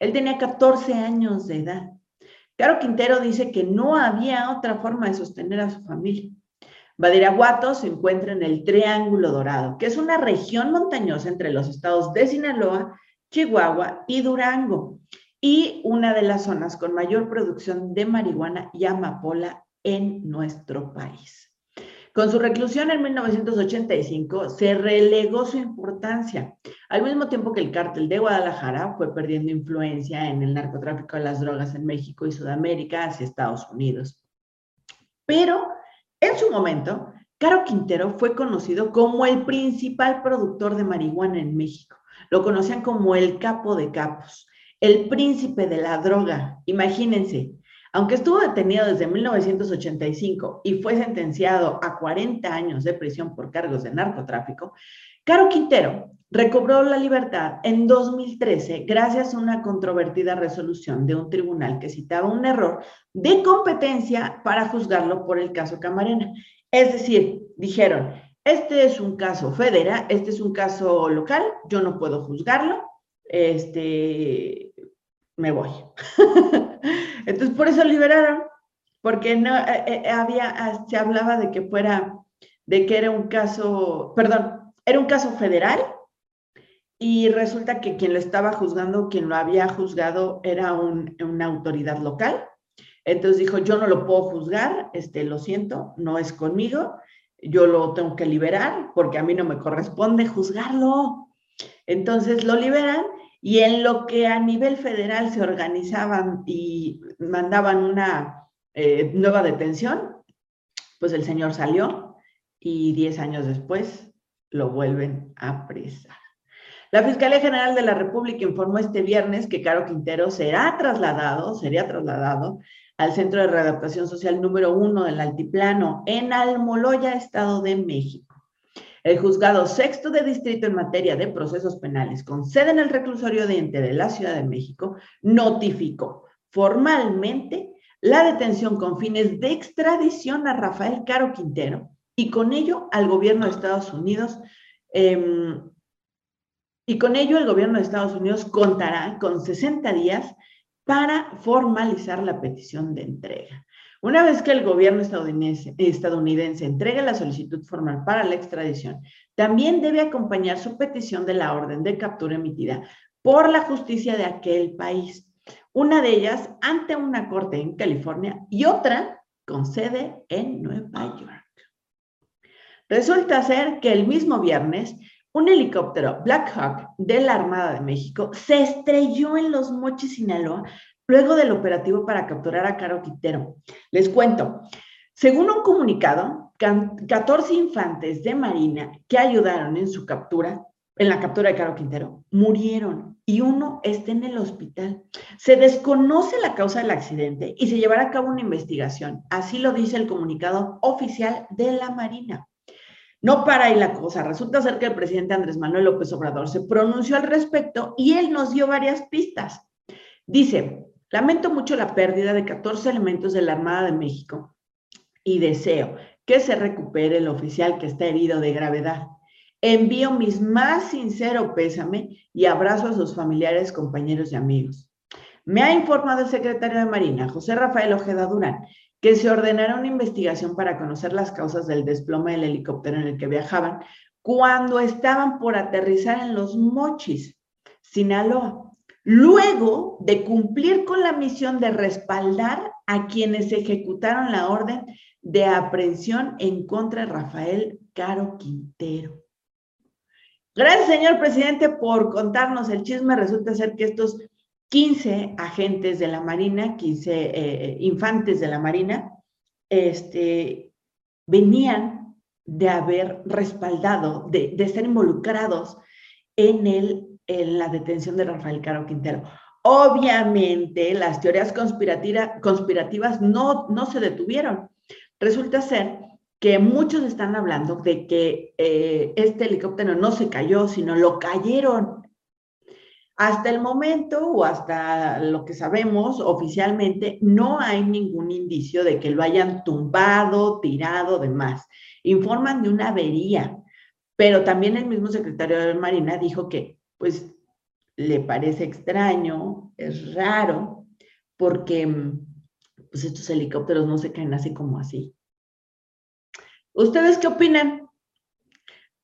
Él tenía 14 años de edad. Caro Quintero dice que no había otra forma de sostener a su familia. Badiraguato se encuentra en el Triángulo Dorado, que es una región montañosa entre los estados de Sinaloa, Chihuahua y Durango, y una de las zonas con mayor producción de marihuana y amapola en nuestro país. Con su reclusión en 1985 se relegó su importancia, al mismo tiempo que el cártel de Guadalajara fue perdiendo influencia en el narcotráfico de las drogas en México y Sudamérica hacia Estados Unidos. Pero en su momento, Caro Quintero fue conocido como el principal productor de marihuana en México. Lo conocían como el capo de capos, el príncipe de la droga. Imagínense, aunque estuvo detenido desde 1985 y fue sentenciado a 40 años de prisión por cargos de narcotráfico, Caro Quintero recobró la libertad en 2013 gracias a una controvertida resolución de un tribunal que citaba un error de competencia para juzgarlo por el caso Camarena. Es decir, dijeron, este es un caso federal, este es un caso local, yo no puedo juzgarlo, este, me voy. Entonces, por eso liberaron, porque no eh, eh, había, ah, se hablaba de que fuera, de que era un caso, perdón, era un caso federal y resulta que quien lo estaba juzgando, quien lo había juzgado era una autoridad local. Entonces dijo, yo no lo puedo juzgar, este, lo siento, no es conmigo, yo lo tengo que liberar porque a mí no me corresponde juzgarlo. Entonces lo liberan y en lo que a nivel federal se organizaban y mandaban una eh, nueva detención, pues el señor salió y 10 años después lo vuelven a apresar. La Fiscalía General de la República informó este viernes que Caro Quintero será trasladado, sería trasladado al Centro de Readaptación Social número uno del Altiplano en Almoloya, Estado de México. El juzgado sexto de distrito en materia de procesos penales, con sede en el reclusorio oriente de la Ciudad de México, notificó formalmente la detención con fines de extradición a Rafael Caro Quintero y con ello al gobierno de Estados Unidos. Em, y con ello el gobierno de Estados Unidos contará con 60 días para formalizar la petición de entrega. Una vez que el gobierno estadounidense, entregue la solicitud formal para la extradición, también debe acompañar su petición de la orden de captura emitida por la justicia de aquel país. Una de ellas ante una corte en California y otra con sede en Nueva York. Resulta ser que el mismo viernes un helicóptero Black Hawk de la Armada de México se estrelló en Los Mochis, Sinaloa, luego del operativo para capturar a Caro Quintero. Les cuento, según un comunicado, 14 infantes de Marina que ayudaron en su captura, en la captura de Caro Quintero, murieron y uno está en el hospital. Se desconoce la causa del accidente y se llevará a cabo una investigación. Así lo dice el comunicado oficial de la Marina. No para ahí la cosa. Resulta ser que el presidente Andrés Manuel López Obrador se pronunció al respecto y él nos dio varias pistas. Dice, Lamento mucho la pérdida de 14 elementos de la Armada de México y deseo que se recupere el oficial que está herido de gravedad. Envío mis más sincero pésame y abrazo a sus familiares, compañeros y amigos. Me ha informado el secretario de Marina, José Rafael Ojeda Durán, que se ordenará una investigación para conocer las causas del desplome del helicóptero en el que viajaban cuando estaban por aterrizar en los Mochis, Sinaloa luego de cumplir con la misión de respaldar a quienes ejecutaron la orden de aprehensión en contra de Rafael Caro Quintero. Gracias, señor presidente, por contarnos el chisme. Resulta ser que estos 15 agentes de la Marina, 15 eh, infantes de la Marina, este, venían de haber respaldado, de, de estar involucrados en el en la detención de Rafael Caro Quintero. Obviamente, las teorías conspirativas no, no se detuvieron. Resulta ser que muchos están hablando de que eh, este helicóptero no se cayó, sino lo cayeron. Hasta el momento o hasta lo que sabemos oficialmente, no hay ningún indicio de que lo hayan tumbado, tirado, demás. Informan de una avería, pero también el mismo secretario de Marina dijo que, pues, le parece extraño, es raro, porque pues, estos helicópteros no se caen así como así. ¿Ustedes qué opinan?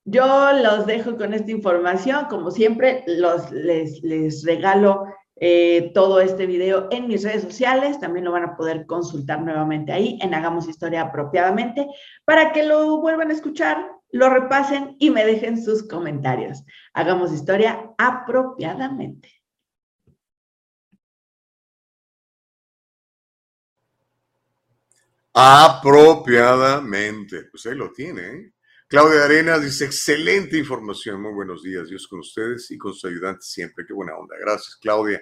Yo los dejo con esta información. Como siempre, los, les, les regalo eh, todo este video en mis redes sociales. También lo van a poder consultar nuevamente ahí en Hagamos Historia apropiadamente para que lo vuelvan a escuchar, lo repasen y me dejen sus comentarios. Hagamos historia apropiadamente. Apropiadamente. Pues ahí lo tiene. ¿eh? Claudia Arenas dice, excelente información. Muy buenos días. Dios con ustedes y con sus ayudantes siempre. Qué buena onda. Gracias, Claudia.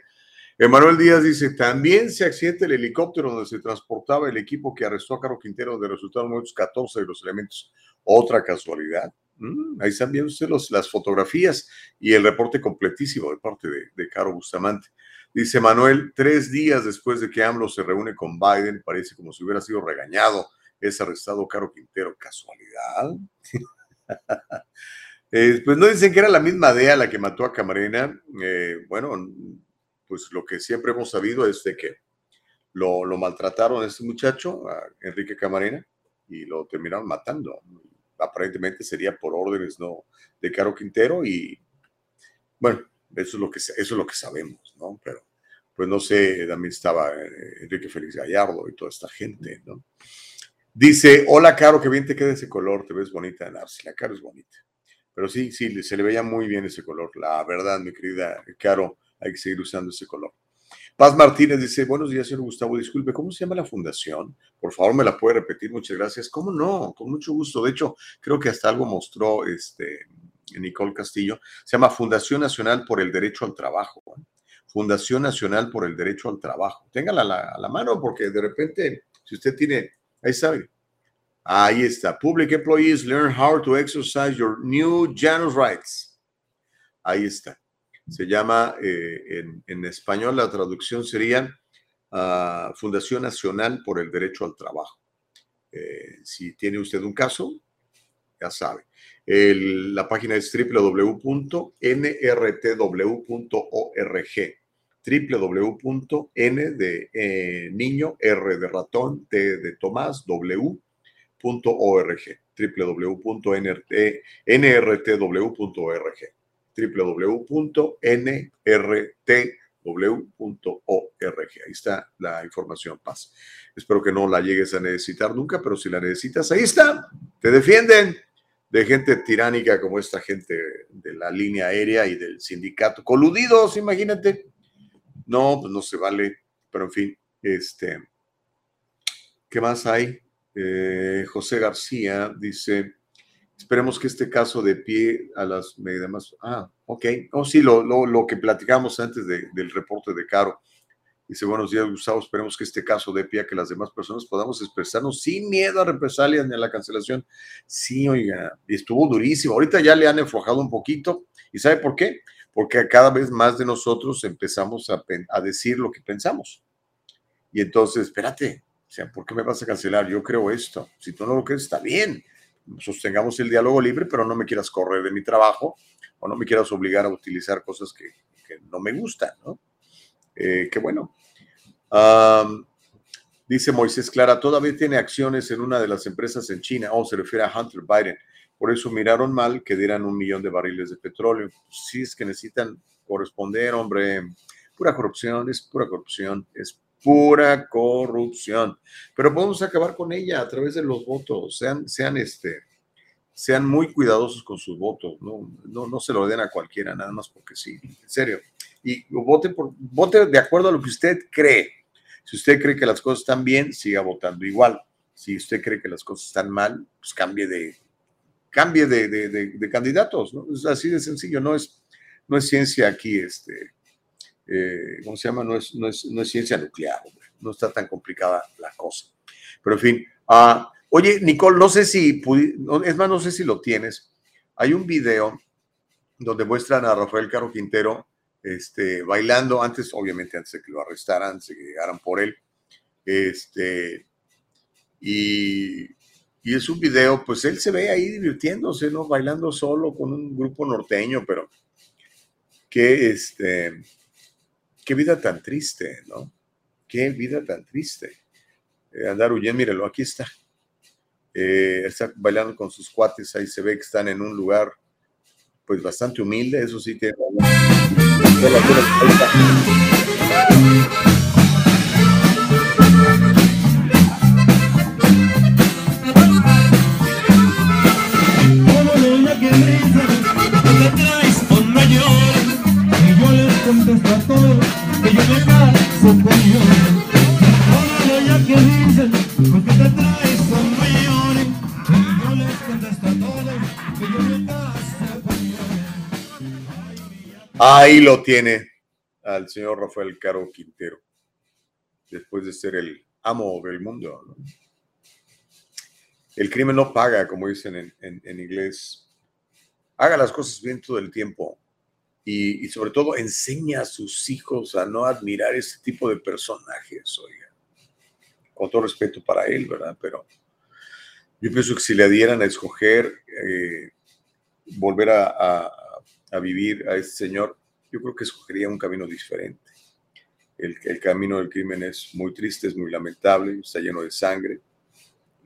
Emanuel Díaz dice, también se accidenta el helicóptero donde se transportaba el equipo que arrestó a Caro Quintero, donde resultaron muertos 14 de los elementos. Otra casualidad. Mm, ahí están viendo ustedes las fotografías y el reporte completísimo de parte de, de Caro Bustamante. Dice Manuel, tres días después de que AMLO se reúne con Biden, parece como si hubiera sido regañado, es arrestado Caro Quintero. ¿Casualidad? eh, pues no dicen que era la misma DEA la que mató a Camarena. Eh, bueno, pues lo que siempre hemos sabido es de que lo, lo maltrataron a este muchacho, a Enrique Camarena, y lo terminaron matando. Aparentemente sería por órdenes no de Caro Quintero y bueno, eso es lo que, eso es lo que sabemos, ¿no? Pero pues no sé, también estaba eh, Enrique Félix Gallardo y toda esta gente, ¿no? Dice, hola Caro, que bien te queda ese color, te ves bonita. Sí, la Caro es bonita. Pero sí, sí, se le veía muy bien ese color. La verdad, mi querida Caro, hay que seguir usando ese color. Paz Martínez dice, buenos días, señor Gustavo, disculpe, ¿cómo se llama la fundación? Por favor, me la puede repetir, muchas gracias. ¿Cómo no? Con mucho gusto. De hecho, creo que hasta algo mostró este, Nicole Castillo. Se llama Fundación Nacional por el Derecho al Trabajo. ¿eh? Fundación Nacional por el Derecho al Trabajo. Téngala a la, mano porque de repente, si usted tiene, ahí sabe, ahí está. Public Employees Learn How to Exercise Your New Janus Rights. Ahí está. Se llama, eh, en, español la traducción sería ah, Fundación Nacional por el Derecho al Trabajo. Eh, si tiene usted un caso, ya sabe. la página es www.nrtw.org www.n de eh, niño, R de ratón, T de Tomás, W.org www.nrtw.org www.nrtw.org. Ahí está la información, Paz. Espero que no la llegues a necesitar nunca, pero si la necesitas, ahí está. Te defienden de gente tiránica como esta gente de la línea aérea y del sindicato. Coludidos, imagínate. No, pues no se vale, pero en fin, este, ¿qué más hay? Eh, José García dice, esperemos que este caso de pie a las demás, ah, ok, oh sí, lo, lo, que platicamos antes del reporte de Caro. Dice, buenos días, Gustavo, esperemos que este caso de pie a que las demás personas podamos expresarnos sin miedo a represalias ni a la cancelación. Sí, oiga, estuvo durísimo. Ahorita ya le han enflojado un poquito. ¿Y sabe por qué? porque cada vez más de nosotros empezamos a, decir lo que pensamos. Y entonces, espérate, o sea, ¿por qué me vas a cancelar? Yo creo esto. Si tú no lo crees, está bien. Sostengamos el diálogo libre, pero no me quieras correr de mi trabajo o no me quieras obligar a utilizar cosas que, no me gustan, ¿no? Eh, qué bueno. dice Moisés Clara, todavía tiene acciones en una de las empresas en China. o oh, se refiere a Hunter Biden. Por eso miraron mal que dieran un millón de barriles de petróleo. Si es que necesitan corresponder, hombre, pura corrupción, es pura corrupción, es pura corrupción. Pero podemos acabar con ella a través de los votos. Sean, sean, este, sean muy cuidadosos con sus votos. No, no, no se lo den a cualquiera, nada más porque sí. En serio. Y vote, por, vote de acuerdo a lo que usted cree. Si usted cree que las cosas están bien, siga votando igual. Si usted cree que las cosas están mal, pues cambie de, cambie de, candidatos, ¿no? Es así de sencillo, no es, no es ciencia aquí, este, eh, ¿cómo se llama? No es, no es, no es ciencia nuclear, no está tan complicada la cosa. Pero en fin, ah, oye, Nicole, no sé si, es más, no sé si lo tienes. Hay un video donde muestran a Rafael Caro Quintero este, bailando, antes, obviamente, antes de que lo arrestaran, antes de que llegaran por él. Este, y, y es un video, pues él se ve ahí divirtiéndose, ¿no? Bailando solo con un grupo norteño, pero qué, este, qué vida tan triste, ¿no? Qué vida tan triste. Eh, andar huyendo, mírelo, aquí está. Eh, está bailando con sus cuates, ahí se ve que están en un lugar pues bastante humilde, eso sí tiene... Ahí lo tiene al señor Rafael Caro Quintero, después de ser el amo del mundo. El crimen no paga, como dicen en, en, en inglés. Haga las cosas bien todo el tiempo y, sobre todo enseña a sus hijos a no admirar ese tipo de personajes, oiga. Con todo respeto para él, ¿verdad? Pero yo pienso que si le dieran a escoger eh, volver a, vivir a este señor, yo creo que escogería un camino diferente. El, el, camino del crimen es muy triste, es muy lamentable, está lleno de sangre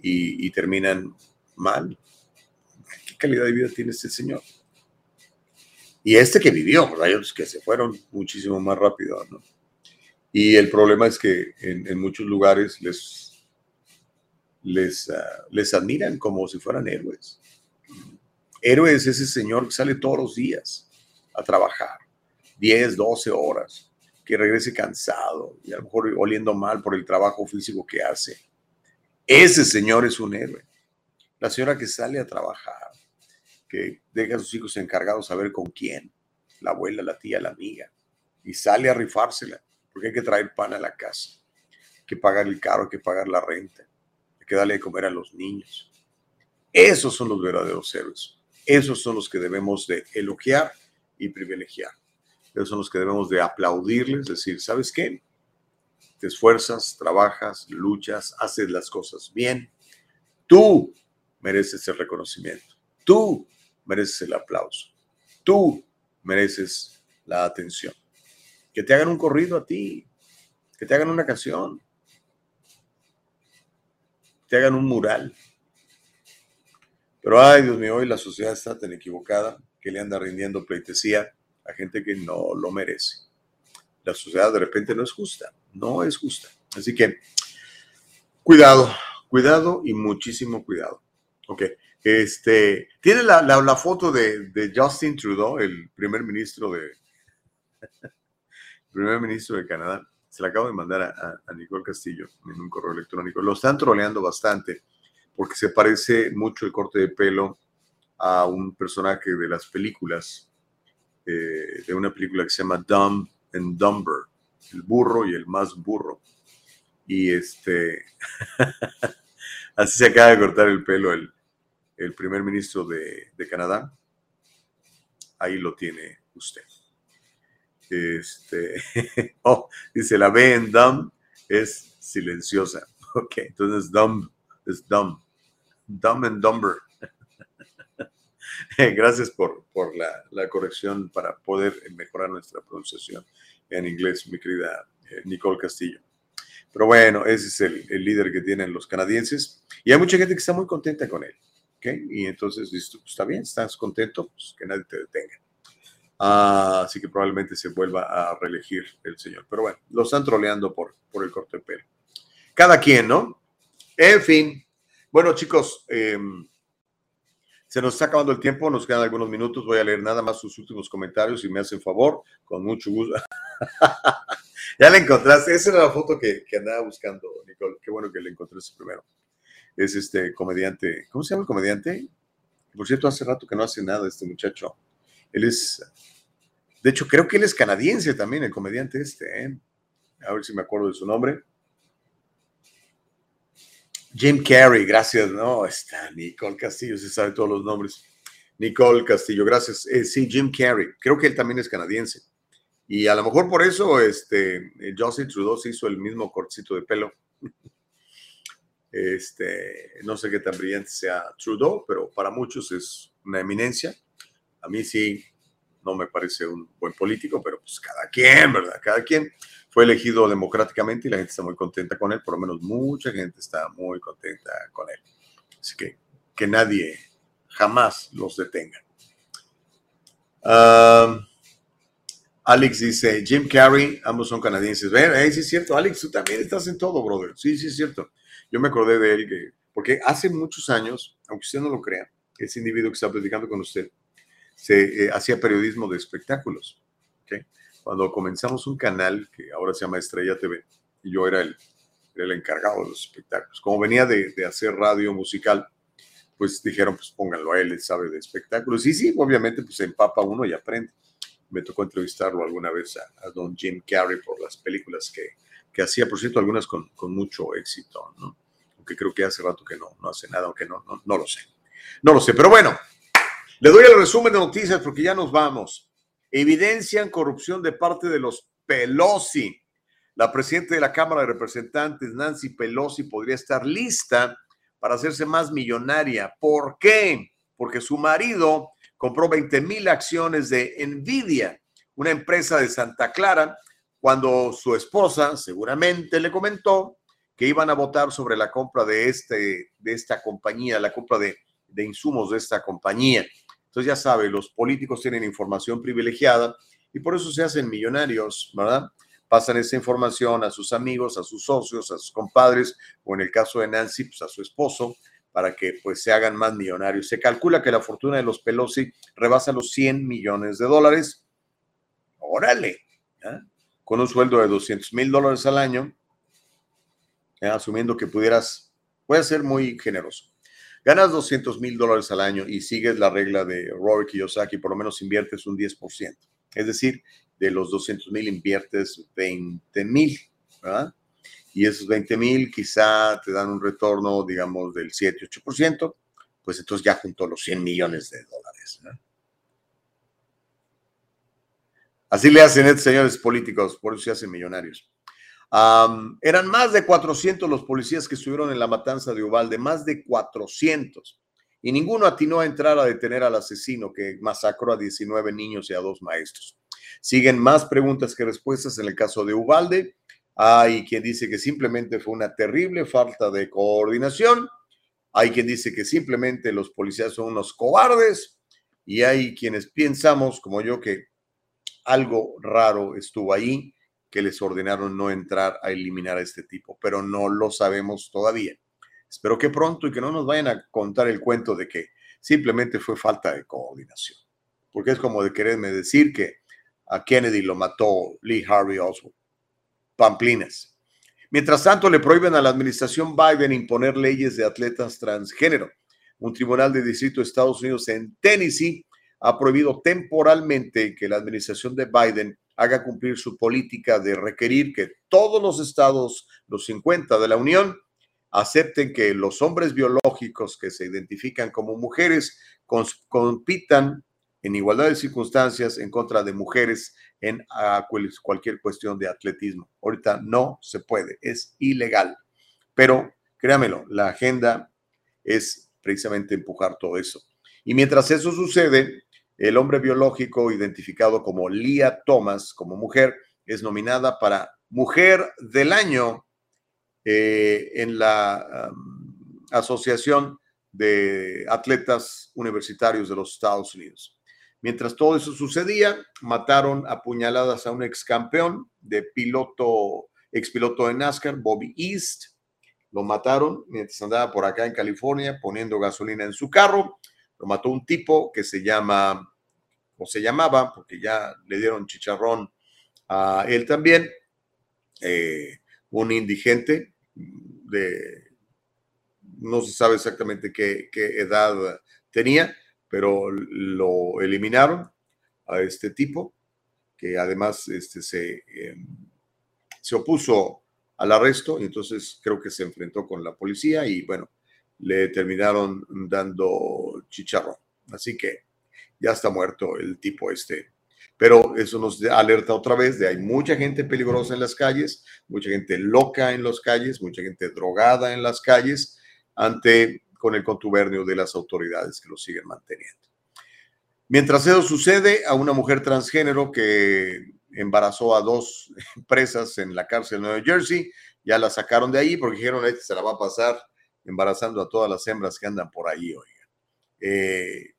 y, terminan mal. ¿Qué calidad de vida tiene este señor? Y este que vivió, pues hay otros que se fueron muchísimo más rápido, ¿no? Y el problema es que en, muchos lugares les, les, ah, les admiran como si fueran héroes. Héroe es ese señor que sale todos los días a trabajar, 10, 12 horas, que regrese cansado y a lo mejor oliendo mal por el trabajo físico que hace. Ese señor es un héroe. La señora que sale a trabajar, que deja a sus hijos encargados a ver con quién, la abuela, la tía, la amiga, y sale a rifársela, porque hay que traer pan a la casa, hay que pagar el carro, hay que pagar la renta, hay que darle de comer a los niños. Esos son los verdaderos héroes. Esos son los que debemos de elogiar y privilegiar. Esos son los que debemos de aplaudirles, decir, ¿sabes qué? Te esfuerzas, trabajas, luchas, haces las cosas bien. Tú mereces el reconocimiento. Tú mereces el aplauso. Tú mereces la atención. Que te hagan un corrido a ti, que te hagan una canción, que te hagan un mural. Pero ay, Dios mío, hoy la sociedad está tan equivocada que le anda rindiendo pleitesía a gente que no lo merece. La sociedad de repente no es justa, no es justa. Así que cuidado, cuidado y muchísimo cuidado. Ok. Este, tiene la, la, foto de, Justin Trudeau, el primer ministro de primer ministro de Canadá. Se la acabo de mandar a, a, Nicole Castillo en un correo electrónico. Lo están troleando bastante porque se parece mucho el corte de pelo a un personaje de las películas, eh, de una película que se llama Dumb and Dumber, el burro y el más burro. Y este, así se acaba de cortar el pelo el, primer ministro de, Canadá. Ahí lo tiene usted. Este, oh, dice la B en dumb es silenciosa. Ok, entonces dumb es dumb. Dumb and dumber. Gracias por, por la, la, corrección para poder mejorar nuestra pronunciación en inglés, mi querida eh, Nicole Castillo. Pero bueno, ese es el, el líder que tienen los canadienses y hay mucha gente que está muy contenta con él. Y entonces pues, está bien, estás contento, pues que nadie te detenga. Ah, así que probablemente se vuelva a reelegir el señor. Pero bueno, lo están troleando por, por el corte de pelo. Cada quien, ¿no? En fin. Bueno, chicos, em, se nos está acabando el tiempo, nos quedan algunos minutos. Voy a leer nada más sus últimos comentarios, si me hacen favor, con mucho gusto. ya la encontraste. Esa era la foto que, andaba buscando, Nicole. Qué bueno que la encontraste primero es este comediante, ¿cómo se llama el comediante? Por cierto, hace rato que no hace nada este muchacho. Él es, De hecho, creo que él es canadiense también, el comediante este. ¿eh? A ver si me acuerdo de su nombre. Jim Carrey, gracias. No, está Nicole Castillo, se sabe todos los nombres. Nicole Castillo, gracias. Eh, sí, Jim Carrey, creo que él también es canadiense. Y a lo mejor por eso este, eh, Justin Trudeau se hizo el mismo cortito de pelo. Este, no sé qué tan brillante sea Trudeau, pero para muchos es una eminencia. A mí sí, no me parece un buen político, pero pues cada quien, ¿verdad? Cada quien fue elegido democráticamente y la gente está muy contenta con él, por lo menos mucha gente está muy contenta con él. Así que que nadie jamás los detenga. Alex dice, Jim Carrey, ambos son canadienses. Ven, ahí sí es cierto. Alex, tú también estás en todo, brother. Sí, sí es cierto. Yo me acordé de él, que, porque hace muchos años, aunque usted no lo crea, ese individuo que está platicando con usted, se eh, hacía periodismo de espectáculos. Cuando comenzamos un canal que ahora se llama Estrella TV, yo era el, el encargado de los espectáculos. Como venía de, de hacer radio musical, pues dijeron, pues pónganlo a él, sabe de espectáculos. Y sí, obviamente, pues empapa uno y aprende. Me tocó entrevistarlo alguna vez a, a don Jim Carrey por las películas que, que hacía, por cierto, algunas con, con, mucho éxito, ¿no? Aunque creo que hace rato que no, no hace nada, aunque no, no, no lo sé. No lo sé, pero bueno, le doy el resumen de noticias porque ya nos vamos. Evidencian corrupción de parte de los Pelosi. La presidenta de la Cámara de Representantes, Nancy Pelosi, podría estar lista para hacerse más millonaria. ¿Por qué? Porque su marido compró 20 mil acciones de Nvidia, una empresa de Santa Clara, cuando su esposa seguramente le comentó que iban a votar sobre la compra de, este, de esta compañía, la compra de, de insumos de esta compañía. Entonces ya sabe, los políticos tienen información privilegiada y por eso se hacen millonarios, ¿verdad? Pasan esa información a sus amigos, a sus socios, a sus compadres o en el caso de Nancy, pues a su esposo, para que pues se hagan más millonarios. Se calcula que la fortuna de los Pelosi rebasa los 100 millones de dólares. Órale, ¿eh? con un sueldo de 200 mil dólares al año, ¿eh? asumiendo que pudieras, puede ser muy generoso. Ganas 200 mil dólares al año y sigues la regla de Robert Kiyosaki, por lo menos inviertes un 10%. Es decir, de los 200 mil inviertes 20 mil, ¿verdad? Y esos 20 mil quizá te dan un retorno, digamos, del 7-8%, pues entonces ya juntó los 100 millones de dólares. Así le hacen estos señores políticos, por eso se hacen millonarios. Eran más de 400 los policías que estuvieron en la matanza de Uvalde, más de 400. Y ninguno atinó a entrar a detener al asesino que masacró a 19 niños y a dos maestros. Siguen más preguntas que respuestas en el caso de Uvalde. Hay quien dice que simplemente fue una terrible falta de coordinación. Hay quien dice que simplemente los policías son unos cobardes. Y hay quienes pensamos, como yo, que algo raro estuvo ahí que les ordenaron no entrar a eliminar a este tipo, pero no lo sabemos todavía. Espero que pronto y que no nos vayan a contar el cuento de que simplemente fue falta de coordinación, porque es como de quererme decir que a Kennedy lo mató Lee Harvey Oswald. Pamplinas. Mientras tanto, le prohíben a la administración Biden imponer leyes de atletas transgénero. Un tribunal de distrito de Estados Unidos en Tennessee ha prohibido temporalmente que la administración de Biden haga cumplir su política de requerir que todos los estados, los 50 de la Unión, acepten que los hombres biológicos que se identifican como mujeres compitan en igualdad de circunstancias en contra de mujeres en cualquier cuestión de atletismo. Ahorita no se puede, es ilegal. Pero créamelo, la agenda es precisamente empujar todo eso. Y mientras eso sucede, el hombre biológico identificado como Leah Thomas, como mujer, es nominada para Mujer del Año eh, en la Asociación de Atletas Universitarios de los Estados Unidos. Mientras todo eso sucedía, mataron a puñaladas a un ex campeón de piloto, ex piloto de NASCAR, Bobby East. Lo mataron mientras andaba por acá en California poniendo gasolina en su carro. Lo mató un tipo que se llama, se llamaba, porque ya le dieron chicharrón a él también, eh, un indigente de, no se sabe exactamente qué, edad tenía, pero lo eliminaron a este tipo que además este, se, eh, se opuso al arresto y entonces creo que se enfrentó con la policía y bueno, le terminaron dando chicharrón. Así que ya está muerto el tipo este. Pero eso nos alerta otra vez de hay mucha gente peligrosa en las calles, mucha gente loca en las calles, mucha gente drogada en las calles, ante con el contubernio de las autoridades que lo siguen manteniendo. Mientras eso sucede, a una mujer transgénero que embarazó a dos presas en la cárcel de Nueva Jersey, ya la sacaron de ahí porque dijeron, este se la va a pasar embarazando a todas las hembras que andan por ahí, oiga. Eh,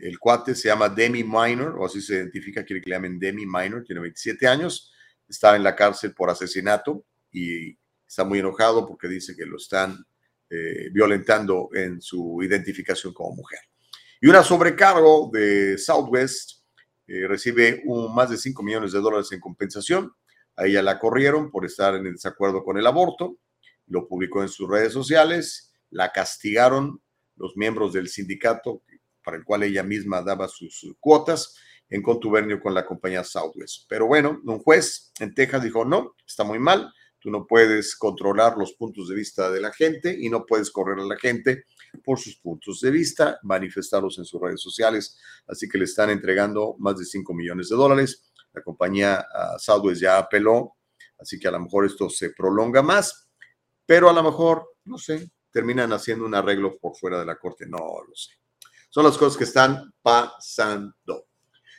el cuate se llama Demi Minor, o así se identifica, quiere que le llamen Demi Minor, tiene 27 años, está en la cárcel por asesinato y está muy enojado porque dice que lo están eh, violentando en su identificación como mujer. Y una sobrecargo de Southwest eh, recibe un, más de 5 millones de dólares en compensación. A ella la corrieron por estar en desacuerdo con el aborto, lo publicó en sus redes sociales, la castigaron los miembros del sindicato para el cual ella misma daba sus cuotas en contubernio con la compañía Southwest. Pero bueno, un juez en Texas dijo, no, está muy mal, tú no puedes controlar los puntos de vista de la gente y no puedes correr a la gente por sus puntos de vista, manifestarlos en sus redes sociales. Así que le están entregando más de 5 millones de dólares. La compañía uh, Southwest ya apeló, así que a lo mejor esto se prolonga más, pero a lo mejor, no sé, terminan haciendo un arreglo por fuera de la corte, no lo sé. Son las cosas que están pasando.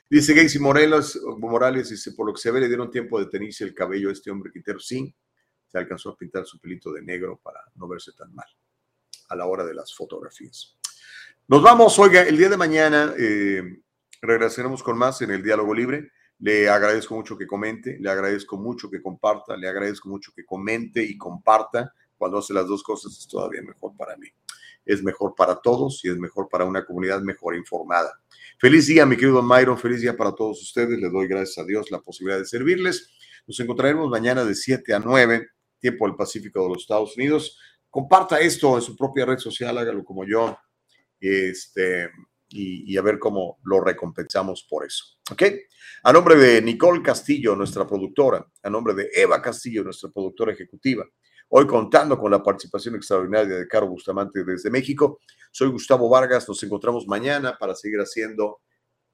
Dice Gacy Morales, Morales, dice, por lo que se ve, le dieron tiempo de tenerse el cabello a este hombre Quintero. Sí, se alcanzó a pintar su pelito de negro para no verse tan mal a la hora de las fotografías. Nos vamos, oiga, el día de mañana eh, regresaremos con más en el diálogo libre. Le agradezco mucho que comente, le agradezco mucho que comparta, le agradezco mucho que comente y comparta. Cuando hace las dos cosas es todavía mejor para mí es mejor para todos y es mejor para una comunidad mejor informada. Feliz día, mi querido Myron, feliz día para todos ustedes. Le doy gracias a Dios la posibilidad de servirles. Nos encontraremos mañana de 7 a 9, tiempo del Pacífico de los Estados Unidos. Comparta esto en su propia red social, hágalo como yo, este, y, y a ver cómo lo recompensamos por eso. ¿Ok? A nombre de Nicole Castillo, nuestra productora, a nombre de Eva Castillo, nuestra productora ejecutiva, Hoy contando con la participación extraordinaria de Caro Bustamante desde México. Soy Gustavo Vargas, nos encontramos mañana para seguir haciendo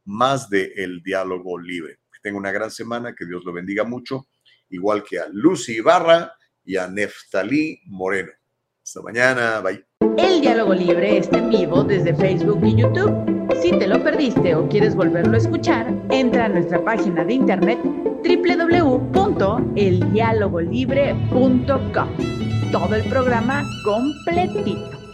más de El Diálogo Libre. Que tenga una gran semana, que Dios lo bendiga mucho, igual que a Lucy Ibarra y a Neftalí Moreno. Hasta mañana, bye. El Diálogo Libre está en vivo desde Facebook y YouTube. Si te lo perdiste o quieres volverlo a escuchar, entra a nuestra página de internet www.eldialogolibre.com. Todo el programa completito.